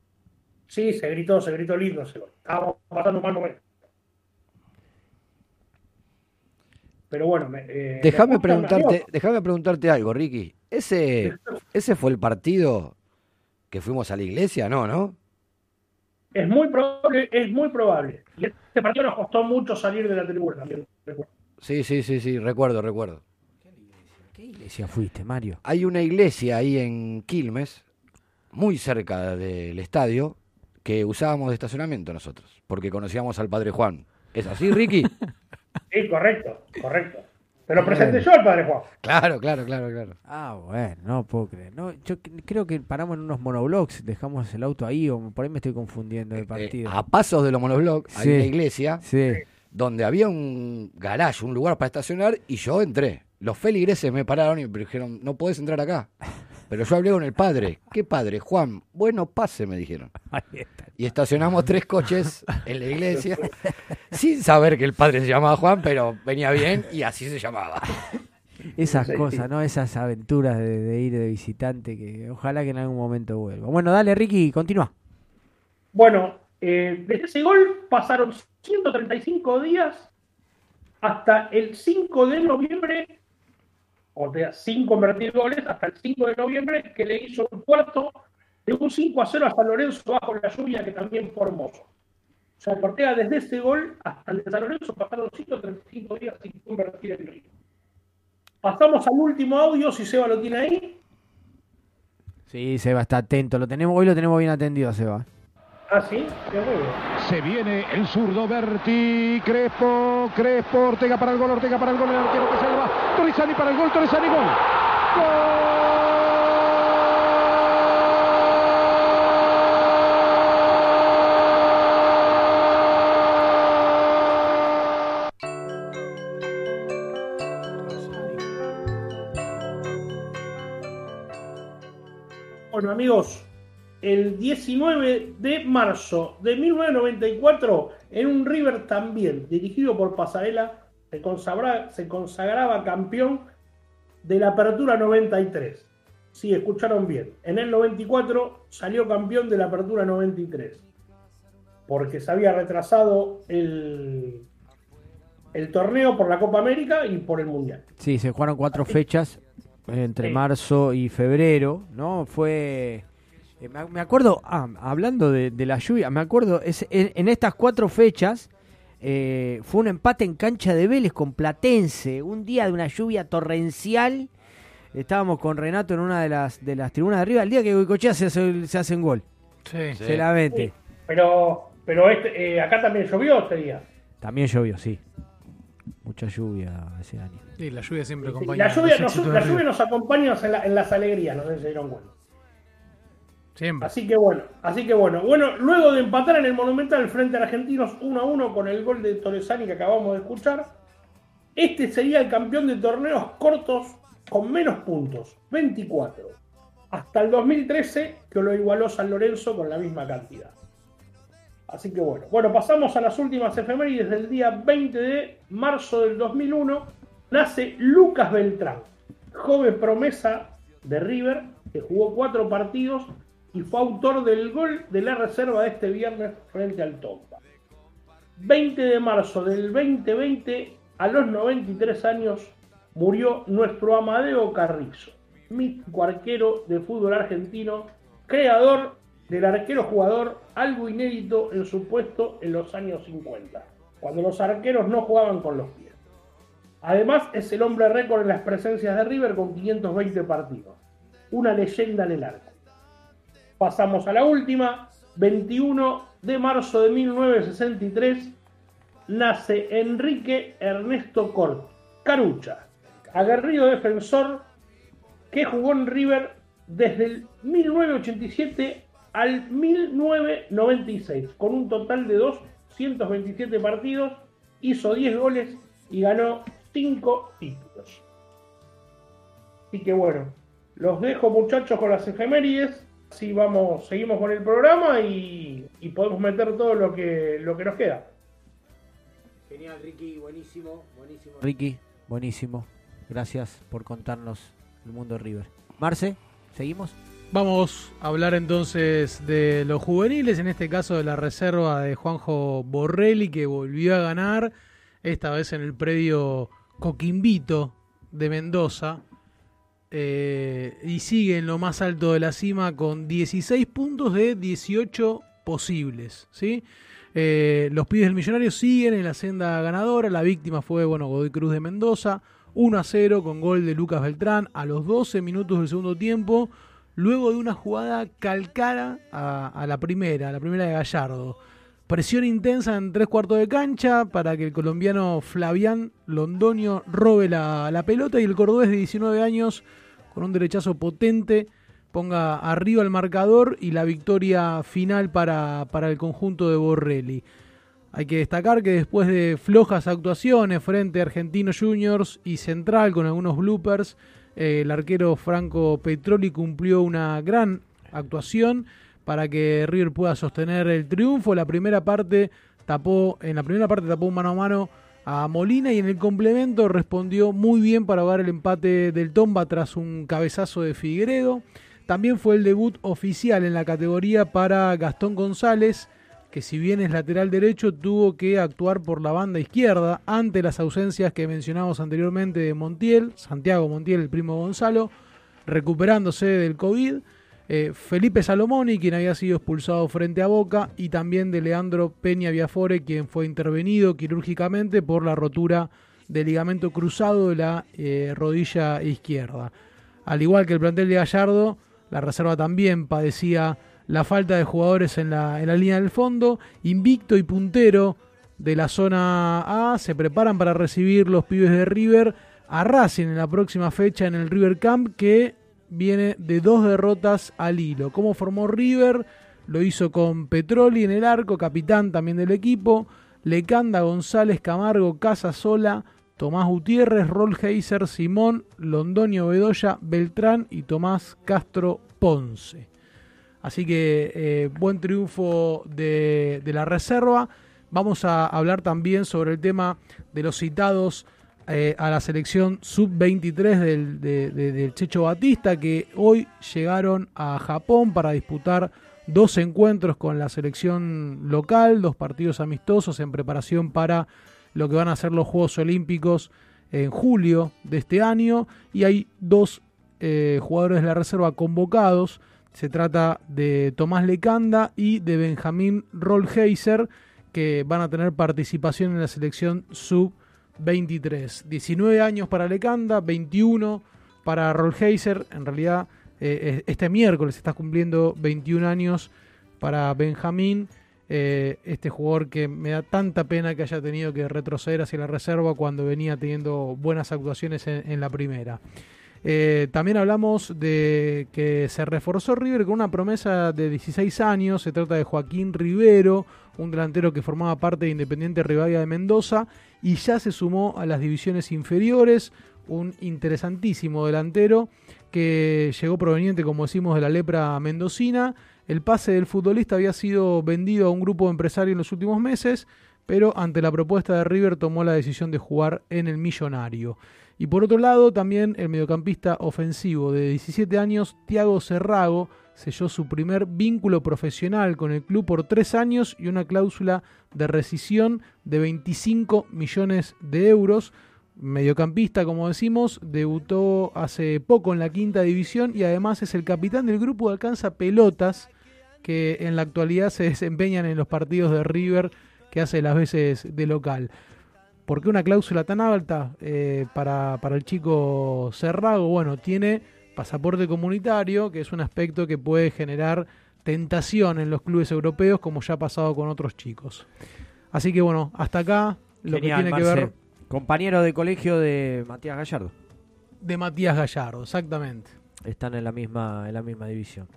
[SPEAKER 9] Sí, se gritó, se gritó lindo gol. Estábamos pasando un mal momento. Pero bueno, me, eh,
[SPEAKER 4] Déjame preguntarte,
[SPEAKER 9] me-
[SPEAKER 4] déjame preguntarte algo, Ricky. Ese, ese fue el partido que fuimos a la iglesia, ¿no? ¿No?
[SPEAKER 9] Es muy probable, es muy probable. Y este partido nos costó mucho salir de la tribuna.
[SPEAKER 4] Sí, sí, sí, sí, recuerdo, recuerdo.
[SPEAKER 2] ¿Qué iglesia fuiste, Mario?
[SPEAKER 4] Hay una iglesia ahí en Quilmes, muy cerca del estadio, que usábamos de estacionamiento nosotros, porque conocíamos al padre Juan. ¿Es así, Ricky?
[SPEAKER 9] Sí, correcto, correcto. Te lo presenté yo al padre Juan.
[SPEAKER 4] claro, claro, claro, claro.
[SPEAKER 2] Ah, bueno, no puedo creer. No, yo creo que paramos en unos monoblocks, dejamos el auto ahí o por ahí me estoy confundiendo de partido.
[SPEAKER 4] Eh, A pasos de los monoblocks hay
[SPEAKER 2] Sí,
[SPEAKER 4] una iglesia
[SPEAKER 2] sí.
[SPEAKER 4] donde había un garage, un lugar para estacionar, y yo entré. Los feligreses me pararon y me dijeron, no podés entrar acá. Pero yo hablé con el padre. ¿Qué padre? Juan, bueno, pase, me dijeron. Y estacionamos tres coches en la iglesia, sin saber que el padre se llamaba Juan, pero venía bien y así se llamaba.
[SPEAKER 2] Esas cosas, ¿no? Esas aventuras de, de ir de visitante que ojalá que en algún momento vuelva. Bueno, dale, Ricky, continúa.
[SPEAKER 9] Bueno, eh, desde ese gol pasaron 135 días hasta el 5 de noviembre, o sea, sin convertir goles, hasta el 5 de noviembre, que le hizo un cuarto de un 5 a 0 a San Lorenzo bajo la lluvia, que también fue hermoso. O sea, Ortega desde ese gol hasta el de San Lorenzo pasaron 135 días sin convertir el río. Pasamos al último audio, si Seba lo tiene ahí.
[SPEAKER 2] Sí, Seba está atento. Lo tenemos, hoy lo tenemos bien atendido, Seba.
[SPEAKER 9] Ah, sí, qué bueno.
[SPEAKER 14] Se viene el zurdo Berti, Crespo, Crespo, Ortega para el gol, Ortega para el gol, el arquero que salva, Torresani para el gol, Torresani gol.
[SPEAKER 9] Bueno, amigos, el 19 de marzo de 1994, en un River también, dirigido por Pasarela, se consagraba, se consagraba campeón de la Apertura 93. Sí, escucharon bien. En el 94 salió campeón de la Apertura 93. Porque se había retrasado el, el torneo por la Copa América y por el Mundial.
[SPEAKER 2] Sí, se jugaron cuatro fechas entre marzo y febrero, ¿no? Fue... eh, Me acuerdo, ah, hablando de, de la lluvia, me acuerdo, es, en, en estas cuatro fechas eh, fue un empate en cancha de Vélez con Platense, un día de una lluvia torrencial. Estábamos con Renato en una de las de las tribunas de arriba, el día que Goicochea se hace, se hace un gol.
[SPEAKER 3] Sí.
[SPEAKER 2] Se la mete.
[SPEAKER 9] Pero, pero este, eh, acá también llovió este día.
[SPEAKER 2] También llovió, sí. Mucha lluvia ese año.
[SPEAKER 3] Sí, la lluvia siempre
[SPEAKER 9] Sí,
[SPEAKER 3] acompaña.
[SPEAKER 9] la, lluvia, nos, la lluvia acompaña en, la- en las alegrías, no sé si se dieron cuenta. Así que bueno, así que bueno. Bueno, luego de empatar en el Monumental frente a Argentinos 1 a 1 con el gol de Torresani que acabamos de escuchar, este sería el campeón de torneos cortos con menos puntos, 24. Hasta el 2013 que lo igualó San Lorenzo con la misma cantidad. Así que bueno, bueno, pasamos a las últimas efemérides del día 20 de marzo del 2001. Nace Lucas Beltrán, joven promesa de River, que jugó cuatro partidos y fue autor del gol de la reserva de este viernes frente al Tomba. 20 de marzo del 2020, a los 93 años, murió nuestro Amadeo Carrizo, mítico arquero de fútbol argentino, creador del arquero jugador, algo inédito en su puesto en los años 50, cuando los arqueros no jugaban con los pies. Además, es el hombre récord en las presencias de River con 520 partidos. Una leyenda en el arco. Pasamos a la última. 21 de marzo de 1963 nace Enrique Ernesto Cort, Carucha, aguerrido defensor que jugó en River desde el 1987 al 1996, con un total de 227 partidos, hizo 10 goles y ganó 5 títulos. Así que bueno, los dejo muchachos con las efemérides. Así vamos, seguimos con el programa y, y podemos meter todo lo que, lo que nos queda.
[SPEAKER 2] Genial, Ricky, buenísimo, buenísimo. Ricky, buenísimo. Gracias por contarnos el mundo de River. Marce, ¿seguimos?
[SPEAKER 3] Vamos a hablar entonces de los juveniles, en este caso de la reserva de Juanjo Borrelli, que volvió a ganar, esta vez en el predio Coquimbito de Mendoza, eh, y sigue en lo más alto de la cima con 16 puntos de 18 posibles. ¿sí? Eh, los pibes del Millonario siguen en la senda ganadora, la víctima fue bueno, Godoy Cruz de Mendoza, 1 a 0 con gol de Lucas Beltrán a los 12 minutos del segundo tiempo luego de una jugada calcara a, a la primera, a la primera de Gallardo. Presión intensa en tres cuartos de cancha para que el colombiano Flavián Londoño robe la, pelota y el cordobés de 19 años, con un derechazo potente, ponga arriba el marcador y la victoria final para, para el conjunto de Borrelli. Hay que destacar que después de flojas actuaciones frente a Argentinos Juniors y Central con algunos bloopers, eh, el arquero Franco Petroli cumplió una gran actuación para que River pueda sostener el triunfo. La primera parte tapó, en la primera parte tapó un mano a mano a Molina y en el complemento respondió muy bien para ahogar el empate del Tomba tras un cabezazo de Figueredo. También fue el debut oficial en la categoría para Gastón González, que si bien es lateral derecho, tuvo que actuar por la banda izquierda ante las ausencias que mencionamos anteriormente de Montiel, Santiago Montiel, el primo Gonzalo, recuperándose del COVID. Eh, Felipe Salomoni, quien había sido expulsado frente a Boca, y también de Leandro Peña Viafore, quien fue intervenido quirúrgicamente por la rotura del ligamento cruzado de la eh, rodilla izquierda. Al igual que el plantel de Gallardo, la reserva también padecía la falta de jugadores en la, en la línea del fondo. Invicto y puntero de la zona A se preparan para recibir los pibes de River a Racing en la próxima fecha en el River Camp que viene de dos derrotas al hilo. ¿Cómo formó River? Lo hizo con Petroli en el arco, capitán también del equipo. Lecanda, González, Camargo, Casasola, Tomás Gutiérrez, Rolheiser, Simón, Londonio Bedoya, Beltrán y Tomás Castro Ponce. Así que eh, buen triunfo de la reserva. Vamos a hablar también sobre el tema de los citados eh, a la selección sub-23 del, de- de- del Checho Batista, que hoy llegaron a Japón para disputar dos encuentros con la selección local, dos partidos amistosos en preparación para lo que van a ser los Juegos Olímpicos en julio de este año. Y hay dos eh, jugadores de la reserva convocados. Se trata de Tomás Lecanda y de Benjamín Rollheiser, que van a tener participación en la selección sub-23. 19 años para Lecanda, 21 para Rollheiser. En realidad, eh, este miércoles está cumpliendo 21 años para Benjamín. eh, este jugador que me da tanta pena que haya tenido que retroceder hacia la reserva cuando venía teniendo buenas actuaciones en, en la primera. Eh, también hablamos de que se reforzó River con una promesa de 16 años. Se trata de Joaquín Rivero, un delantero que formaba parte de Independiente Rivadavia de Mendoza y ya se sumó a las divisiones inferiores. Un interesantísimo delantero que llegó proveniente, como decimos, de la lepra mendocina. El pase del futbolista había sido vendido a un grupo de empresarios en los últimos meses, pero ante la propuesta de River tomó la decisión de jugar en el Millonario. Y por otro lado, también el mediocampista ofensivo de 17 años, Tiago Serrago, selló su primer vínculo profesional con el club por tres años y una cláusula de rescisión de 25 millones de euros. Mediocampista, como decimos, debutó hace poco en la quinta división y además es el capitán del grupo de alcanza pelotas que en la actualidad se desempeñan en los partidos de River que hace las veces de local. ¿Por qué una cláusula tan alta eh, para, para el chico Cerrago? Bueno, tiene pasaporte comunitario, que es un aspecto que puede generar tentación en los clubes europeos, como ya ha pasado con otros chicos. Así que bueno, hasta acá lo
[SPEAKER 2] Genial,
[SPEAKER 3] que tiene que ver
[SPEAKER 2] Compañero de colegio de Matías Gallardo.
[SPEAKER 3] de Matías Gallardo, exactamente.
[SPEAKER 2] Están en la misma, en la misma división.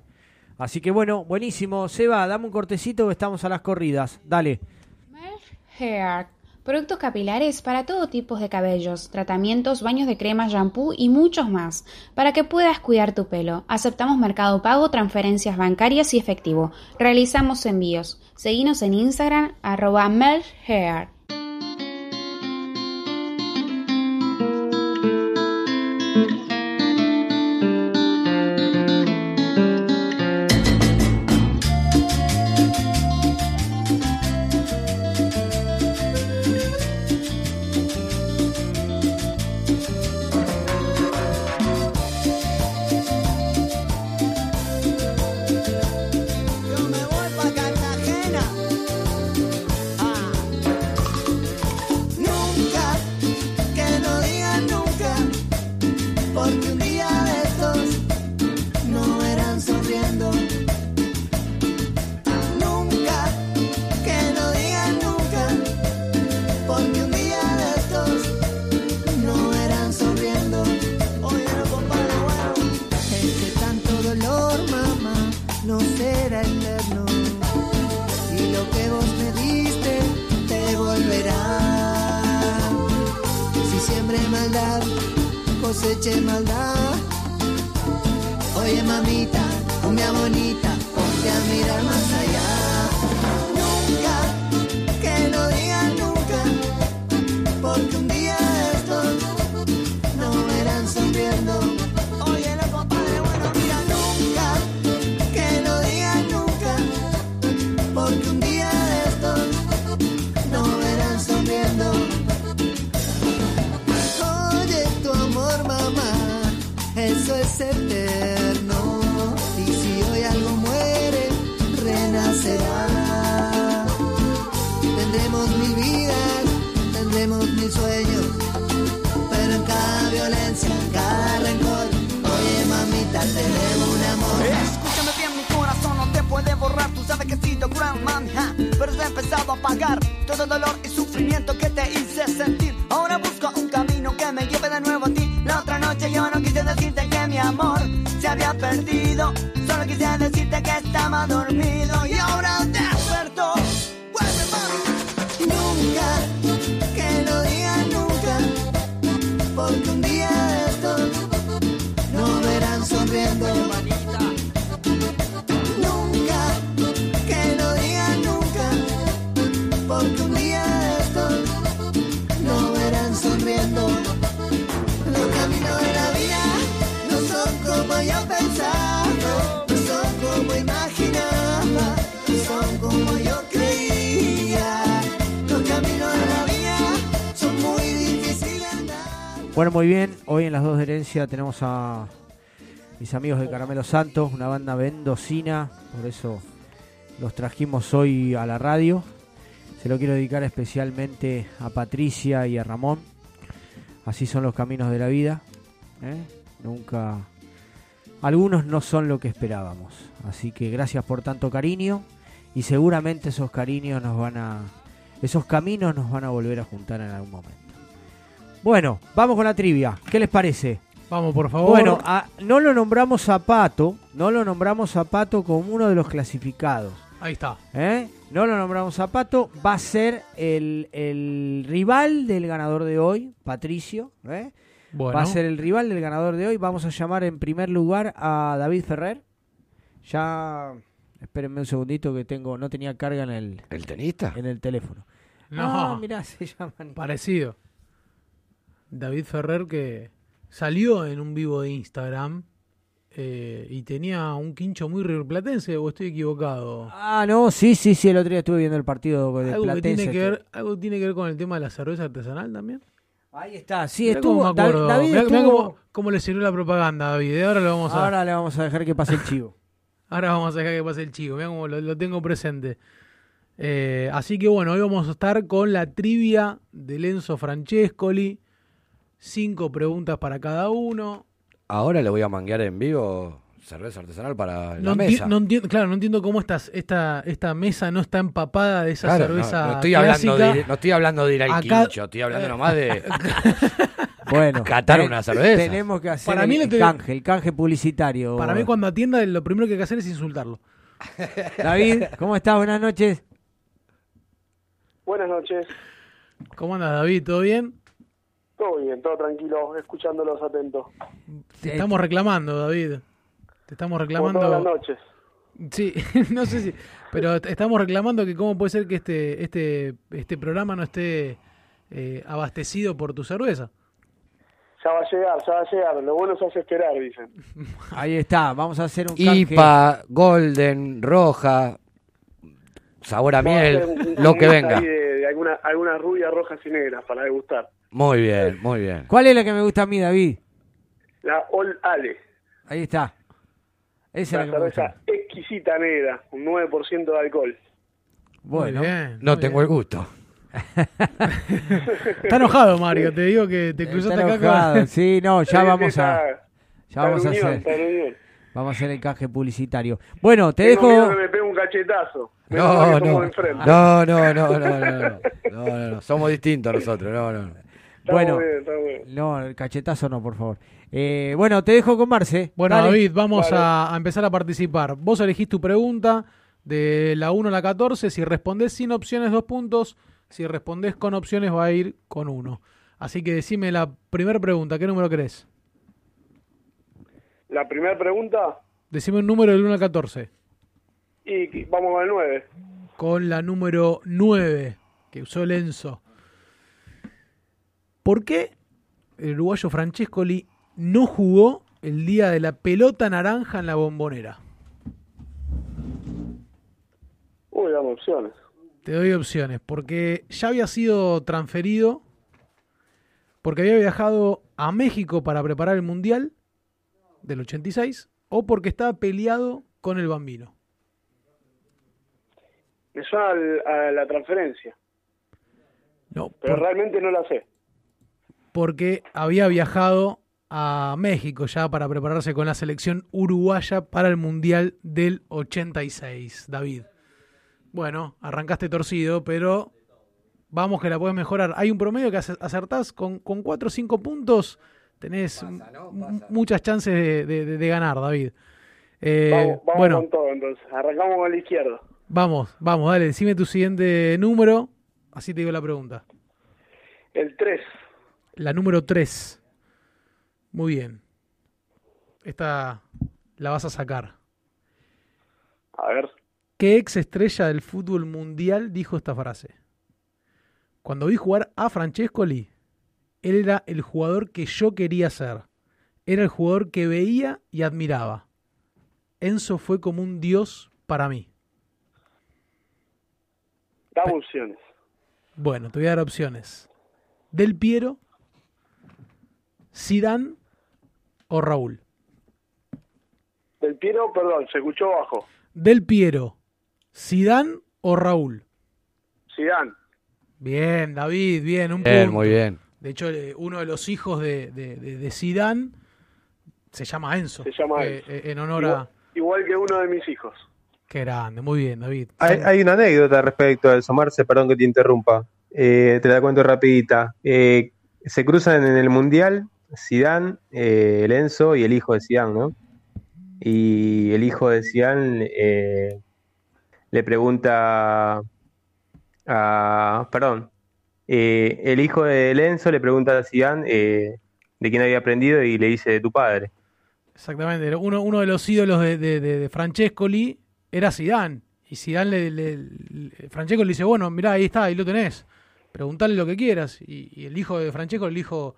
[SPEAKER 2] Así que bueno, buenísimo. Seba, dame un cortecito que estamos a las corridas. Dale.
[SPEAKER 1] Hair. Productos capilares para todo tipo de cabellos, tratamientos, baños de crema, shampoo y muchos más, para que puedas cuidar tu pelo. Aceptamos mercado pago, transferencias bancarias y efectivo. Realizamos envíos. Seguinos en Instagram, arroba.
[SPEAKER 26] Puede borrar. Tú sabes que he sido gran mami, ja, pero he empezado a pagar todo el dolor y sufrimiento que te hice sentir. Ahora busco un camino que me lleve de nuevo a ti. La otra noche yo no quise decirte que mi amor se había perdido. Solo quise decirte que estaba dormido y ahora despertó.
[SPEAKER 2] Bueno, muy bien. Hoy en las dos de herencia tenemos a mis amigos de Caramelo Santos, una banda mendocina. Por eso los trajimos hoy a la radio. Se lo quiero dedicar especialmente a Patricia y a Ramón. Así son los caminos de la vida. ¿eh? Nunca. Algunos no son lo que esperábamos. Así que gracias por tanto cariño. Y seguramente esos cariños nos van a. Esos caminos nos van a volver a juntar en algún momento. Bueno, vamos con la trivia. ¿Qué les parece?
[SPEAKER 3] Vamos, por favor.
[SPEAKER 2] Bueno, a- no lo nombramos a Pato, no lo nombramos a Pato como uno de los clasificados.
[SPEAKER 3] Ahí está.
[SPEAKER 2] ¿eh? No lo nombramos a Pato, va a ser el, el rival del ganador de hoy, Patricio. ¿eh?
[SPEAKER 3] Bueno.
[SPEAKER 2] Va a ser el rival del ganador de hoy. Vamos a llamar en primer lugar a David Ferrer. Ya, espérenme un segundito que tengo, no tenía carga en el,
[SPEAKER 4] ¿El tenista?
[SPEAKER 2] en el teléfono.
[SPEAKER 3] No.
[SPEAKER 2] Ah, mirá, se llaman.
[SPEAKER 3] Parecido. David Ferrer que salió en un vivo de Instagram eh, y tenía un quincho muy riverplatense, o estoy equivocado.
[SPEAKER 2] Ah, no, sí, sí, sí, el otro día estuve viendo el partido de
[SPEAKER 3] ¿Algo, que
[SPEAKER 2] Platense.
[SPEAKER 3] tiene que ver, ¿Algo tiene que ver con el tema de la cerveza artesanal también?
[SPEAKER 2] Ahí está, sí,
[SPEAKER 3] Mirá
[SPEAKER 2] estuvo. David
[SPEAKER 3] Mirá- mirá
[SPEAKER 2] estuvo-
[SPEAKER 3] cómo, cómo le sirvió la propaganda, David. ¿eh? Ahora lo vamos a
[SPEAKER 2] Ahora le vamos a dejar que pase el chivo.
[SPEAKER 3] Ahora vamos a dejar que pase el chico, mira cómo lo, lo tengo presente. Eh, así que bueno, hoy vamos a estar con la trivia de Lenzo Francescoli. Cinco preguntas para cada uno.
[SPEAKER 4] Ahora le voy a manguear en vivo cerveza artesanal para
[SPEAKER 3] No,
[SPEAKER 4] la mesa.
[SPEAKER 3] no entiendo, claro, no entiendo cómo estas, esta, esta mesa no está empapada de esa
[SPEAKER 4] Claro, no,
[SPEAKER 3] cerveza
[SPEAKER 4] no, estoy hablando
[SPEAKER 3] clásica.
[SPEAKER 4] de no estoy hablando de ir al
[SPEAKER 3] Acá-
[SPEAKER 4] quincho, estoy hablando nomás de
[SPEAKER 2] Bueno,
[SPEAKER 4] catar una cerveza.
[SPEAKER 2] Tenemos que hacer
[SPEAKER 3] Para
[SPEAKER 2] el,
[SPEAKER 3] mí
[SPEAKER 2] el canje, el canje publicitario.
[SPEAKER 3] Para mí cuando atienda lo primero que hay que hacer es insultarlo.
[SPEAKER 2] David, ¿cómo estás? Buenas noches.
[SPEAKER 27] Buenas noches.
[SPEAKER 3] ¿Cómo andas, David? ¿Todo bien?
[SPEAKER 27] Todo bien, todo tranquilo, escuchándolos atentos.
[SPEAKER 3] Te estamos reclamando, David. Te estamos reclamando.
[SPEAKER 27] todas las noches.
[SPEAKER 3] Sí, no sé si. Pero estamos reclamando que cómo puede ser que este, este, este programa no esté eh, abastecido por tu cerveza.
[SPEAKER 27] Ya va a llegar, ya va a llegar. Lo bueno se hace esperar, dicen.
[SPEAKER 2] Ahí está, vamos a hacer un canje.
[SPEAKER 4] IPA, Golden, Roja, sabor a miel,
[SPEAKER 27] hacer un- un
[SPEAKER 4] lo que venga.
[SPEAKER 27] de, de alguna, algunas rubias rojas y negras para degustar.
[SPEAKER 4] Muy bien, muy bien.
[SPEAKER 2] ¿Cuál es la que me gusta a mí, David?
[SPEAKER 27] La All Ale,
[SPEAKER 2] Ahí está. Esa es
[SPEAKER 27] la
[SPEAKER 2] que me
[SPEAKER 27] cerveza
[SPEAKER 2] gusta.
[SPEAKER 27] exquisita negra, un 9% de alcohol.
[SPEAKER 2] Bueno,
[SPEAKER 4] No tengo el gusto.
[SPEAKER 3] Está enojado, Mario. Te digo que te cruzaste
[SPEAKER 2] Está
[SPEAKER 3] acá.
[SPEAKER 2] enojado. Sí, no, ya
[SPEAKER 27] Sí,
[SPEAKER 2] vamos a, ya
[SPEAKER 27] está
[SPEAKER 2] vamos a hacer, vamos a hacer el canje publicitario. Bueno, te
[SPEAKER 27] Tengo miedo
[SPEAKER 2] dejo.
[SPEAKER 27] que me pegue un cachetazo. Menos mal
[SPEAKER 4] No,
[SPEAKER 27] que somos
[SPEAKER 4] no.
[SPEAKER 27] enfrente.
[SPEAKER 4] No, no, no, no, no, no. No, no, no. Somos distintos nosotros, no, no.
[SPEAKER 27] Está
[SPEAKER 2] Bueno,
[SPEAKER 27] muy bien, está muy bien.
[SPEAKER 2] no, el cachetazo no, por favor. Eh, bueno, te dejo con Marce.
[SPEAKER 3] Bueno,
[SPEAKER 2] Dale.
[SPEAKER 3] David, vamos a, a empezar a participar. Vos elegís tu pregunta de la 1 a la 14. Si respondés sin opciones, dos puntos. Si respondés con opciones, va a ir con uno. Así que decime la primera pregunta. ¿Qué número querés?
[SPEAKER 27] La primera pregunta,
[SPEAKER 3] Decime un número del 1 al 14.
[SPEAKER 27] y vamos con el 9.
[SPEAKER 3] Con la número 9 que usó Lenzo. ¿Por qué el uruguayo Francescoli no jugó el día de la pelota naranja en la bombonera?
[SPEAKER 27] Uy, dame opciones.
[SPEAKER 3] Te doy opciones. Porque ya había sido transferido, porque había viajado a México para preparar el Mundial del 86, o porque estaba peleado con el bambino.
[SPEAKER 27] Me suena a la transferencia.
[SPEAKER 3] No,
[SPEAKER 27] Pero
[SPEAKER 3] por-
[SPEAKER 27] realmente no la sé.
[SPEAKER 3] Porque había viajado a México ya para prepararse con la selección uruguaya para el Mundial del 86, David. Bueno, arrancaste torcido, pero vamos que la puedes mejorar. Hay un promedio que ace- acertás con, con 4 o 5 puntos, tenés muchas chances de, de- de ganar, David. Eh,
[SPEAKER 27] vamos vamos
[SPEAKER 3] bueno,
[SPEAKER 27] con todo entonces. Arrancamos con la izquierda.
[SPEAKER 3] vamos, vamos, dale, decime tu siguiente número, así te digo la pregunta.
[SPEAKER 27] El 3.
[SPEAKER 3] La número 3. Muy bien. Esta la vas a sacar.
[SPEAKER 27] A ver.
[SPEAKER 3] ¿Qué ex estrella del fútbol mundial dijo esta frase? Cuando vi jugar a Francescoli, él era el jugador que yo quería ser. Era el jugador que veía y admiraba. Enzo fue como un dios para mí.
[SPEAKER 27] Dame opciones.
[SPEAKER 3] Bueno, te voy a dar opciones. Del Piero, Zidane o Raúl.
[SPEAKER 27] Del Piero, perdón, se escuchó bajo.
[SPEAKER 3] Del Piero, Zidane o Raúl.
[SPEAKER 27] Zidane.
[SPEAKER 3] Bien, David, bien, un
[SPEAKER 4] Bien,
[SPEAKER 3] punto.
[SPEAKER 4] muy bien.
[SPEAKER 3] De hecho, eh, uno de los hijos de, de, de, de Zidane se llama Enzo.
[SPEAKER 27] Se llama
[SPEAKER 3] eh,
[SPEAKER 27] Enzo.
[SPEAKER 3] eh, en honor
[SPEAKER 27] igual,
[SPEAKER 3] a...
[SPEAKER 27] igual que uno de mis hijos.
[SPEAKER 3] Qué grande, muy bien, David.
[SPEAKER 11] Hay, hay una anécdota respecto a eso, Marce, perdón que te interrumpa. Eh, te la cuento rapidita. Eh, se cruzan en el Mundial Zidane, eh, el Enzo y el hijo de Zidane, ¿no? Y el hijo de Zidane eh, le pregunta a... Perdón. eh, el hijo de Enzo le pregunta a Zidane eh, de quién había aprendido y le dice de tu padre.
[SPEAKER 3] Exactamente, uno, de los ídolos de, de, de- Francescoli era Zidane. Y Zidane le, le, le- Francescoli le dice, bueno, mirá, ahí está, ahí lo tenés. Preguntale lo que quieras. Y, y el hijo de Francesco le dijo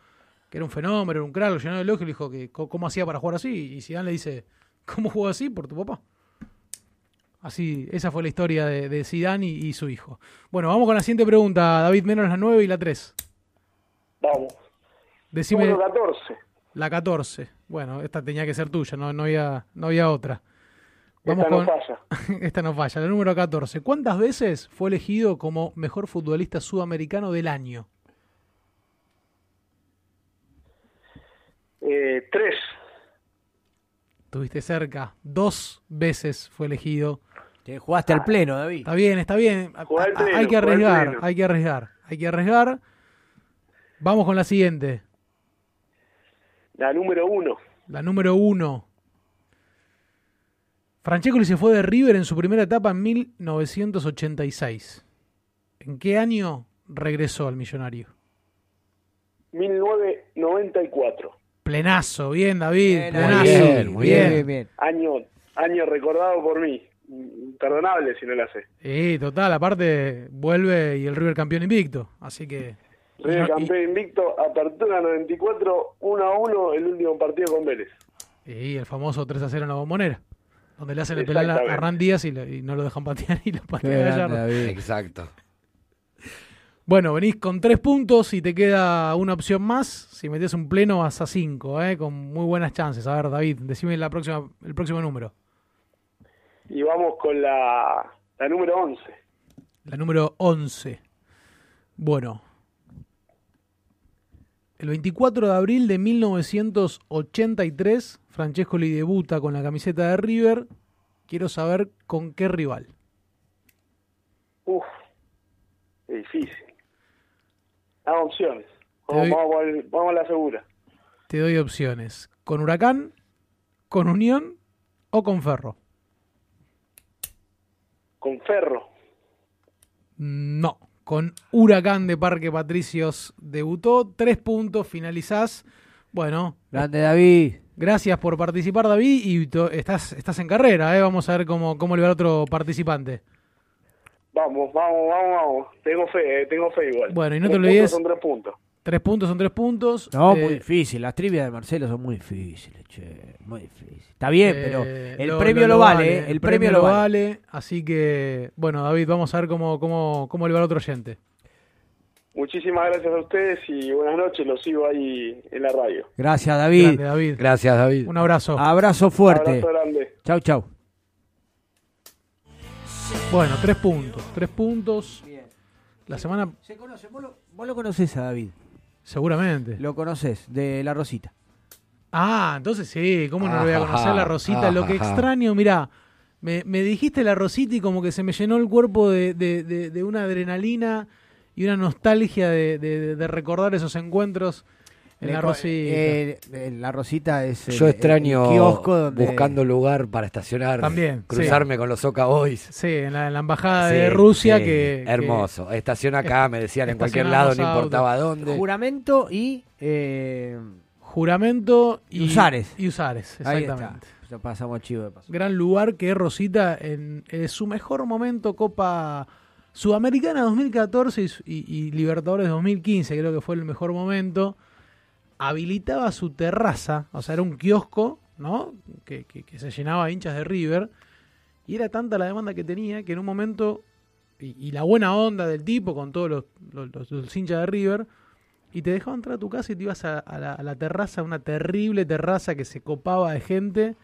[SPEAKER 3] que era un fenómeno, era un crack, lo llenó de elogio y le dijo que cómo hacía para jugar así. Y Zidane le dice, ¿cómo jugó así? Por tu papá. Así, esa fue la historia de, de Zidane y, y su hijo. Bueno, vamos con la siguiente pregunta, David, menos la 9 y la 3.
[SPEAKER 27] Vamos.
[SPEAKER 3] Decime
[SPEAKER 27] Número 14.
[SPEAKER 3] la 14. Bueno, esta tenía que ser tuya, no, no, había, no había otra. Vamos
[SPEAKER 27] Esta no
[SPEAKER 3] con
[SPEAKER 27] falla.
[SPEAKER 3] esta no falla, la número 14. ¿Cuántas veces fue elegido como mejor futbolista sudamericano del año?
[SPEAKER 27] Eh, 3.
[SPEAKER 3] Tuviste cerca. Dos veces fue elegido.
[SPEAKER 2] Te jugaste al pleno, David.
[SPEAKER 3] Está bien, está bien.
[SPEAKER 27] Pleno,
[SPEAKER 3] hay que arriesgar, hay que arriesgar. Hay que arriesgar. Vamos con la siguiente.
[SPEAKER 27] La número 1.
[SPEAKER 3] La número uno. Francescoli se fue de River en su primera etapa en 1986. ¿En qué año regresó al millonario?
[SPEAKER 27] 1994.
[SPEAKER 3] Plenazo, bien David,
[SPEAKER 2] Bien,
[SPEAKER 3] plenazo.
[SPEAKER 2] bien, muy bien, bien, bien.
[SPEAKER 27] Año, año recordado por mí. Imperdonable si no la sé.
[SPEAKER 3] Sí, total, aparte vuelve y el River campeón invicto, así que
[SPEAKER 27] River campeón invicto, apertura 94, 1 a 1 el último partido con Vélez.
[SPEAKER 3] y el famoso 3 a 0 en la bombonera, donde le hacen el penal a- a. Hernán Díaz y, lo- y no lo dejan patear y lo
[SPEAKER 2] Qué
[SPEAKER 3] patea
[SPEAKER 2] grande,
[SPEAKER 3] Gallardo.
[SPEAKER 2] David.
[SPEAKER 4] Exacto.
[SPEAKER 3] Bueno, venís con tres puntos y te queda una opción más. Si metes un pleno vas a cinco, ¿eh? con muy buenas chances. A ver, David, decime la próxima, el próximo número.
[SPEAKER 27] Y vamos con la, la número 11.
[SPEAKER 3] La número 11. Bueno. El 24 de abril de 1983, Francescoli debuta con la camiseta de River. Quiero saber con qué rival.
[SPEAKER 27] Uf, difícil. Dame opciones.
[SPEAKER 3] Te
[SPEAKER 27] Vamos,
[SPEAKER 3] doy-
[SPEAKER 27] vamos, al- vamos a la segura.
[SPEAKER 3] Te doy opciones. ¿Con Huracán, con Unión o con Ferro?
[SPEAKER 27] Con Ferro.
[SPEAKER 3] No, con Huracán de Parque Patricios debutó. Tres puntos, finalizás. Bueno,
[SPEAKER 2] Grande David.
[SPEAKER 3] gracias por participar, David. Y estás, estás en carrera, ¿eh? Vamos a ver cómo, cómo le va al otro participante.
[SPEAKER 27] Vamos, vamos, vamos, vamos. Tengo fe, eh, tengo fe igual.
[SPEAKER 3] Bueno, y no
[SPEAKER 27] Tres
[SPEAKER 3] te olvides-
[SPEAKER 27] puntos Son tres puntos.
[SPEAKER 3] Tres puntos son tres puntos.
[SPEAKER 2] No,
[SPEAKER 3] Eh,
[SPEAKER 2] muy difícil. Las trivias de Marcelo son muy difíciles, che. Muy difícil. Está bien,
[SPEAKER 3] eh,
[SPEAKER 2] pero el
[SPEAKER 3] lo-
[SPEAKER 2] premio lo, vale, ¿eh? El, premio, lo vale.
[SPEAKER 3] Así que, bueno, David, vamos a ver cómo, cómo, cómo le va al otro oyente.
[SPEAKER 27] Muchísimas gracias a ustedes y buenas noches. Los sigo ahí en la radio.
[SPEAKER 2] Gracias, David.
[SPEAKER 3] Grande, David.
[SPEAKER 4] Gracias, David.
[SPEAKER 3] Un abrazo.
[SPEAKER 2] Abrazo fuerte.
[SPEAKER 27] Abrazo grande.
[SPEAKER 2] Chau, chau.
[SPEAKER 3] Bueno, tres puntos. Tres puntos. La semana.
[SPEAKER 2] Se conoce, vos lo, vos lo conocés a David.
[SPEAKER 3] Seguramente.
[SPEAKER 2] Lo conoces, de La Rosita.
[SPEAKER 3] Ah, entonces sí, ¿cómo no lo voy a conocer la Rosita? Lo que
[SPEAKER 2] Ajá.
[SPEAKER 3] extraño, mirá, me, me dijiste la Rosita y como que se me llenó el cuerpo de, de- de- de una adrenalina y una nostalgia de recordar esos encuentros en
[SPEAKER 2] Le
[SPEAKER 3] la
[SPEAKER 2] co-
[SPEAKER 3] Rosita.
[SPEAKER 2] eh, la Rosita es el,
[SPEAKER 4] Yo extraño
[SPEAKER 2] el kiosco donde...
[SPEAKER 4] buscando lugar para estacionar,
[SPEAKER 3] También,
[SPEAKER 4] cruzarme con los Soca Boys.
[SPEAKER 3] Sí, en la, en la embajada
[SPEAKER 4] Sí,
[SPEAKER 3] de Rusia
[SPEAKER 4] sí,
[SPEAKER 3] que... que-
[SPEAKER 4] hermoso. Estaciona acá, me decían en cualquier lado, no importaba dónde.
[SPEAKER 2] Juramento y... eh,
[SPEAKER 3] Juramento y,
[SPEAKER 2] Y Usares.
[SPEAKER 3] Y Usares,
[SPEAKER 2] Ahí
[SPEAKER 3] exactamente.
[SPEAKER 2] está. Ya pasamos chivo de paso.
[SPEAKER 3] Gran lugar que es Rosita en, su mejor momento, Copa Sudamericana 2014 y, su- y- y Libertadores 2015, creo que fue el mejor momento. Habilitaba su terraza, o sea, era un kiosco, ¿no? Que, que- que se llenaba de hinchas de River. Y era tanta la demanda que tenía que en un momento, y, y la buena onda del tipo con todos los, los- los- los hinchas de River, y te dejaba entrar a tu casa y te ibas a, a la, a la terraza, una terrible terraza que se copaba de gente.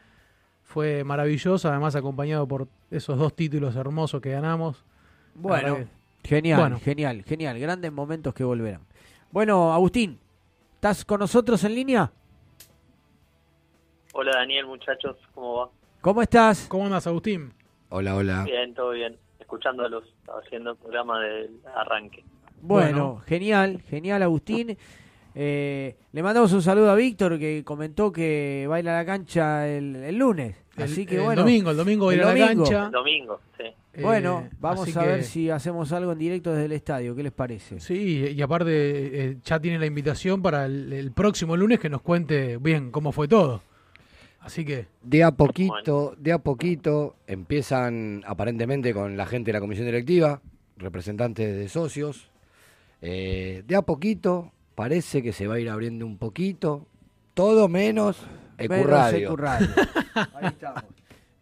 [SPEAKER 3] Fue maravilloso, además acompañado por esos dos títulos hermosos que ganamos.
[SPEAKER 2] Bueno, genial,
[SPEAKER 3] Bueno.
[SPEAKER 2] genial, genial. Grandes momentos que volverán. Bueno, Agustín, ¿estás con nosotros en línea?
[SPEAKER 28] Hola Daniel, muchachos, ¿cómo va?
[SPEAKER 2] ¿Cómo estás?
[SPEAKER 3] ¿Cómo andas, Agustín?
[SPEAKER 4] Hola, hola.
[SPEAKER 28] Bien, todo bien. Escuchándolos, estaba haciendo el programa del arranque.
[SPEAKER 2] Bueno, genial, genial, Agustín. Eh, le mandamos un saludo a Víctor que comentó que va a ir a la cancha el, el lunes.
[SPEAKER 3] El-
[SPEAKER 2] Así que
[SPEAKER 3] el
[SPEAKER 2] bueno.
[SPEAKER 3] domingo, el domingo a ir a la
[SPEAKER 2] domingo.
[SPEAKER 3] cancha.
[SPEAKER 28] El domingo, sí.
[SPEAKER 2] Bueno,
[SPEAKER 3] Eh,
[SPEAKER 2] vamos
[SPEAKER 3] así
[SPEAKER 2] a ver
[SPEAKER 3] que-
[SPEAKER 2] si hacemos algo en directo desde el estadio. ¿Qué les parece?
[SPEAKER 3] Sí, y aparte eh, ya tiene la invitación para el, el próximo lunes que nos cuente bien cómo fue todo. Así que,
[SPEAKER 4] De a poquito, de a poquito, empiezan aparentemente con la gente de la comisión directiva, representantes de socios. Eh, de a poquito parece que se va a ir abriendo un poquito, todo Menos Ecurradio.
[SPEAKER 2] Ecurradio. Ahí estamos.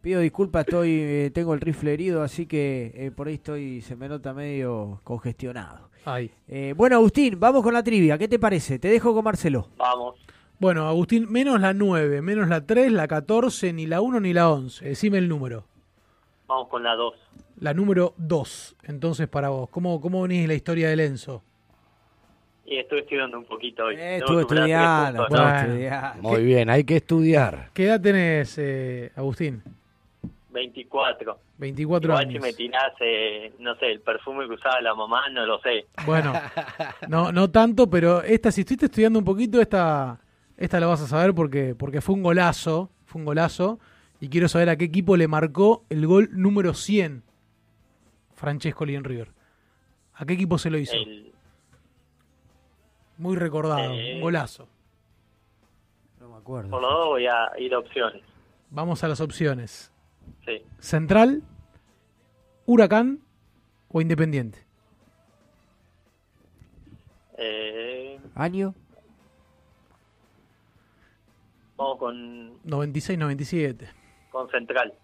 [SPEAKER 2] Pido disculpas, estoy, eh, tengo el rifle herido, así que eh, por ahí estoy, se me nota medio congestionado.
[SPEAKER 3] ahí.
[SPEAKER 2] Eh, bueno, Agustín, vamos con la trivia. ¿Qué te parece? Te dejo con Marcelo.
[SPEAKER 28] Vamos.
[SPEAKER 3] Bueno, Agustín, menos la 9, menos la 3, la 14, ni la 1 ni la 11. Decime el número.
[SPEAKER 28] Vamos con la 2.
[SPEAKER 3] La número 2, entonces para vos. ¿Cómo, cómo venís en la historia de Lenzo?
[SPEAKER 28] Y estuve estudiando un poquito hoy.
[SPEAKER 2] Eh, estuve estudiando,
[SPEAKER 28] puntos,
[SPEAKER 2] estuve
[SPEAKER 28] ¿no?
[SPEAKER 2] estudiando.
[SPEAKER 4] Muy bien, hay que estudiar.
[SPEAKER 3] ¿Qué edad tenés, eh, Agustín?
[SPEAKER 28] 24.
[SPEAKER 3] 24
[SPEAKER 28] Igual si
[SPEAKER 3] años.
[SPEAKER 28] me tirás, eh, no sé, el perfume que usaba la mamá, no lo sé.
[SPEAKER 3] Bueno, no, no tanto, pero esta, si estuviste estudiando un poquito, esta, esta la vas a saber porque, porque fue un golazo, fue un golazo, y quiero saber a qué equipo le marcó el gol número 100 Francesco en River. ¿A qué equipo se lo hizo?
[SPEAKER 28] El,
[SPEAKER 3] Muy recordado,
[SPEAKER 28] Eh.
[SPEAKER 3] un golazo.
[SPEAKER 2] No me acuerdo.
[SPEAKER 28] por los dos voy a ir a opciones.
[SPEAKER 3] Vamos a las opciones.
[SPEAKER 28] Sí.
[SPEAKER 3] Central, Huracán o Independiente.
[SPEAKER 28] Eh,
[SPEAKER 2] ¿Año?
[SPEAKER 28] vamos con,
[SPEAKER 3] 96-97.
[SPEAKER 28] con Central.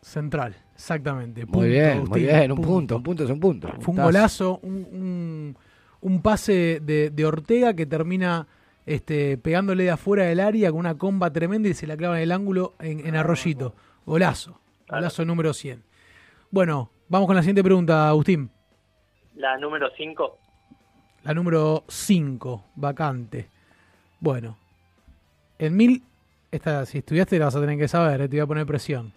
[SPEAKER 3] Central, exactamente.
[SPEAKER 4] Muy
[SPEAKER 3] Punto,
[SPEAKER 4] bien,
[SPEAKER 3] Agustín,
[SPEAKER 4] muy bien, un punto, un punto es un punto.
[SPEAKER 3] Fue un golazo, un, un- un pase de, de Ortega que termina este, pegándole de afuera del área con una comba tremenda y se la clava en el ángulo en, en Arroyito. Golazo, golazo número 100. Bueno, vamos con la siguiente pregunta, Agustín.
[SPEAKER 28] La número 5.
[SPEAKER 3] La número 5, vacante. Bueno, en mil. Esta, si estudiaste la vas a tener que saber, eh, te voy a poner presión.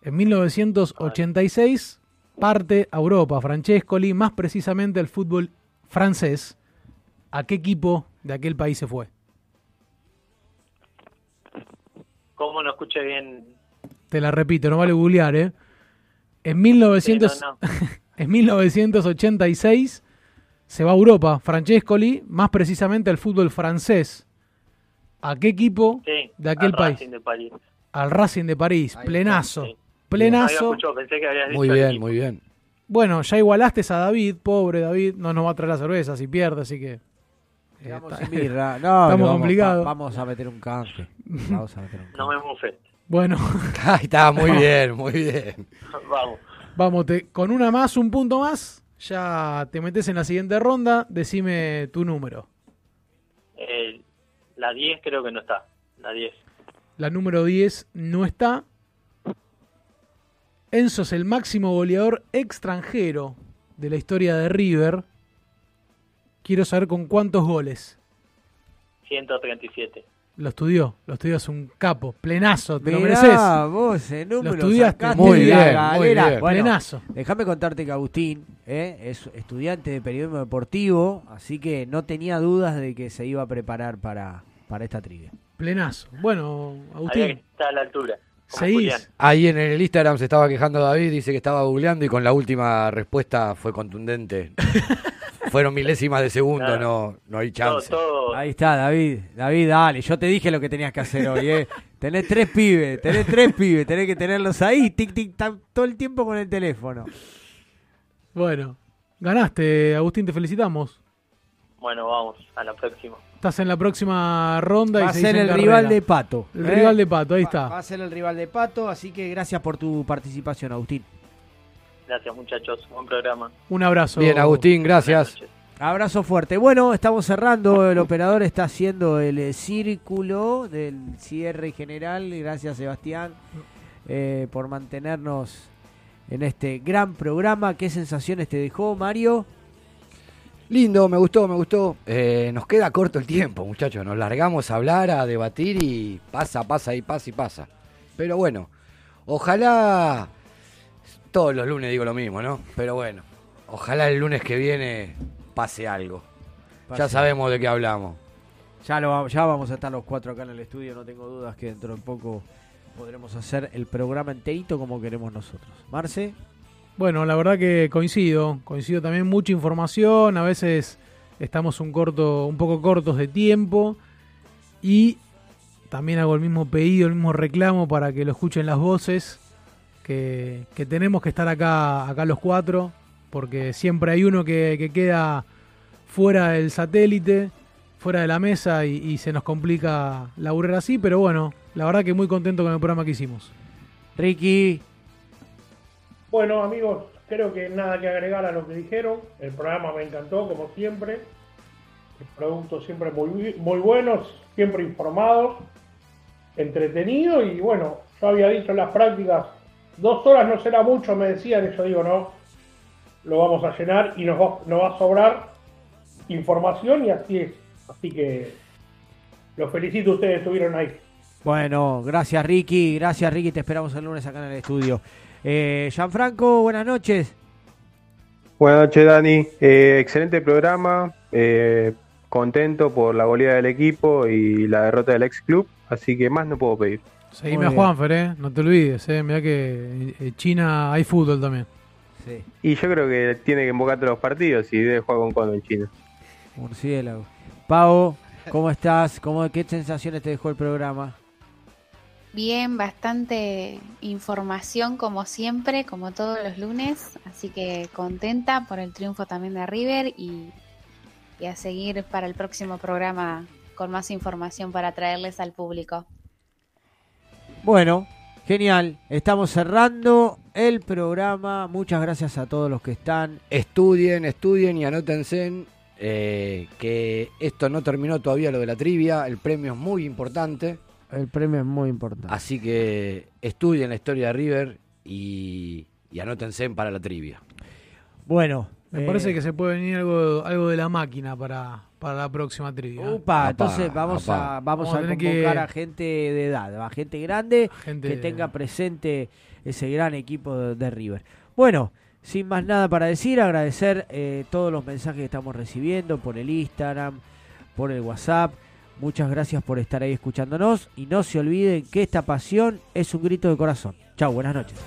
[SPEAKER 3] En 1986 parte a Europa Francescoli, más precisamente al fútbol francés. ¿A qué equipo de aquel país se fue?
[SPEAKER 28] ¿Cómo no escuché bien?
[SPEAKER 3] Te la repito, no vale googlear, ¿eh? En, 1900
[SPEAKER 28] Sí, no, no.
[SPEAKER 3] en 1986 se va a Europa Francescoli, más precisamente al fútbol francés. ¿A qué equipo
[SPEAKER 28] Sí,
[SPEAKER 3] de aquel
[SPEAKER 28] al
[SPEAKER 3] país?
[SPEAKER 28] Racing de París.
[SPEAKER 3] Al Racing de París,
[SPEAKER 28] Ahí
[SPEAKER 3] plenazo.
[SPEAKER 28] está, sí. No
[SPEAKER 3] Plenazo.
[SPEAKER 28] había escuchado, pensé que
[SPEAKER 4] Muy
[SPEAKER 28] dicho
[SPEAKER 4] bien, muy bien.
[SPEAKER 3] Bueno, ya igualaste a David, pobre David, no nos va a traer la cerveza si pierde, así que. eh,
[SPEAKER 2] sin birra. No,
[SPEAKER 3] estamos
[SPEAKER 2] vamos,
[SPEAKER 3] complicados.
[SPEAKER 2] va- vamos a meter un canje. Vamos a meter un
[SPEAKER 28] No me mufes.
[SPEAKER 3] Bueno,
[SPEAKER 4] Ahí está, muy bien, muy bien.
[SPEAKER 28] Vamos.
[SPEAKER 3] vamos, te- con una más, un punto más, ya te metes en la siguiente ronda, decime tu número.
[SPEAKER 28] Eh, la 10 creo que no está. La 10.
[SPEAKER 3] La número 10 no está. Enzo es el máximo goleador extranjero de la historia de River. Quiero saber con cuántos goles.
[SPEAKER 28] 137.
[SPEAKER 3] Lo estudió, lo estudió, es un capo, plenazo, te lo
[SPEAKER 2] Mirá,
[SPEAKER 3] mereces.
[SPEAKER 2] vos, el número
[SPEAKER 3] Lo estudiaste muy
[SPEAKER 2] la
[SPEAKER 3] bien, muy bien.
[SPEAKER 2] Bueno,
[SPEAKER 3] Plenazo.
[SPEAKER 2] Déjame contarte que Agustín eh, es estudiante de periodismo deportivo, así que no tenía dudas de que se iba a preparar para, para esta trivia.
[SPEAKER 3] Plenazo. Bueno, Agustín,
[SPEAKER 28] estar a la altura.
[SPEAKER 3] Seguís.
[SPEAKER 4] Ahí en el Instagram se estaba quejando David, dice que estaba googleando y con la última respuesta fue contundente. Fueron milésimas de segundo,
[SPEAKER 28] Claro.
[SPEAKER 4] no, no hay chance.
[SPEAKER 2] Ahí está, David. David, dale, yo te dije lo que tenías que hacer hoy, eh. Tenés tres pibes, tenés tres pibes, tenés que tenerlos ahí, tic, tic, tac, todo el tiempo con el teléfono.
[SPEAKER 3] Bueno, ganaste, Agustín, te felicitamos.
[SPEAKER 28] Bueno, vamos, a la próxima.
[SPEAKER 3] Estás en la próxima ronda
[SPEAKER 2] Va
[SPEAKER 3] y
[SPEAKER 2] a
[SPEAKER 3] seguís
[SPEAKER 2] ser el
[SPEAKER 3] carrera.
[SPEAKER 2] rival de Pato.
[SPEAKER 3] El
[SPEAKER 2] ¿eh?
[SPEAKER 3] rival de Pato, ahí
[SPEAKER 2] Va-
[SPEAKER 3] está.
[SPEAKER 2] Va a ser el rival de Pato, así que gracias por tu participación, Agustín.
[SPEAKER 28] Gracias, muchachos. Buen programa.
[SPEAKER 3] Un abrazo.
[SPEAKER 4] Bien, Agustín, gracias.
[SPEAKER 2] Abrazo fuerte. Bueno, estamos cerrando. El operador está haciendo el eh, círculo del cierre general. Gracias, Sebastián, eh, por mantenernos en este gran programa. ¿Qué sensaciones te dejó, Mario?
[SPEAKER 4] Lindo, me gustó, me gustó. Eh, nos queda corto el tiempo, muchachos. Nos largamos a hablar, a debatir y pasa, pasa y pasa y pasa. Pero bueno, ojalá. Todos los lunes digo lo mismo, ¿no? Pero bueno, ojalá el lunes que viene pase algo. Ya sabemos de qué hablamos.
[SPEAKER 2] Ya, lo, ya vamos a estar los cuatro acá en el estudio. No tengo dudas que dentro de poco podremos hacer el programa enterito como queremos nosotros. Marce.
[SPEAKER 3] Bueno, la verdad que coincido, coincido también mucha información, a veces estamos un corto, un poco cortos de tiempo y también hago el mismo pedido, el mismo reclamo para que lo escuchen las voces, que, que tenemos que estar acá, acá los cuatro, porque siempre hay uno que, que queda fuera del satélite, fuera de la mesa y, y se nos complica laburar así, pero bueno, la verdad que muy contento con el programa que hicimos.
[SPEAKER 2] Ricky.
[SPEAKER 9] Bueno, amigos, creo que nada que agregar a lo que dijeron. El programa me encantó, como siempre. El producto siempre muy, muy buenos, siempre informados, entretenido y bueno, yo había dicho en las prácticas, dos horas no será mucho, me decían, y yo digo, no, lo vamos a llenar y nos va, nos va a sobrar información y así es. Así que los felicito, ustedes estuvieron ahí.
[SPEAKER 2] Bueno, gracias Ricky, gracias Ricky, te esperamos el lunes acá en el estudio. Eh, Gianfranco, buenas noches.
[SPEAKER 11] Buenas noches, Dani. Eh, excelente programa. eh, contento por la goleada del equipo y la derrota del ex club. Así que más no puedo pedir.
[SPEAKER 3] Seguime a Juanfer, eh, no te olvides, eh, mirá que en China hay fútbol también.
[SPEAKER 11] Y yo creo que tiene que invocar todos los partidos y debe jugar con Cono en China.
[SPEAKER 2] Murciélago. Pau, ¿cómo estás? ¿Cómo, ¿Qué sensaciones te dejó el programa?
[SPEAKER 1] Bien, bastante información como siempre, como todos los lunes, así que contenta por el triunfo también de River y, y a seguir para el próximo programa con más información para traerles al público.
[SPEAKER 2] Bueno, genial. Estamos cerrando el programa. Muchas gracias a todos los que están.
[SPEAKER 4] Estudien, estudien y anótense eh, que esto no terminó todavía lo de la trivia. El premio es muy importante.
[SPEAKER 2] El premio es muy importante.
[SPEAKER 4] Así que estudien la historia de River y, y anótense para la trivia.
[SPEAKER 2] Bueno,
[SPEAKER 3] Me
[SPEAKER 2] eh,
[SPEAKER 3] parece que se puede venir algo, algo de la máquina para, para la próxima trivia.
[SPEAKER 2] Upa, entonces vamos a vamos, a convocar
[SPEAKER 3] que-
[SPEAKER 2] a gente de edad, a gente grande
[SPEAKER 3] Gente
[SPEAKER 2] que
[SPEAKER 3] de-
[SPEAKER 2] tenga presente ese gran equipo de, de River. Bueno, sin más nada para decir, agradecer eh, todos los mensajes que estamos recibiendo por el Instagram, por el WhatsApp. Muchas gracias por estar ahí escuchándonos y no se olviden que esta pasión es un grito de corazón. Chao, buenas noches.